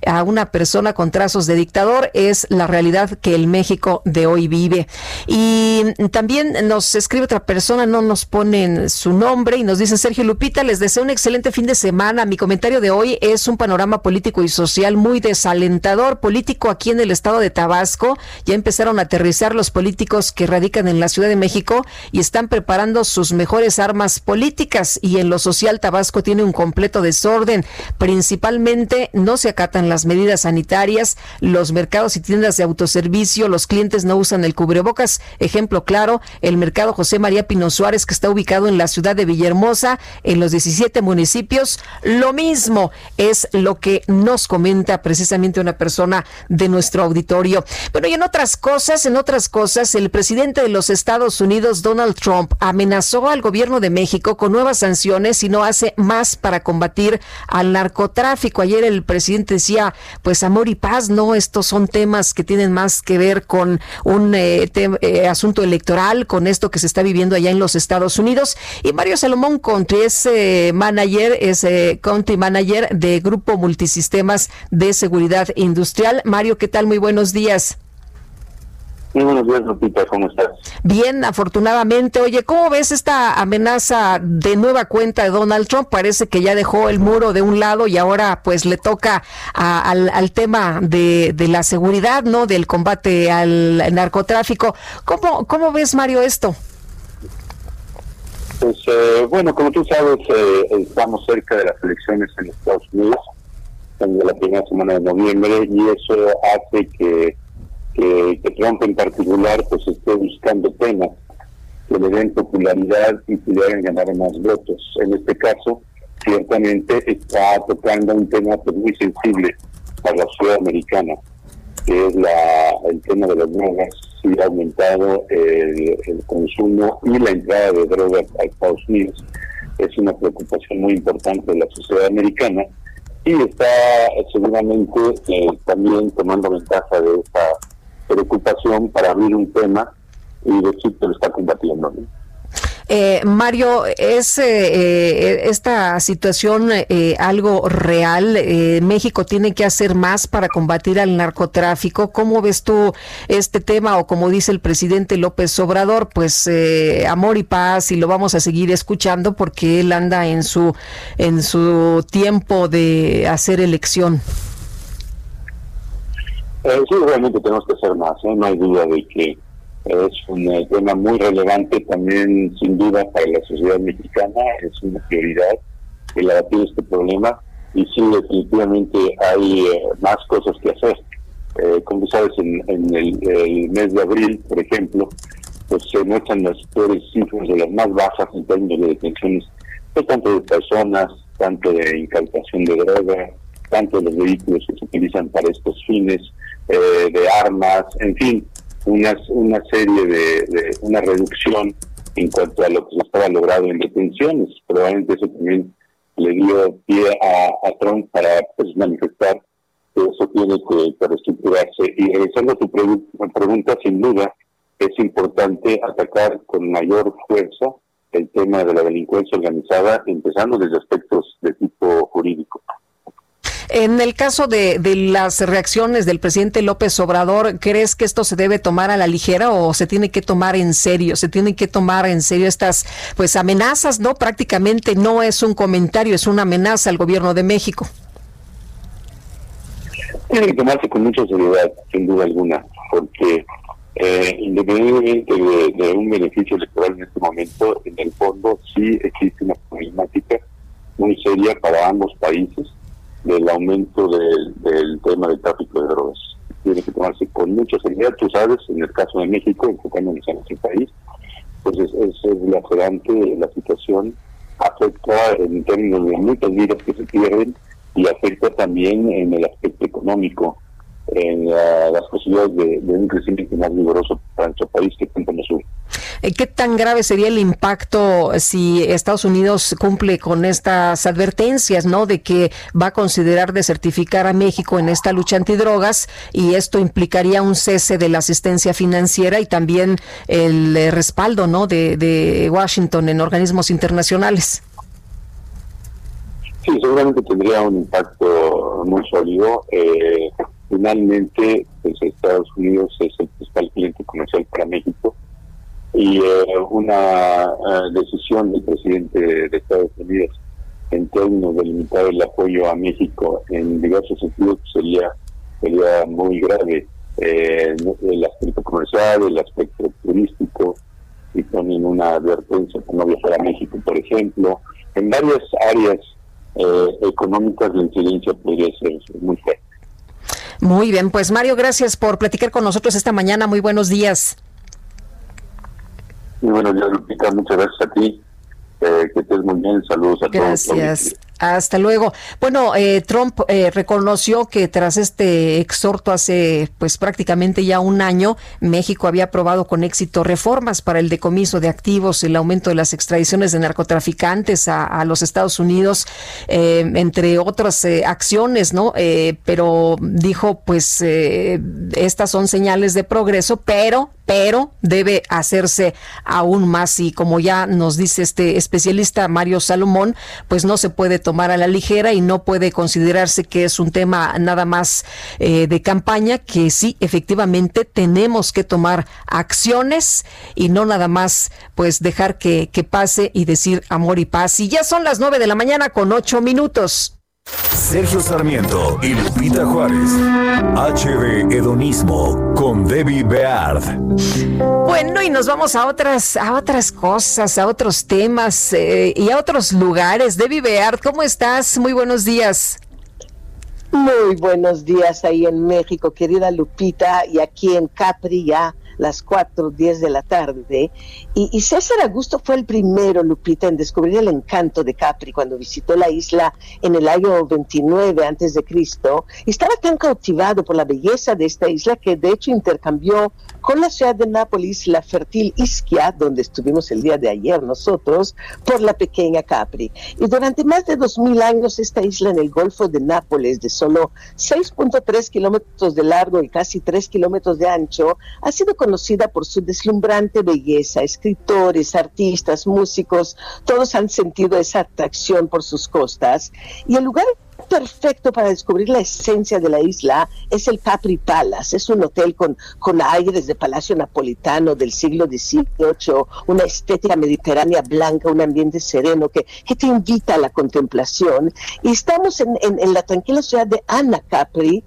a una persona con trazos de dictador. Es la realidad que el México de hoy vive. Y también nos escribe otra persona, no nos ponen su nombre y nos dicen, Sergio Lupita, les deseo un excelente fin de semana. Mi comentario de hoy es un panorama político y social muy desalentador. Político aquí en el estado de Tabasco. Ya empezó empezaron a aterrizar los políticos que radican en la Ciudad de México y están preparando sus mejores armas políticas y en lo social Tabasco tiene un completo desorden. Principalmente no se acatan las medidas sanitarias, los mercados y tiendas de autoservicio, los clientes no usan el cubrebocas. Ejemplo claro, el mercado José María Pino Suárez que está ubicado en la ciudad de Villahermosa, en los 17 municipios. Lo mismo es lo que nos comenta precisamente una persona de nuestro auditorio. Bueno, y en otras cosas, en otras cosas, el presidente de los Estados Unidos, Donald Trump, amenazó al gobierno de México con nuevas sanciones y no hace más para combatir al narcotráfico. Ayer el presidente decía, pues amor y paz, no, estos son temas que tienen más que ver con un eh, eh, asunto electoral, con esto que se está viviendo allá en los Estados Unidos. Y Mario Salomón Contri es eh, manager, es country manager de Grupo Multisistemas de Seguridad Industrial. Mario, ¿qué tal? Muy buenos días. Muy buenos días, Lupita, ¿cómo estás? Bien, afortunadamente. Oye, ¿cómo ves esta amenaza de nueva cuenta de Donald Trump? Parece que ya dejó el muro de un lado y ahora pues le toca al, tema de, la seguridad, ¿no? Del combate al narcotráfico. ¿Cómo, cómo ves, Mario, esto? Pues eh, bueno, como tú sabes, eh, estamos cerca de las elecciones en Estados Unidos, en la primera semana de noviembre, y eso hace que que, Trump en particular pues esté buscando temas que le den popularidad y que le hagan ganar más votos. En este caso, ciertamente está tocando un tema pues, muy sensible para la ciudad americana, que es la, el tema de las drogas. Si ha aumentado el, el consumo y la entrada de drogas a Estados Unidos. Es una preocupación muy importante de la sociedad americana y está seguramente eh, también tomando ventaja de esta preocupación para abrir un tema y decir que lo está combatiendo. Eh, Mario, ¿es eh, eh, esta situación algo real? ¿México tiene que hacer más para combatir al narcotráfico? ¿Cómo ves tú este tema? O como dice el presidente López Obrador, pues amor y paz y lo vamos a seguir escuchando porque él anda en su, en su tiempo de hacer elección. Eh, sí, realmente tenemos que hacer más, ¿eh? no hay duda de que es un eh, tema muy relevante también, sin duda, para la sociedad mexicana, es una prioridad el abatir este problema y sí, definitivamente hay eh, más cosas que hacer. como sabes, en, el, mes de abril, por ejemplo, pues se muestran las peores cifras de las más bajas en términos de detenciones, pues, tanto de personas, tanto de incautación de droga, tanto de los vehículos que se utilizan para estos fines, eh, de armas, en fin, una, una serie de, una reducción en cuanto a lo que se estaba logrado en detenciones. Probablemente eso también le dio pie a, Trump para pues, manifestar que eso tiene que, reestructurarse. Y regresando a tu pregunta, sin duda, es importante atacar con mayor fuerza el tema de la delincuencia organizada, empezando desde aspectos de tipo jurídico. En el caso de, las reacciones del presidente López Obrador, ¿crees que esto se debe tomar a la ligera o se tiene que tomar en serio? Se tienen que tomar en serio estas pues amenazas, ¿no? Prácticamente no es un comentario, es una amenaza al gobierno de México. Tiene que tomarse con mucha seriedad, sin duda alguna, porque eh, independientemente de, un beneficio electoral en este momento, en el fondo sí existe una problemática muy seria para ambos países del aumento del, tema del tráfico de drogas. Tiene que tomarse con mucha seriedad, tú sabes, en el caso de México, enfocándonos en nuestro país, pues es, es, es lacerante la situación, afecta en términos de muchas vidas que se pierden y afecta también en el aspecto económico en las posibilidades de, un crecimiento más vigoroso para nuestro país que cuenta el sur. Eh, ¿Qué tan grave sería el impacto si Estados Unidos cumple con estas advertencias, no, de que va a considerar desertificar a México en esta lucha antidrogas y esto implicaría un cese de la asistencia financiera y también el eh, respaldo, no, de, de Washington en organismos internacionales? Sí, seguramente tendría un impacto muy sólido. Eh, finalmente pues Estados Unidos es el principal cliente comercial para México y eh, una eh, decisión del presidente de Estados Unidos en términos de limitar el apoyo a México en diversos sentidos pues, sería sería muy grave eh, el aspecto comercial el aspecto turístico y también una advertencia para no viajar a México por ejemplo en varias áreas económicas la incidencia podría ser muy fuerte muy bien, pues Mario, gracias por platicar con nosotros esta mañana. Muy buenos días. Muy buenos días, Lupita. Muchas gracias a ti. Eh, que estés muy bien. Saludos a todos. Gracias. Hasta luego. Bueno, eh, Trump eh, reconoció que tras este exhorto hace pues prácticamente ya un año, México había aprobado con éxito reformas para el decomiso de activos, el aumento de las extradiciones de narcotraficantes a, los Estados Unidos, eh, entre otras acciones, ¿no? pero dijo, pues estas son señales de progreso, pero pero debe hacerse aún más y como ya nos dice este especialista Mario Salomón, pues no se puede tomar tomar a la ligera y no puede considerarse que es un tema nada más eh, de campaña, que sí, efectivamente tenemos que tomar acciones y no nada más pues dejar que, que pase y decir amor y paz. Y ya son las nueve de la mañana con ocho minutos. Sergio Sarmiento y Lupita Juárez. HB Hedonismo con Debbie Beard. Bueno, y nos vamos a otras, a otras cosas, a otros temas eh, y a otros lugares. Debbie Beard, ¿cómo estás? Muy buenos días. Muy buenos días ahí en México, querida Lupita, y aquí en Capri ya las 4, 10 de la tarde. Y, César Augusto fue el primero, Lupita, en descubrir el encanto de Capri cuando visitó la isla en el año 29 antes de Cristo. Estaba tan cautivado por la belleza de esta isla que de hecho intercambió con la ciudad de Nápoles la fértil Ischia, donde estuvimos el día de ayer nosotros, por la pequeña Capri. Y durante más de dos mil años esta isla en el Golfo de Nápoles, de solo 6.3 kilómetros de largo y casi 3 kilómetros de ancho, ha sido conocida por su deslumbrante belleza. Escritores, artistas, músicos, todos han sentido esa atracción por sus costas. Y el lugar perfecto para descubrir la esencia de la isla es el Capri Palace. Es un hotel con, con aires de palacio napolitano del siglo XVIII, una estética mediterránea blanca, un ambiente sereno que, te invita a la contemplación. Y estamos en, en, en la tranquila ciudad de Anna Capri,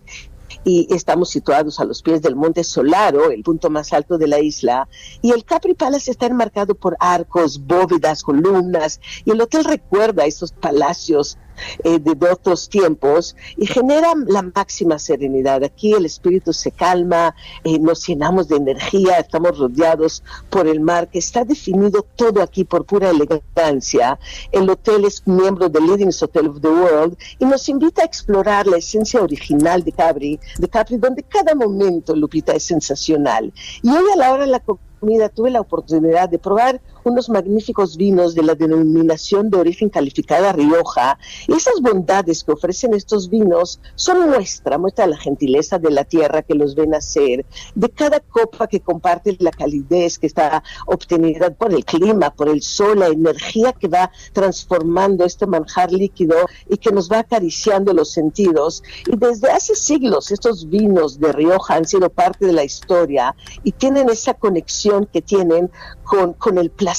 y estamos situados a los pies del Monte Solaro, el punto más alto de la isla, y el Capri Palace está enmarcado por arcos, bóvedas, columnas, y el hotel recuerda esos palacios eh, de, otros tiempos y genera la máxima serenidad. Aquí el espíritu se calma, eh, nos llenamos de energía, estamos rodeados por el mar, que está definido todo aquí por pura elegancia. El hotel es miembro del Leading Hotel of the World y nos invita a explorar la esencia original de Capri, de Capri, donde cada momento, Lupita, es sensacional. Y hoy a la hora de la comida tuve la oportunidad de probar unos magníficos vinos de la denominación de origen calificada Rioja. Y esas bondades que ofrecen estos vinos son muestra, muestra de la gentileza de la tierra que los ven hacer, de cada copa que comparte la calidez que está obtenida por el clima, por el sol, la energía que va transformando este manjar líquido y que nos va acariciando los sentidos. Y desde hace siglos estos vinos de Rioja han sido parte de la historia y tienen esa conexión que tienen con, con el placer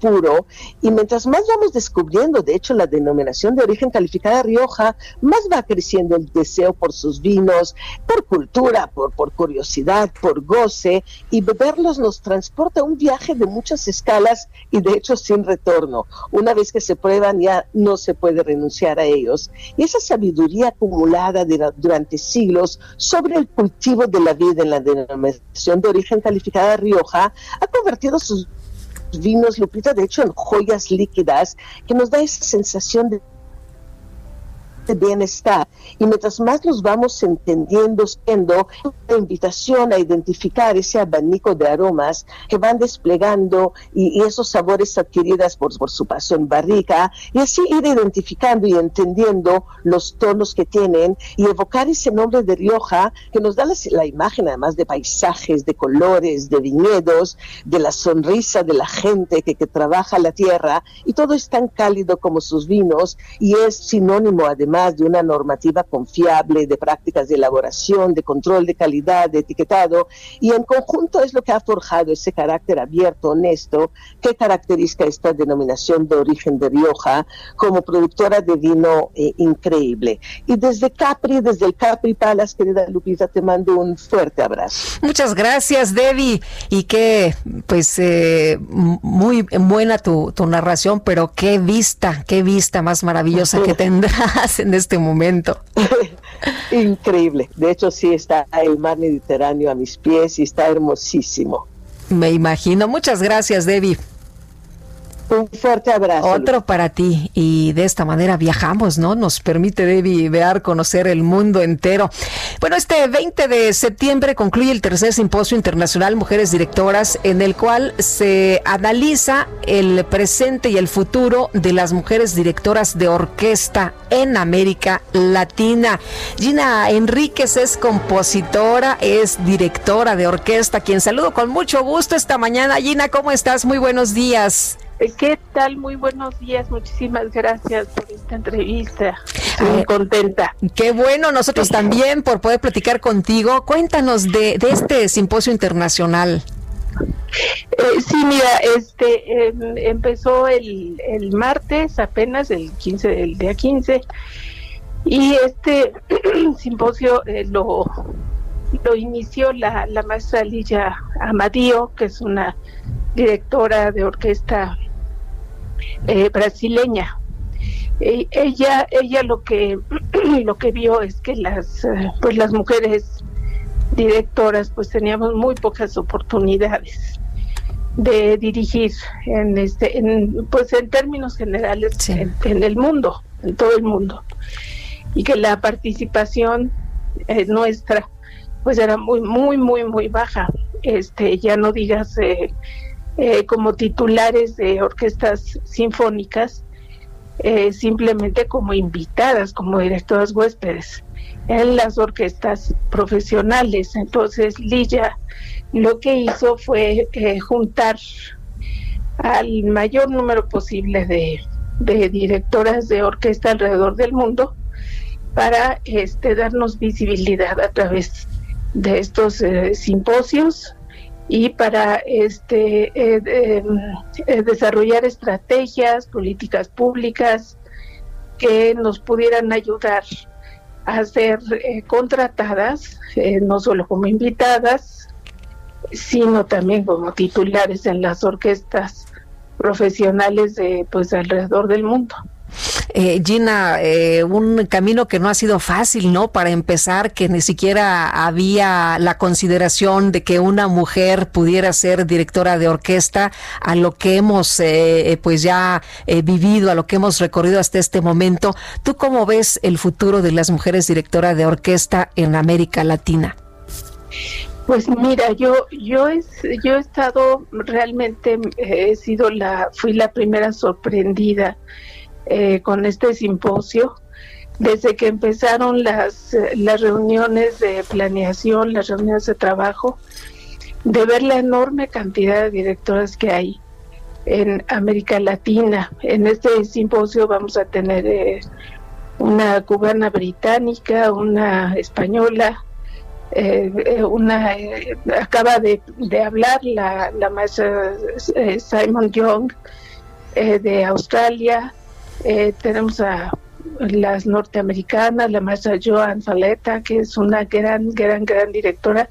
puro. Y mientras más vamos descubriendo, de hecho, la denominación de origen calificada Rioja, más va creciendo el deseo por sus vinos, por cultura, por, por curiosidad, por goce, y beberlos nos transporta a un viaje de muchas escalas y de hecho sin retorno. Una vez que se prueban ya no se puede renunciar a ellos. Y esa sabiduría acumulada durante siglos sobre el cultivo de la vida en la denominación de origen calificada Rioja ha convertido sus vinos, Lupita, de hecho, en joyas líquidas que nos da esa sensación de bienestar. Y mientras más los vamos entendiendo, siendo una invitación a identificar ese abanico de aromas que van desplegando y, esos sabores adquiridas por, por, su paso en barrica, y así ir identificando y entendiendo los tonos que tienen y evocar ese nombre de Rioja que nos da la, imagen además de paisajes, de colores, de viñedos, de la sonrisa de la gente que, que trabaja la tierra, y todo es tan cálido como sus vinos y es sinónimo además de una normativa confiable, de prácticas de elaboración, de control de calidad, de etiquetado, y en conjunto es lo que ha forjado ese carácter abierto, honesto, que caracteriza esta denominación de origen de Rioja como productora de vino eh, increíble. Y desde Capri, desde el Capri Palace, querida Lupita, te mando un fuerte abrazo. Muchas gracias, Debbie, y que pues eh, muy buena tu, tu narración, pero qué vista, qué vista más maravillosa que tendrás en este momento. Increíble. De hecho, sí está el mar Mediterráneo a mis pies y está hermosísimo. Me imagino. Muchas gracias, Debbie. Un fuerte abrazo. Otro para ti. Y de esta manera viajamos, ¿no? Nos permite, Debbie, ver, conocer el mundo entero. Bueno, este 20 de septiembre concluye el tercer simposio internacional Mujeres Directoras, en el cual se analiza el presente y el futuro de las mujeres directoras de orquesta en América Latina. Gina Enríquez es compositora, es directora de orquesta, quien saludo con mucho gusto esta mañana. Gina, ¿cómo estás? Muy buenos días. ¿Qué tal? Muy buenos días. Muchísimas gracias por esta entrevista. Muy contenta. Qué bueno, nosotros también por poder platicar contigo. Cuéntanos de, este simposio internacional. Eh, sí, mira, este em, empezó el, el, martes, apenas el 15, el día 15, y este simposio eh, lo, lo inició la, la maestra Lilla Amadío, que es una directora de orquesta eh, brasileña. E, ella, ella lo que lo que vio es que las eh, pues las mujeres directoras pues teníamos muy pocas oportunidades de dirigir en este en, pues en términos generales en, el mundo en todo el mundo. Y que la participación eh, nuestra pues era muy muy muy muy baja. Este ya no digas eh, eh, como titulares de orquestas sinfónicas, eh, simplemente como invitadas, como directoras huéspedes en las orquestas profesionales. Entonces, Lilla lo que hizo fue eh, juntar al mayor número posible de, directoras de orquesta alrededor del mundo para este, darnos visibilidad a través de estos simposios y para este eh, eh, desarrollar estrategias, políticas públicas que nos pudieran ayudar a ser eh, contratadas, no solo como invitadas, sino también como titulares en las orquestas profesionales de pues alrededor del mundo. Eh, Gina, eh, un camino que no ha sido fácil, ¿no? Para empezar, que ni siquiera había la consideración de que una mujer pudiera ser directora de orquesta a lo que hemos eh, pues ya vivido, a lo que hemos recorrido hasta este momento. ¿Tú cómo ves el futuro de las mujeres directoras de orquesta en América Latina? Pues mira, yo yo yo he estado realmente eh, he sido la fui la primera sorprendida eh, con este simposio desde que empezaron las las reuniones de planeación, las reuniones de trabajo, de ver la enorme cantidad de directoras que hay en América Latina. En este simposio vamos a tener eh, una cubana británica, una española, eh, eh, una eh, acaba de, hablar la, la maestra Simon Young de Australia, tenemos a las norteamericanas, la maestra Joan Faleta, que es una gran, gran, gran directora.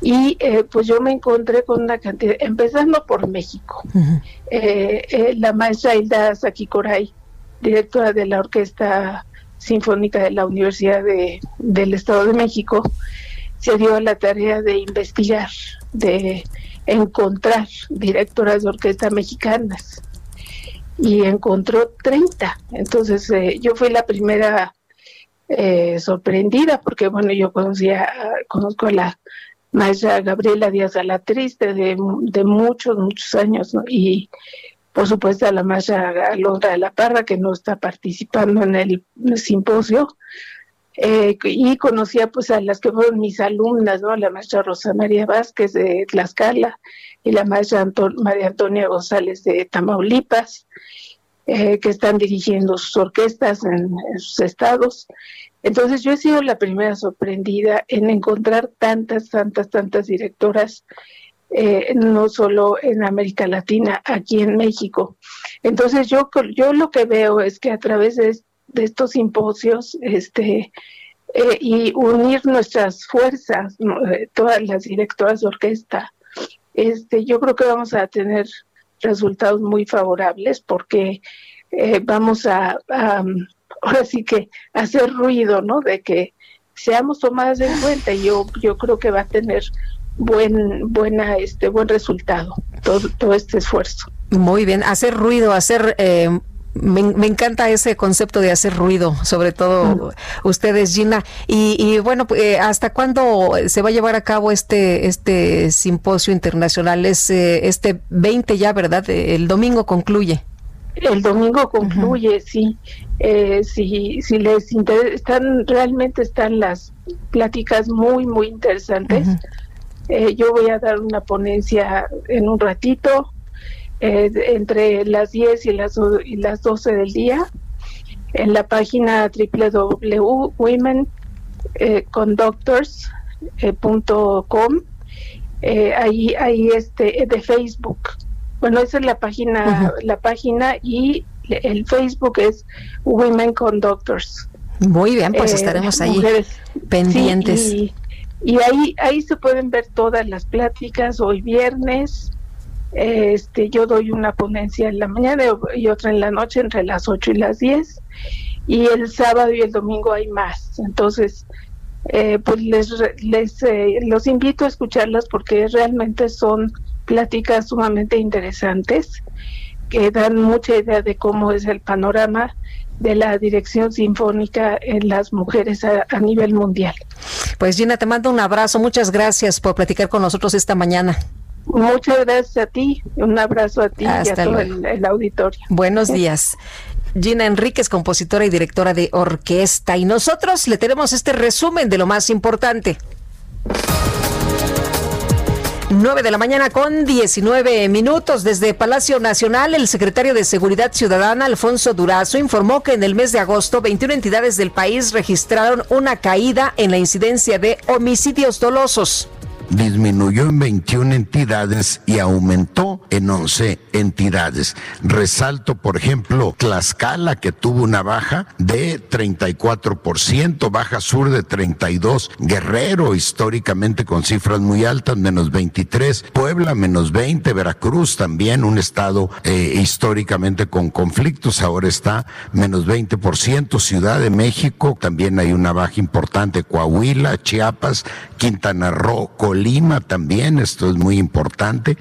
Y pues yo me encontré con una cantidad, empezando por México, la maestra Hilda Sakikoray, directora de la Orquesta Sinfónica de la Universidad de, del Estado de México, se dio la tarea de investigar, de encontrar directoras de orquesta mexicanas y encontró 30. Entonces eh, yo fui la primera eh, sorprendida porque bueno, yo conocía, conozco a la maestra Gabriela Díaz Alatriste de, de muchos, muchos años y por supuesto a la maestra Alondra de la Parra que no está participando en el simposio eh, y conocía pues a las que fueron mis alumnas, ¿no? La maestra Rosa María Vázquez de Tlaxcala y la maestra María Antonia González de Tamaulipas, eh, que están dirigiendo sus orquestas en, sus estados. Entonces yo he sido la primera sorprendida en encontrar tantas, tantas, tantas directoras, eh, no solo en América Latina, aquí en México. Entonces yo, yo lo que veo es que a través de de estos simposios este, eh, y unir nuestras fuerzas, eh, todas las directoras de orquesta, este, yo creo que vamos a tener resultados muy favorables porque eh, vamos a, ahora sí que hacer ruido, ¿no? De que seamos tomadas en cuenta y yo, yo creo que va a tener buen, buena, este, buen resultado todo, todo este esfuerzo. Muy bien, hacer ruido, hacer me, encanta ese concepto de hacer ruido, sobre todo ustedes, Gina. Y, bueno, eh, ¿hasta cuándo se va a llevar a cabo este este simposio internacional? Es eh, este 20 ya, ¿verdad? El domingo concluye. El domingo concluye, sí. Eh, si, si les interesa, están, realmente están las pláticas muy, muy interesantes. yo voy a dar una ponencia en un ratito eh, entre las 10 y las, y las 12 del día en la página www.womenconductors.com. Eh, ahí, ahí este de Facebook. Bueno, esa es la página, la página y el Facebook es Women Conductors. Muy bien, pues eh, estaremos ahí pendientes. y, y, ahí, ahí se pueden ver todas las pláticas hoy viernes este, yo doy una ponencia en la mañana y otra en la noche entre las 8 y las 10 y el sábado y el domingo hay más. Entonces, eh, pues les, les eh, los invito a escucharlas porque realmente son pláticas sumamente interesantes que dan mucha idea de cómo es el panorama de la dirección sinfónica en las mujeres a, nivel mundial. Pues Gina, te mando un abrazo. Muchas gracias por platicar con nosotros esta mañana. Muchas gracias a ti, un abrazo a ti y a todo el, auditorio. Buenos días. Gina Enríquez, compositora y directora de orquesta. Y nosotros le tenemos este resumen de lo más importante. 9 de la mañana con 19 minutos. Desde Palacio Nacional, el secretario de Seguridad Ciudadana, Alfonso Durazo, informó que en el mes de agosto, 21 entidades del país registraron una caída en la incidencia de homicidios dolosos disminuyó en 21 entidades y aumentó en 11 entidades. Resalto, por ejemplo, Tlaxcala, que tuvo una baja de 34%, Baja Sur de 32%, Guerrero, históricamente con cifras muy altas, menos 23%, Puebla, menos 20%, Veracruz también, un estado eh, históricamente con conflictos, ahora está menos 20%, Ciudad de México, también hay una baja importante, Coahuila, Chiapas, Quintana Roo, Lima también, esto es muy importante.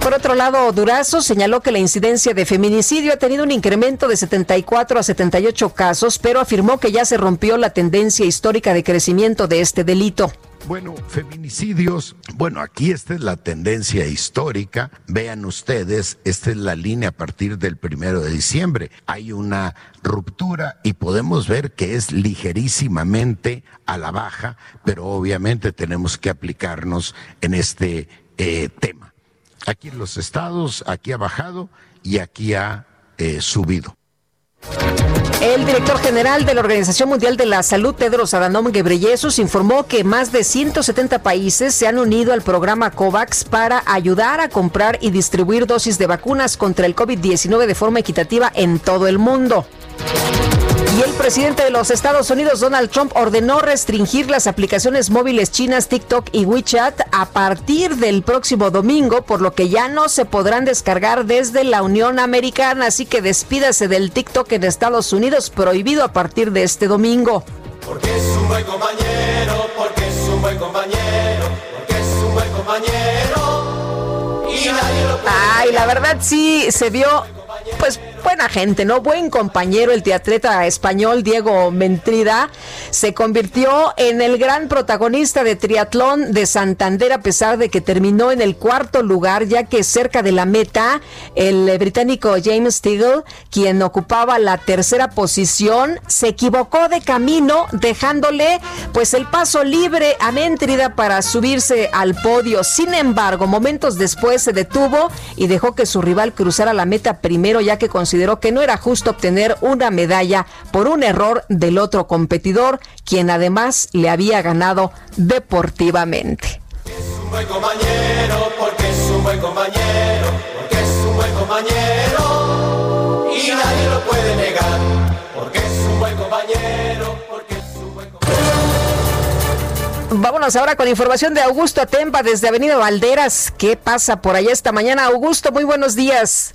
Por otro lado, Durazo señaló que la incidencia de feminicidio ha tenido un incremento de 74 a 78 casos, pero afirmó que ya se rompió la tendencia histórica de crecimiento de este delito Bueno, feminicidios, bueno, aquí esta es la tendencia histórica. Vean ustedes, esta es la línea a partir del primero de diciembre. Hay una ruptura y podemos ver que es ligerísimamente a la baja, pero obviamente tenemos que aplicarnos en este eh, tema. Aquí en los estados, aquí ha bajado y aquí ha eh, subido. El director general de la Organización Mundial de la Salud, Tedros Adhanom Ghebreyesus, informó que más de 170 países se han unido al programa COVAX para ayudar a comprar y distribuir dosis de vacunas contra el COVID-19 de forma equitativa en todo el mundo. Y el presidente de los Estados Unidos, Donald Trump, ordenó restringir las aplicaciones móviles chinas TikTok y WeChat a partir del próximo domingo, por lo que ya no se podrán descargar desde la Unión Americana. Así que despídase del TikTok en Estados Unidos, prohibido a partir de este domingo. Porque es un buen compañero, porque es un buen compañero, porque es un buen compañero. Y nadie lo puede Ay, la verdad sí se vio pues buena gente, ¿no? Buen compañero, el teatreta español Diego Mentrida se convirtió en el gran protagonista de triatlón de Santander a pesar de que terminó en el cuarto lugar, ya que cerca de la meta el británico James Stigl, quien ocupaba la tercera posición, se equivocó de camino, dejándole pues el paso libre a Mentrida para subirse al podio. Sin embargo, momentos después se detuvo y dejó que su rival cruzara la meta primero, ya que consideró que no era justo obtener una medalla por un error del otro competidor, quien además le había ganado deportivamente. Es un buen compañero, porque es un buen compañero, porque es un buen compañero, y nadie lo puede negar, porque es un buen compañero, porque es un buen compañero. Vámonos ahora con información de Augusto Atempa desde Avenida Valderas. ¿Qué pasa por allá esta mañana? Augusto, muy buenos días.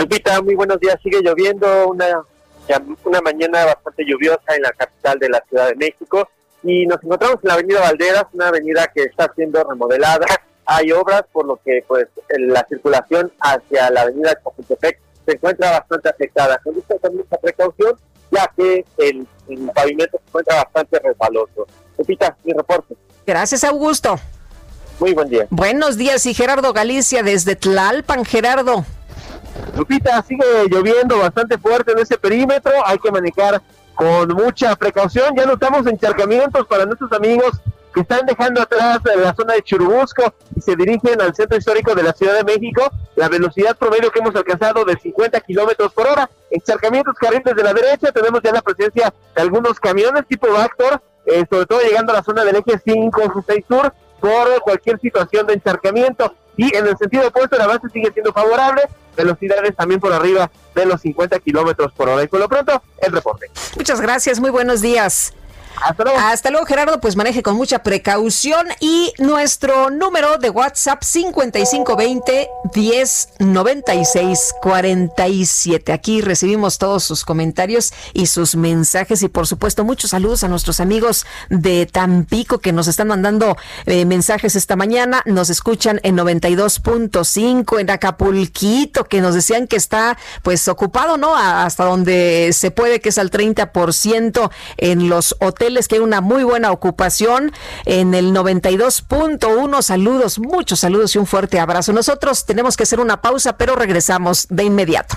Lupita, muy buenos días. Sigue lloviendo, una, una mañana bastante lluviosa en la capital de la Ciudad de México y nos encontramos en la avenida Valderas, una avenida que está siendo remodelada. Hay obras, por lo que pues la circulación hacia la avenida Chapultepec se encuentra bastante afectada. Con esto con mucha precaución, ya que el, el pavimento se encuentra bastante resbaloso. Lupita, mi reporte. Gracias, Augusto. Muy buen día. Buenos días y Gerardo Galicia desde Tlalpan. Gerardo. Lupita, sigue lloviendo bastante fuerte en ese perímetro, hay que manejar con mucha precaución. Ya notamos encharcamientos para nuestros amigos que están dejando atrás la zona de Churubusco y se dirigen al centro histórico de la Ciudad de México. La velocidad promedio que hemos alcanzado de 50 kilómetros por hora. Encharcamientos carriles de la derecha. Tenemos ya la presencia de algunos camiones tipo Vactor, eh, sobre todo llegando a la zona del eje 5 6 Sur por cualquier situación de encharcamiento. Y en el sentido opuesto, el avance sigue siendo favorable velocidades también por arriba de los 50 kilómetros por hora. Y por lo pronto, el reporte. Muchas gracias, muy buenos días. Hasta luego. Hasta luego, Gerardo. Pues maneje con mucha precaución. Y nuestro número de WhatsApp 5520 1096 47. Aquí recibimos todos sus comentarios y sus mensajes. Y por supuesto, muchos saludos a nuestros amigos de Tampico que nos están mandando eh, mensajes esta mañana. Nos escuchan en 92.5 en Acapulquito, que nos decían que está pues ocupado, ¿no? Hasta donde se puede, que es al 30% en los hoteles que hay una muy buena ocupación en el 92.1. Saludos, muchos saludos y un fuerte abrazo. Nosotros tenemos que hacer una pausa, pero regresamos de inmediato.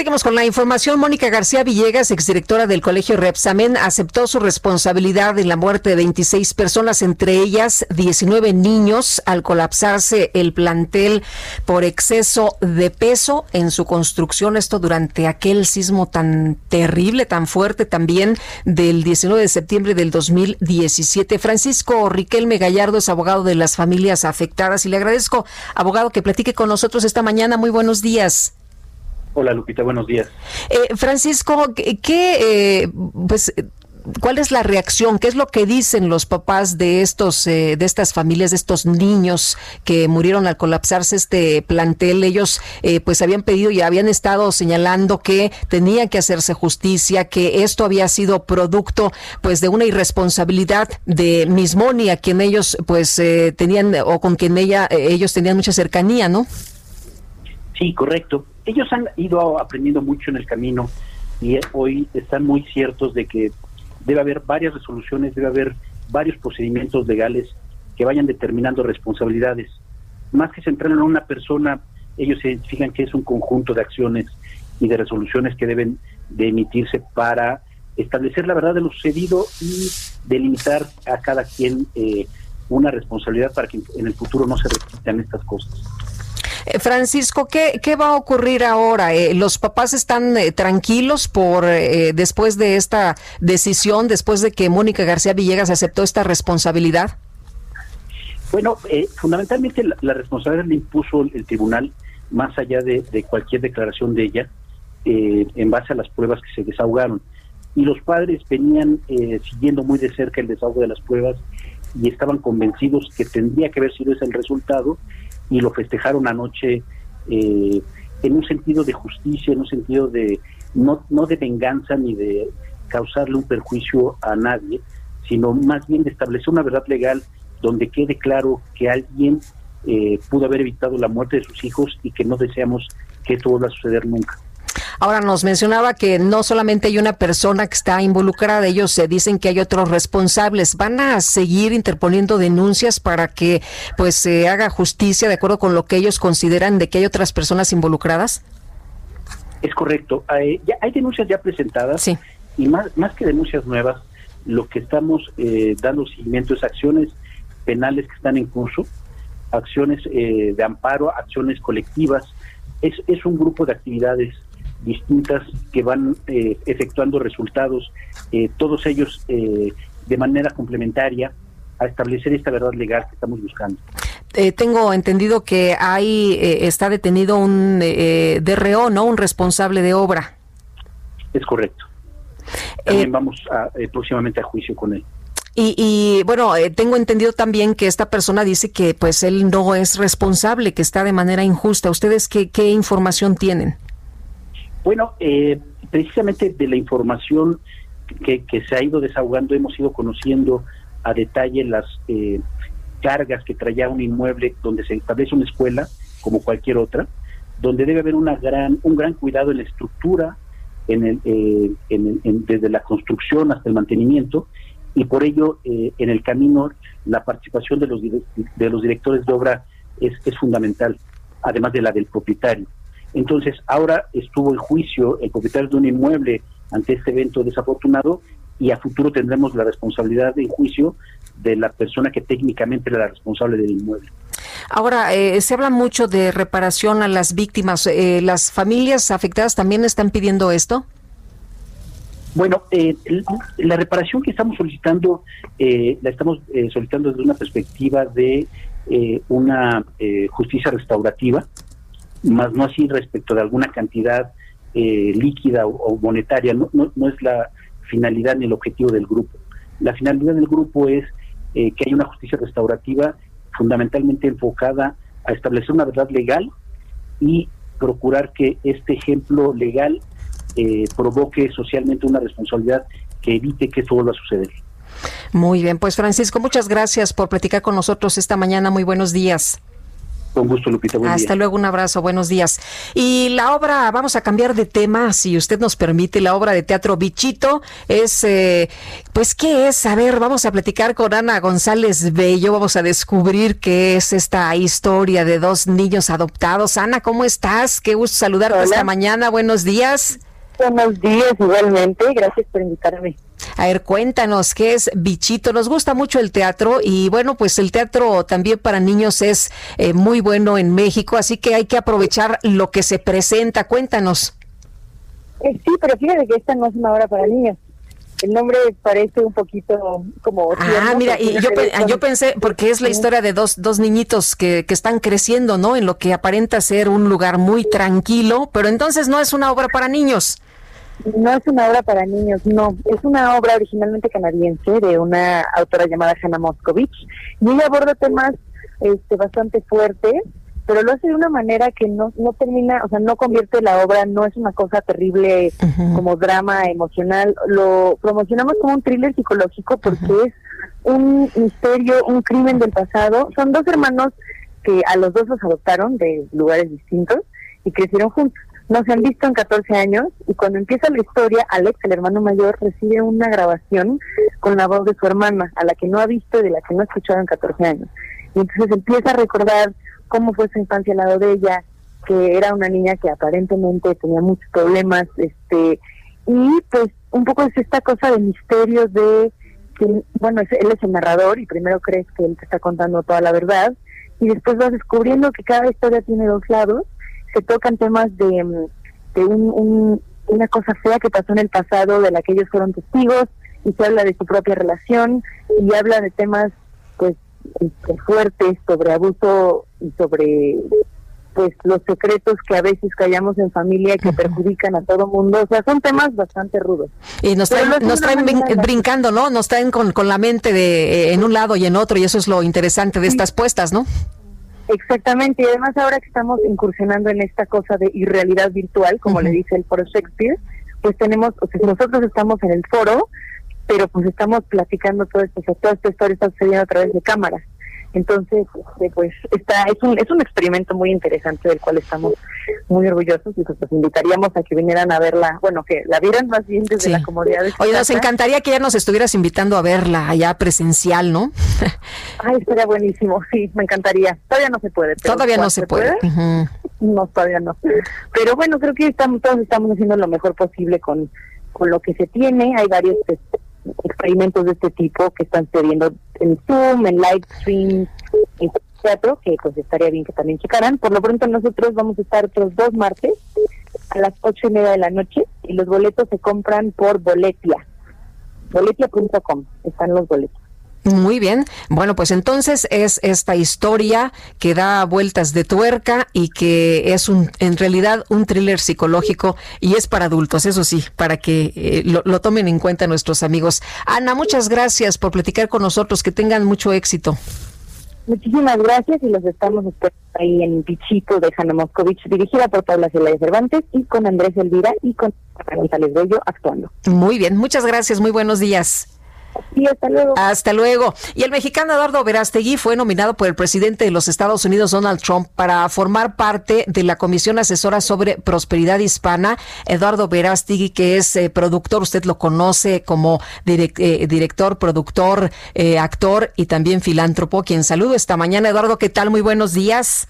Seguimos con la información. Mónica García Villegas, exdirectora del Colegio Repsamen, aceptó su responsabilidad en la muerte de 26 personas, entre ellas 19 niños, al colapsarse el plantel por exceso de peso en su construcción. Esto durante aquel sismo tan terrible, tan fuerte también del 19 de septiembre del 2017. Francisco Riquelme Gallardo es abogado de las familias afectadas y le agradezco, abogado, que platique con nosotros esta mañana. Muy buenos días. Hola Lupita, buenos días. Eh, Francisco, ¿qué, eh, pues, cuál es la reacción? ¿Qué es lo que dicen los papás de estos, eh, de estas familias, de estos niños que murieron al colapsarse este plantel? Ellos, pues, habían pedido y habían estado señalando que tenía que hacerse justicia, que esto había sido producto, pues, de una irresponsabilidad de Mismoni, a quien ellos, pues, tenían o con quien ella, ellos tenían mucha cercanía, ¿no? Sí, correcto ellos han ido aprendiendo mucho en el camino y hoy están muy ciertos de que debe haber varias resoluciones, debe haber varios procedimientos legales que vayan determinando responsabilidades. Más que centrar en una persona, ellos se identifican que es un conjunto de acciones y de resoluciones que deben de emitirse para establecer la verdad de lo sucedido y delimitar a cada quien eh, una responsabilidad para que en el futuro no se repitan estas cosas. Eh, Francisco, ¿qué, ¿qué, va a ocurrir ahora? Eh, ¿Los papás están eh, tranquilos por después de esta decisión, después de que Mónica García Villegas aceptó esta responsabilidad? Bueno, fundamentalmente la, responsabilidad la impuso el, tribunal, más allá de, cualquier declaración de ella, en base a las pruebas que se desahogaron. Y los padres venían siguiendo muy de cerca el desahogo de las pruebas y estaban convencidos que tendría que haber sido ese el resultado y lo festejaron anoche eh, en un sentido de justicia, en un sentido de no, no de venganza ni de causarle un perjuicio a nadie, sino más bien de establecer una verdad legal donde quede claro que alguien eh, pudo haber evitado la muerte de sus hijos y que no deseamos que esto vuelva a suceder nunca. Ahora nos mencionaba que no solamente hay una persona que está involucrada, ellos se dicen que hay otros responsables. ¿Van a seguir interponiendo denuncias para que pues se haga justicia de acuerdo con lo que ellos consideran de que hay otras personas involucradas? Es correcto. Hay, ya hay denuncias ya presentadas y más, más que denuncias nuevas, lo que estamos eh, dando seguimiento es acciones penales que están en curso, acciones eh, de amparo, acciones colectivas. Es, es un grupo de actividades distintas que van eh, efectuando resultados, eh, todos ellos eh, de manera complementaria a establecer esta verdad legal que estamos buscando. tengo entendido que hay está detenido un DRO, ¿no? Un responsable de obra. Es correcto. También vamos a, próximamente a juicio con él. Y, y, bueno, tengo entendido también que esta persona dice que pues él no es responsable, que está de manera injusta. ¿Ustedes qué, qué información tienen? Bueno, eh, precisamente de la información que, se ha ido desahogando, hemos ido conociendo a detalle las eh, cargas que traía un inmueble donde se establece una escuela, como cualquier otra, donde debe haber una gran, un gran cuidado en la estructura, en el, eh, desde la construcción hasta el mantenimiento, y por ello en el camino la participación de los, de los directores de obra es fundamental, además de la del propietario. Entonces, ahora estuvo en juicio el propietario de un inmueble ante este evento desafortunado y a futuro tendremos la responsabilidad de juicio de la persona que técnicamente era la responsable del inmueble. Ahora, eh, se habla mucho de reparación a las víctimas. Eh, ¿Las familias afectadas también están pidiendo esto? Bueno, eh, la reparación que estamos solicitando, la estamos solicitando desde una perspectiva de una justicia restaurativa, más no así respecto de alguna cantidad eh, líquida o, monetaria, no, no, es la finalidad ni el objetivo del grupo. La finalidad del grupo es eh, que haya una justicia restaurativa fundamentalmente enfocada a establecer una verdad legal y procurar que este ejemplo legal eh, provoque socialmente una responsabilidad que evite que esto vuelva a suceder. Muy bien, pues Francisco, muchas gracias por platicar con nosotros esta mañana. Muy buenos días. Con gusto, Lupita. Hasta luego, un abrazo, buenos días. Y la obra, vamos a cambiar de tema, si usted nos permite, la obra de teatro Bichito es, eh, pues, ¿qué es? A ver, vamos a platicar con Ana González Bello, vamos a descubrir qué es esta historia de dos niños adoptados. Ana, ¿cómo estás? Qué gusto saludarte esta mañana, buenos días. Buenos días, igualmente, gracias por invitarme. A ver, cuéntanos, ¿qué es Bichito? Nos gusta mucho el teatro y bueno, pues el teatro también para niños es eh, muy bueno en México, así que hay que aprovechar lo que se presenta. Cuéntanos. Eh, sí, pero fíjate que esta no es una obra para niños. El nombre parece un poquito como... Ah, mira, y yo, yo, pensé, porque es la historia de dos, dos niñitos que, que están creciendo, ¿no? En lo que aparenta ser un lugar muy tranquilo, pero entonces no es una obra para niños. No es una obra para niños, no. Es una obra originalmente canadiense de una autora llamada Hannah Moscovich y ella aborda temas este, bastante fuertes, pero lo hace de una manera que no, no termina, o sea, no convierte la obra, no es una cosa terrible como drama emocional. Lo promocionamos como un thriller psicológico porque es un misterio, un crimen del pasado. Son dos hermanos que a los dos los adoptaron de lugares distintos y crecieron juntos no se han visto en 14 años y cuando empieza la historia, Alex, el hermano mayor, recibe una grabación con la voz de su hermana, a la que no ha visto y de la que no ha escuchado en 14 años. Y entonces empieza a recordar cómo fue su infancia al lado de ella, que era una niña que aparentemente tenía muchos problemas, este y pues un poco es esta cosa de misterio de que, bueno, él es el narrador y primero crees que él te está contando toda la verdad y después vas descubriendo que cada historia tiene dos lados se tocan temas de, mm, de un, una cosa fea que pasó en el pasado de la que ellos fueron testigos y se habla de su propia relación y habla de temas pues este, fuertes sobre abuso y sobre pues los secretos que a veces callamos en familia y que perjudican a todo mundo. O sea, son temas bastante rudos. Y nos traen, nos traen brincando, ¿no? Nos traen con, con la mente de eh, en un lado y en otro y eso es lo interesante de estas puestas, ¿no? Exactamente, y además ahora que estamos incursionando en esta cosa de irrealidad virtual, como le dice el foro Shakespeare, pues tenemos, o sea, nosotros estamos en el foro, pero pues estamos platicando todo esto, o sea, toda esta historia está sucediendo a través de cámaras. Entonces, este, pues está es un, es un experimento muy interesante del cual estamos muy orgullosos y pues los invitaríamos a que vinieran a verla, bueno, que la vieran más bien desde la comodidad de Oye, nos encantaría que ya nos estuvieras invitando a verla allá presencial, ¿no? Ay, estaría buenísimo, sí, me encantaría. Todavía no se puede. todavía no se, puede. No, todavía no. Pero bueno, creo que estamos, todos estamos haciendo lo mejor posible con, con lo que se tiene. Hay varios este, experimentos de este tipo que están sucediendo en Zoom, en live stream, en teatro, que pues estaría bien que también checaran. Por lo pronto nosotros vamos a estar otros dos martes a las ocho y media de la noche y los boletos se compran por Boletia. Boletia.com están los boletos. Muy bien. Bueno, pues entonces es esta historia que da vueltas de tuerca y que es un, en realidad un thriller psicológico y es para adultos, eso sí, para que eh, lo, lo, tomen en cuenta nuestros amigos. Ana, muchas gracias por platicar con nosotros. Que tengan mucho éxito. Muchísimas gracias y los estamos ahí en Pichito de Hanna Moscovich, dirigida por Paula Celaya Cervantes y con Andrés Elvira y con González Bello actuando. Muy bien, muchas gracias, muy buenos días hasta luego. Hasta luego. Y el mexicano Eduardo Verástegui fue nominado por el presidente de los Estados Unidos, Donald Trump, para formar parte de la Comisión Asesora sobre Prosperidad Hispana. Eduardo Verástegui, que es eh, productor, usted lo conoce como eh, director, productor, eh, actor y también filántropo, quien saludo esta mañana. Eduardo, ¿qué tal? Muy buenos días.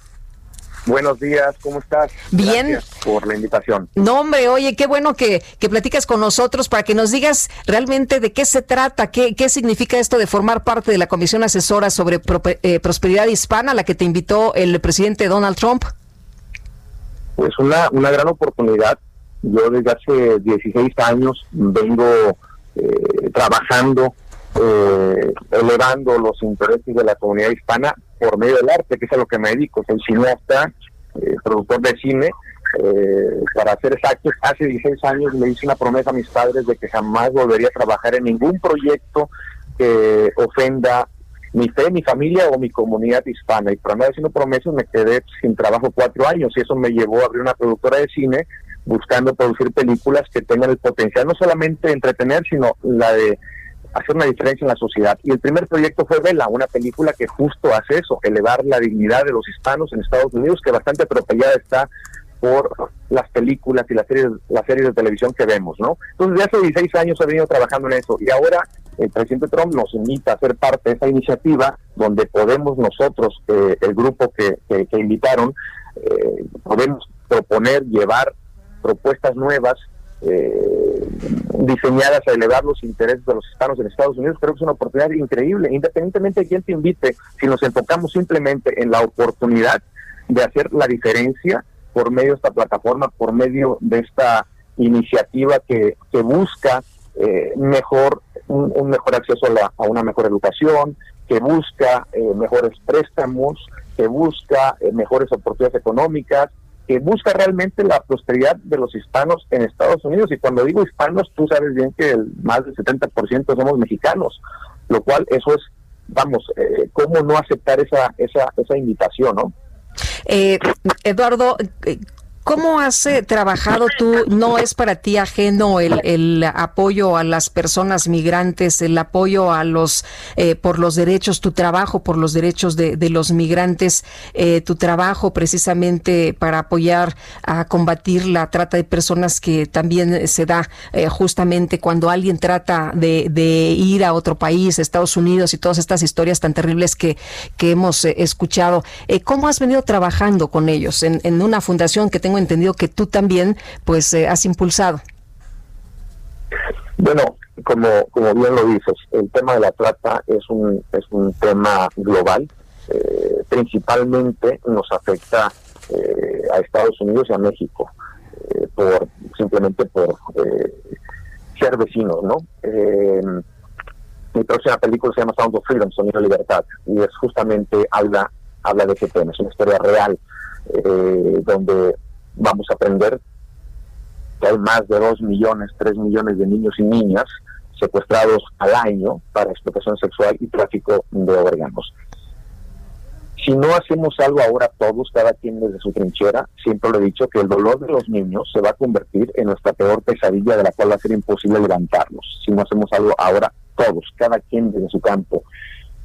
Buenos días, ¿cómo estás? Bien. Gracias por la invitación. No, hombre, oye, qué bueno que, que platicas con nosotros para que nos digas realmente de qué se trata, qué, qué significa esto de formar parte de la Comisión Asesora sobre eh, Prosperidad Hispana, a la que te invitó el presidente Donald Trump. Pues una, una gran oportunidad. Yo desde hace 16 años vengo eh, trabajando eh, elevando los intereses de la comunidad hispana por medio del arte, que es a lo que me dedico. Soy cineasta, eh, productor de cine. Eh, para ser exactos, hace 16 años le hice una promesa a mis padres de que jamás volvería a trabajar en ningún proyecto que ofenda mi fe, mi familia o mi comunidad hispana. Y por andar haciendo promesas me quedé sin trabajo cuatro años y eso me llevó a abrir una productora de cine buscando producir películas que tengan el potencial no solamente de entretener, sino la de hacer una diferencia en la sociedad. Y el primer proyecto fue Vela, una película que justo hace eso, elevar la dignidad de los hispanos en Estados Unidos, que bastante atropellada está por las películas y las series, las series de televisión que vemos, ¿no? Entonces, desde hace 16 años he venido trabajando en eso y ahora el presidente Trump nos invita a ser parte de esa iniciativa donde podemos nosotros, eh, el grupo que, que, invitaron, eh, podemos proponer, llevar propuestas nuevas eh, diseñadas a elevar los intereses de los hispanos en Estados Unidos, creo que es una oportunidad increíble, independientemente de quién te invite, si nos enfocamos simplemente en la oportunidad de hacer la diferencia por medio de esta plataforma, por medio de esta iniciativa que, que busca eh, mejor un, mejor acceso a, una mejor educación, que busca eh, mejores préstamos, que busca eh, mejores oportunidades económicas, que busca realmente la prosperidad de los hispanos en Estados Unidos. Y cuando digo hispanos, tú sabes bien que más del 70% somos mexicanos, lo cual eso es, vamos, eh, ¿cómo no aceptar esa, esa, esa invitación, no? Eh, Eduardo, ¿Cómo has eh, trabajado tú? No es para ti ajeno el, apoyo a las personas migrantes, el apoyo a los eh, por los derechos, tu trabajo por los derechos de, los migrantes, eh, tu trabajo precisamente para apoyar a combatir la trata de personas que también se da justamente cuando alguien trata de, ir a otro país, Estados Unidos y todas estas historias tan terribles que, que hemos escuchado. ¿Cómo has venido trabajando con ellos en, en una fundación que entendido que tú también pues eh, has impulsado. Bueno, como, como bien lo dices, el tema de la trata es un, es un tema global. Eh, principalmente nos afecta eh, a Estados Unidos y a México, por simplemente por ser vecinos, ¿no? mi próxima película se llama Sound of Freedom, Sonido de Libertad, y es justamente habla habla de ese tema, es una historia real, donde vamos a aprender que hay más de 2 millones, 3 millones de niños y niñas secuestrados al año para explotación sexual y tráfico de órganos. Si no hacemos algo ahora todos, cada quien desde su trinchera, siempre lo he dicho, que el dolor de los niños se va a convertir en nuestra peor pesadilla de la cual va a ser imposible levantarnos. Si no hacemos algo ahora todos, cada quien desde su campo,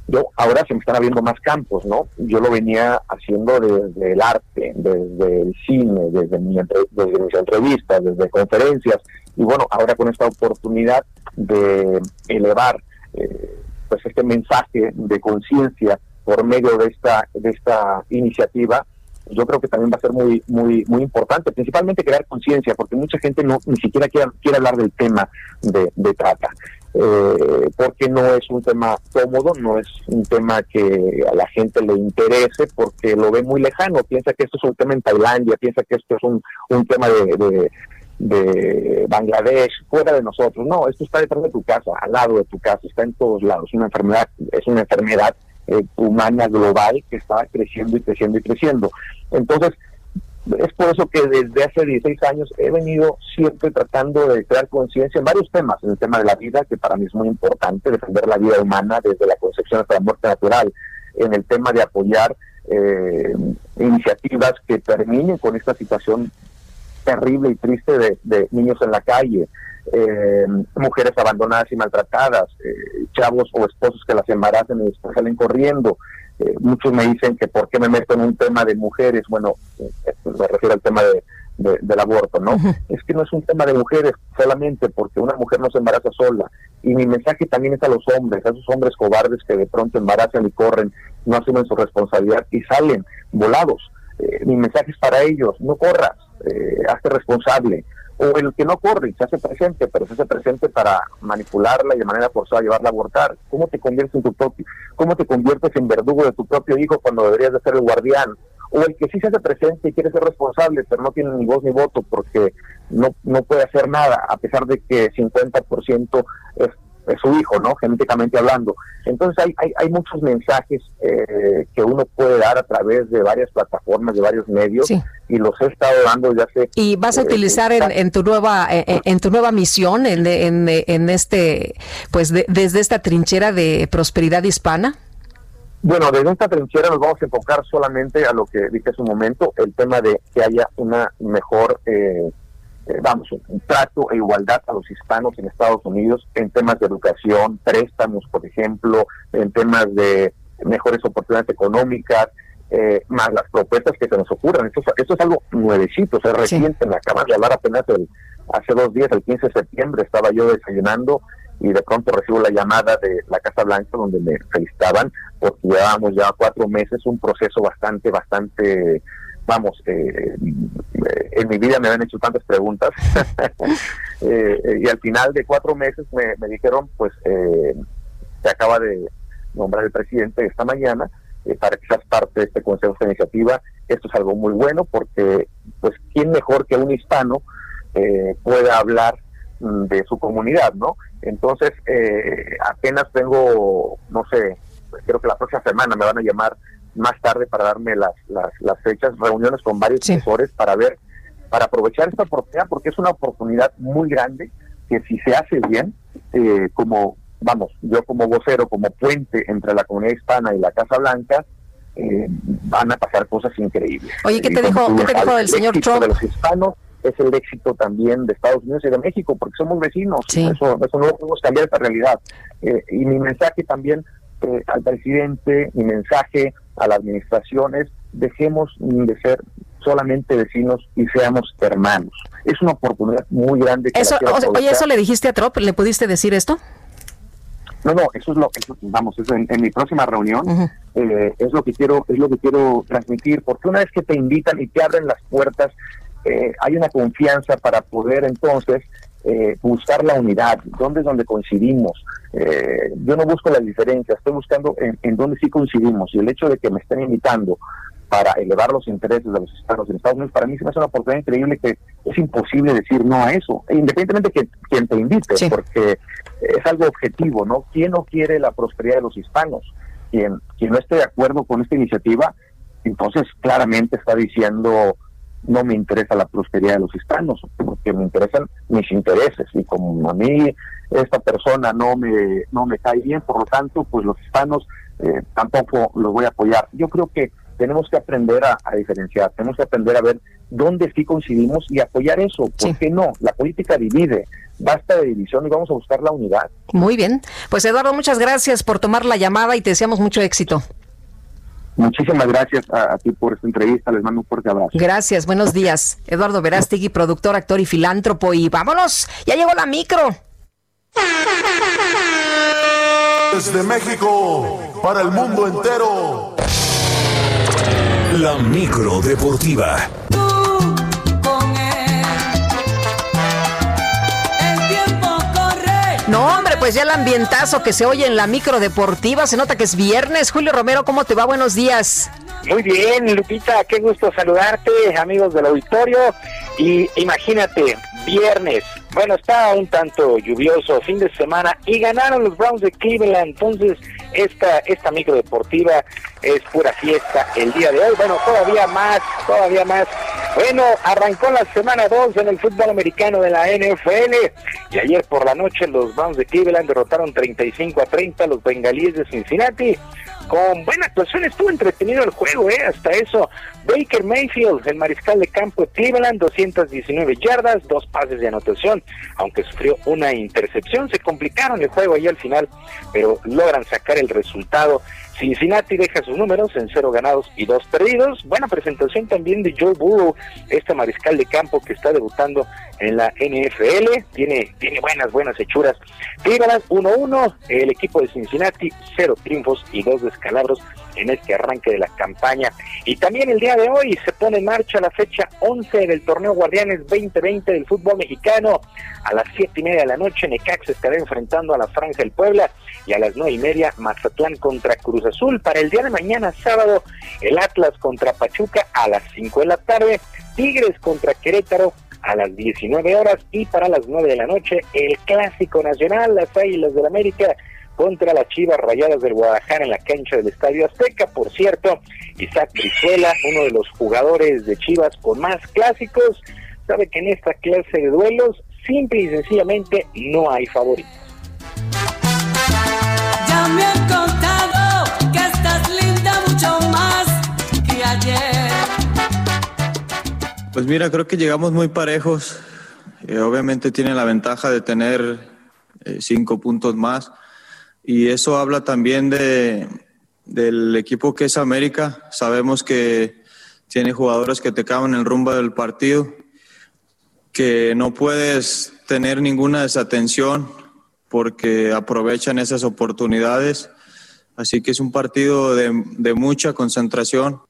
yo ahora se me están abriendo más campos, ¿no? Yo lo venía haciendo desde el arte, desde el cine, desde, mi desde mis entrevistas, desde conferencias, y bueno, ahora con esta oportunidad de elevar eh, pues este mensaje de conciencia por medio de esta de esta iniciativa, yo creo que también va a ser muy muy muy importante, principalmente crear conciencia, porque mucha gente no ni siquiera quiere, quiere hablar del tema de trata eh, porque no es un tema cómodo, no es un tema que a la gente le interese, porque lo ve muy lejano, piensa que esto es un tema en Tailandia, piensa que esto es un, un tema de, de, Bangladesh, fuera de nosotros. No, esto está detrás de tu casa, al lado de tu casa, está en todos lados. Una enfermedad, es una enfermedad eh, humana global que está creciendo y creciendo y creciendo. Entonces, es por eso que desde hace 16 años he venido siempre tratando de crear conciencia en varios temas, en el tema de la vida, que para mí es muy importante, defender la vida humana desde la concepción hasta la muerte natural, en el tema de apoyar eh, iniciativas que terminen con esta situación terrible y triste de, niños en la calle, eh, mujeres abandonadas y maltratadas, eh, chavos o esposos que las embarazan y después salen corriendo, eh, muchos me dicen que por qué me meto en un tema de mujeres, bueno, eh, me refiero al tema de, del aborto, ¿no? Es que no es un tema de mujeres solamente porque una mujer no se embaraza sola. Y mi mensaje también es a los hombres, a esos hombres cobardes que de pronto embarazan y corren, no asumen su responsabilidad y salen volados. Eh, mi mensaje es para ellos, no corras, hazte responsable, o el que no corre y se hace presente, pero se hace presente para manipularla y de manera forzada llevarla a abortar. ¿Cómo te conviertes en tu propio, cómo te conviertes en verdugo de tu propio hijo cuando deberías de ser el guardián? O el que sí se hace presente y quiere ser responsable, pero no tiene ni voz ni voto porque no, no puede hacer nada, a pesar de que 50% es es su hijo, ¿no? Genéticamente hablando. Entonces hay, hay, hay muchos mensajes eh, que uno puede dar a través de varias plataformas, de varios medios, y los he estado dando ya hace... ¿Y vas a eh, utilizar en, en, tu nueva en, en, tu nueva misión, en, en, en este, pues desde esta trinchera de prosperidad hispana? Bueno, desde esta trinchera nos vamos a enfocar solamente a lo que dije hace un momento, el tema de que haya una mejor... Eh, eh, vamos, un trato e igualdad a los hispanos en Estados Unidos en temas de educación, préstamos, por ejemplo, en temas de mejores oportunidades económicas, eh, más las propuestas que se nos ocurran. Esto, esto es algo nuevecito, es reciente, me acaban de hablar apenas el, hace dos días, el 15 de septiembre, estaba yo desayunando y de pronto recibo la llamada de la Casa Blanca donde me felicitaban porque llevábamos ya cuatro meses un proceso bastante, bastante vamos, eh, en mi vida me habían hecho tantas preguntas eh, y al final de cuatro meses me, me dijeron, pues eh, se acaba de nombrar el presidente esta mañana para que seas parte de este consejo de iniciativa. Esto es algo muy bueno porque, pues, ¿quién mejor que un hispano pueda hablar mm, de su comunidad, no? Entonces, apenas tengo, no sé, creo que la próxima semana me van a llamar más tarde para darme las, las, fechas, reuniones con varios asesores para ver, para aprovechar esta oportunidad, porque es una oportunidad muy grande que si se hace bien, eh, como, vamos, yo como vocero, como puente entre la comunidad hispana y la Casa Blanca, eh, van a pasar cosas increíbles. Oye, ¿qué te dijo, ¿qué te dijo del señor Trump? De los hispanos es el éxito también de Estados Unidos y de México, porque somos vecinos. Eso, eso no podemos cambiar esta realidad. Eh, y mi mensaje también al presidente, mi mensaje a la administración es dejemos de ser solamente vecinos y seamos hermanos. Es una oportunidad muy grande. eso, oye, ¿eso le dijiste a Trump? ¿Le pudiste decir esto? No, no, eso es lo, que vamos, eso en, mi próxima reunión eh, es lo que quiero, es lo que quiero transmitir, porque una vez que te invitan y te abren las puertas, eh, hay una confianza para poder entonces eh, buscar la unidad, dónde es donde coincidimos. Eh, yo no busco las diferencias, estoy buscando en, en dónde sí coincidimos. Y el hecho de que me estén invitando para elevar los intereses de los estados en Estados Unidos, para mí se me hace una oportunidad increíble que es imposible decir no a eso, e independientemente de que quien te invite, porque es algo objetivo, ¿no? ¿Quién no quiere la prosperidad de los hispanos? Quien, quien no esté de acuerdo con esta iniciativa, entonces claramente está diciendo no me interesa la prosperidad de los hispanos, porque me interesan mis intereses y como a mí esta persona no me no me cae bien, por lo tanto, pues los hispanos eh, tampoco los voy a apoyar. Yo creo que tenemos que aprender a, diferenciar, tenemos que aprender a ver dónde sí coincidimos y apoyar eso. ¿Por qué no? La política divide, basta de división y vamos a buscar la unidad. Muy bien. Pues Eduardo, muchas gracias por tomar la llamada y te deseamos mucho éxito. Muchísimas gracias a, ti por esta entrevista. Les mando un fuerte abrazo. Gracias, buenos días. Eduardo Verástegui, productor, actor y filántropo. Y vámonos, ya llegó la micro. Desde México, para el mundo entero. La micro deportiva. No, pues ya el ambientazo que se oye en la micro deportiva, se nota que es viernes. Julio Romero, ¿cómo te va? Buenos días. Muy bien, Lupita, qué gusto saludarte, amigos del auditorio. Y imagínate, viernes, bueno, está un tanto lluvioso, fin de semana, y ganaron los Browns de Cleveland. Entonces, esta, esta micro deportiva es pura fiesta el día de hoy. Bueno, todavía más, todavía más. Bueno, arrancó la semana 2 en el fútbol americano de la NFL y ayer por la noche los Browns de Cleveland derrotaron 35 a 30 a los Bengalíes de Cincinnati con buena actuación, estuvo entretenido el juego, ¿eh? Hasta eso, Baker Mayfield, el mariscal de campo de Cleveland, 219 yardas, dos pases de anotación, aunque sufrió una intercepción, se complicaron el juego ahí al final, pero logran sacar el resultado Cincinnati deja sus números en cero ganados y dos perdidos. Buena presentación también de Joe Burrow, este mariscal de campo que está debutando en la NFL. Tiene, tiene buenas, buenas hechuras. Cleveland 1-1, el equipo de Cincinnati, cero triunfos y dos descalabros en este arranque de la campaña. Y también el día de hoy se pone en marcha la fecha 11 del torneo Guardianes 2020 del fútbol mexicano. A las siete y media de la noche Necax estará enfrentando a la Franja del Puebla y a las nueve y media Mazatlán contra Cruz Azul. Para el día de mañana sábado el Atlas contra Pachuca a las 5 de la tarde, Tigres contra Querétaro a las 19 horas y para las 9 de la noche el Clásico Nacional, las Águilas del América contra las Chivas Rayadas del Guadalajara en la cancha del Estadio Azteca. Por cierto, Isaac Brizuela, uno de los jugadores de Chivas con más clásicos, sabe que en esta clase de duelos simple y sencillamente no hay favoritos. Ya me han contado que estás linda mucho más que ayer. Pues mira, creo que llegamos muy parejos. Eh, obviamente tienen la ventaja de tener eh, cinco puntos más y eso habla también de, del equipo que es América. Sabemos que tiene jugadores que te caben el rumbo del partido, que no puedes tener ninguna desatención porque aprovechan esas oportunidades. Así que es un partido de, de mucha concentración.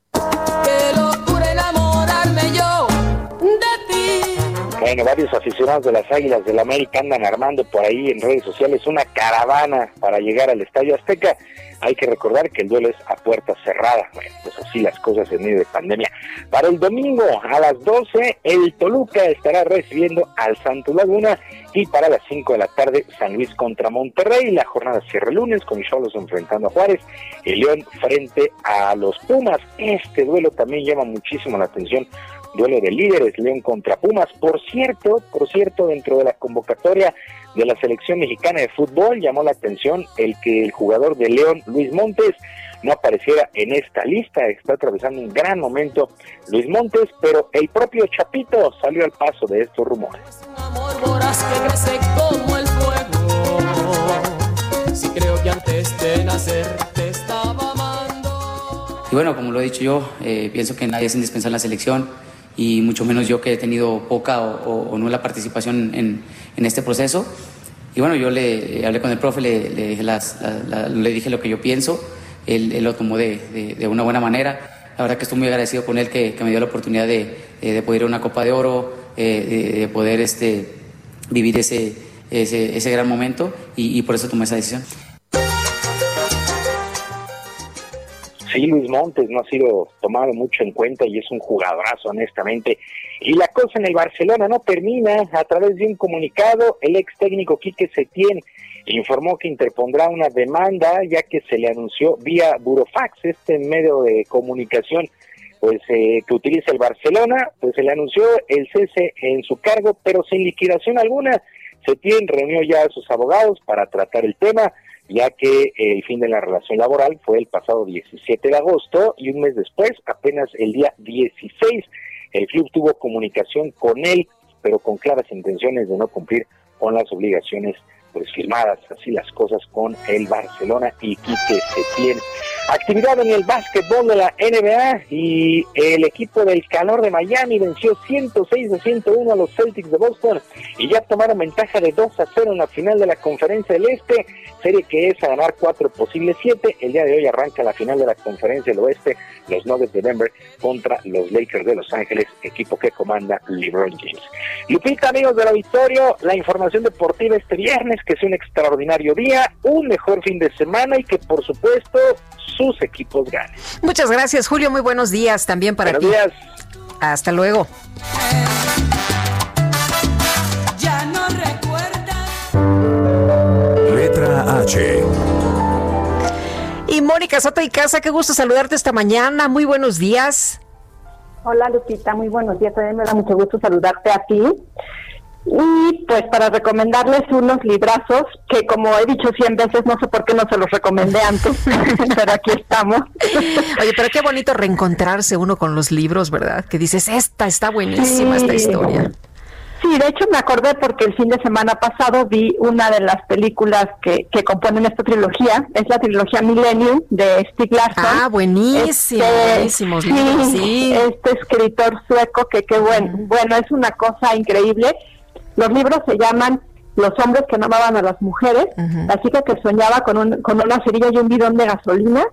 Bueno, varios aficionados de las Águilas del la América andan armando por ahí en redes sociales una caravana para llegar al Estadio Azteca. Hay que recordar que el duelo es a puerta cerrada. Bueno, pues así las cosas en medio de pandemia. Para el domingo a las 12, el Toluca estará recibiendo al Santo Laguna y para las 5 de la tarde, San Luis contra Monterrey. La jornada cierra el lunes con Cholos enfrentando a Juárez y León frente a los Pumas. Este duelo también llama muchísimo la atención duelo de líderes, León contra Pumas. Por cierto, por cierto, dentro de la convocatoria de la selección mexicana de fútbol llamó la atención el que el jugador de León, Luis Montes, no apareciera en esta lista. Está atravesando un gran momento Luis Montes, pero el propio Chapito salió al paso de estos rumores. Si creo que antes de nacer te estaba Y bueno, como lo he dicho yo, eh, pienso que nadie es indispensable en la selección y mucho menos yo que he tenido poca o, o, nula participación en, en, este proceso. Y bueno, yo le hablé con el profe, le, le, dije, las, la, la, le dije, lo que yo pienso, él, él lo tomó de, de, de, una buena manera. La verdad que estoy muy agradecido con él que, que me dio la oportunidad de, de, poder ir a una Copa de Oro, eh, de, poder este, vivir ese, ese, ese gran momento y, y por eso tomé esa decisión. Sí, Luis Montes no ha sido tomado mucho en cuenta y es un jugadorazo, honestamente. Y la cosa en el Barcelona no termina. A través de un comunicado, el ex técnico Quique Setién informó que interpondrá una demanda ya que se le anunció vía Burofax, este medio de comunicación pues eh, que utiliza el Barcelona, pues se le anunció el cese en su cargo, pero sin liquidación alguna. Setién reunió ya a sus abogados para tratar el tema ya que el fin de la relación laboral fue el pasado 17 de agosto y un mes después, apenas el día 16, el club tuvo comunicación con él, pero con claras intenciones de no cumplir con las obligaciones pues firmadas, así las cosas con el Barcelona y Quique Setién. Actividad en el básquetbol de la NBA y el equipo del calor de Miami venció 106 a 101 a los Celtics de Boston y ya tomaron ventaja de 2 a 0 en la final de la Conferencia del Este, serie que es a ganar 4 posibles 7. El día de hoy arranca la final de la Conferencia del Oeste, los Nuggets de Denver contra los Lakers de Los Ángeles, equipo que comanda LeBron James. Lupita, amigos del auditorio, la información deportiva este viernes que sea un extraordinario día, un mejor fin de semana y que por supuesto sus equipos ganen. Muchas gracias, Julio. Muy buenos días también para buenos ti. Días. Hasta luego. Ya no recuerda. Letra H. Y Mónica Soto y Casa, qué gusto saludarte esta mañana. Muy buenos días. Hola Lupita, muy buenos días. También me da mucho gusto saludarte a ti. Y pues para recomendarles unos librazos que como he dicho cien veces, no sé por qué no se los recomendé antes, pero aquí estamos. Oye, pero qué bonito reencontrarse uno con los libros, ¿verdad? Que dices, esta está buenísima, sí. esta historia. Sí, de hecho me acordé porque el fin de semana pasado vi una de las películas que, que componen esta trilogía, es la trilogía Millennium de Stieg Larsson. Ah, buenísimo, este, buenísimos sí, libros, sí. Este escritor sueco que qué bueno, bueno, es una cosa increíble. Los libros se llaman Los hombres que no amaban a las mujeres, uh -huh. la chica que soñaba con, un, con una cerilla y un bidón de gasolina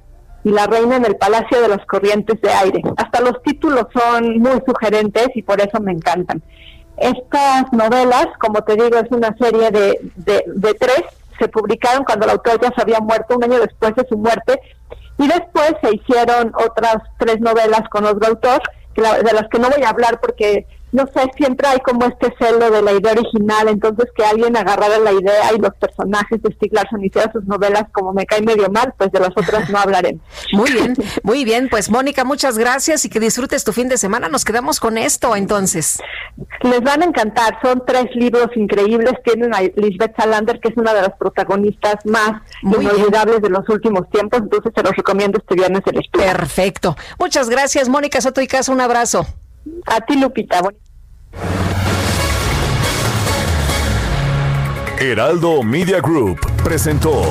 y la reina en el Palacio de las Corrientes de Aire. Hasta los títulos son muy sugerentes y por eso me encantan. Estas novelas, como te digo, es una serie de, de, de tres, se publicaron cuando el autor ya se había muerto, un año después de su muerte, y después se hicieron otras tres novelas con otro autor, de las que no voy a hablar porque no sé, siempre hay como este celo de la idea original, entonces que alguien agarrara la idea y los personajes de Stieg Larsson hiciera sus novelas como me cae medio mal, pues de las otras no hablaré. Muy bien, muy bien, pues Mónica, muchas gracias y que disfrutes tu fin de semana. Nos quedamos con esto entonces. Les van a encantar, son tres libros increíbles, tienen a Lisbeth Salander, que es una de las protagonistas más muy inolvidables bien. de los últimos tiempos, entonces se los recomiendo este viernes lectura. Perfecto. Muchas gracias, Mónica Soto y Casa, un abrazo. A ti, Lupita. Heraldo Media Group presentó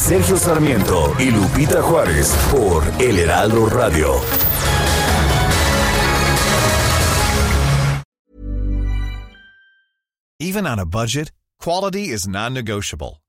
Sergio Sarmiento y Lupita Juárez por El Heraldo Radio. Even on a budget, quality is non-negotiable.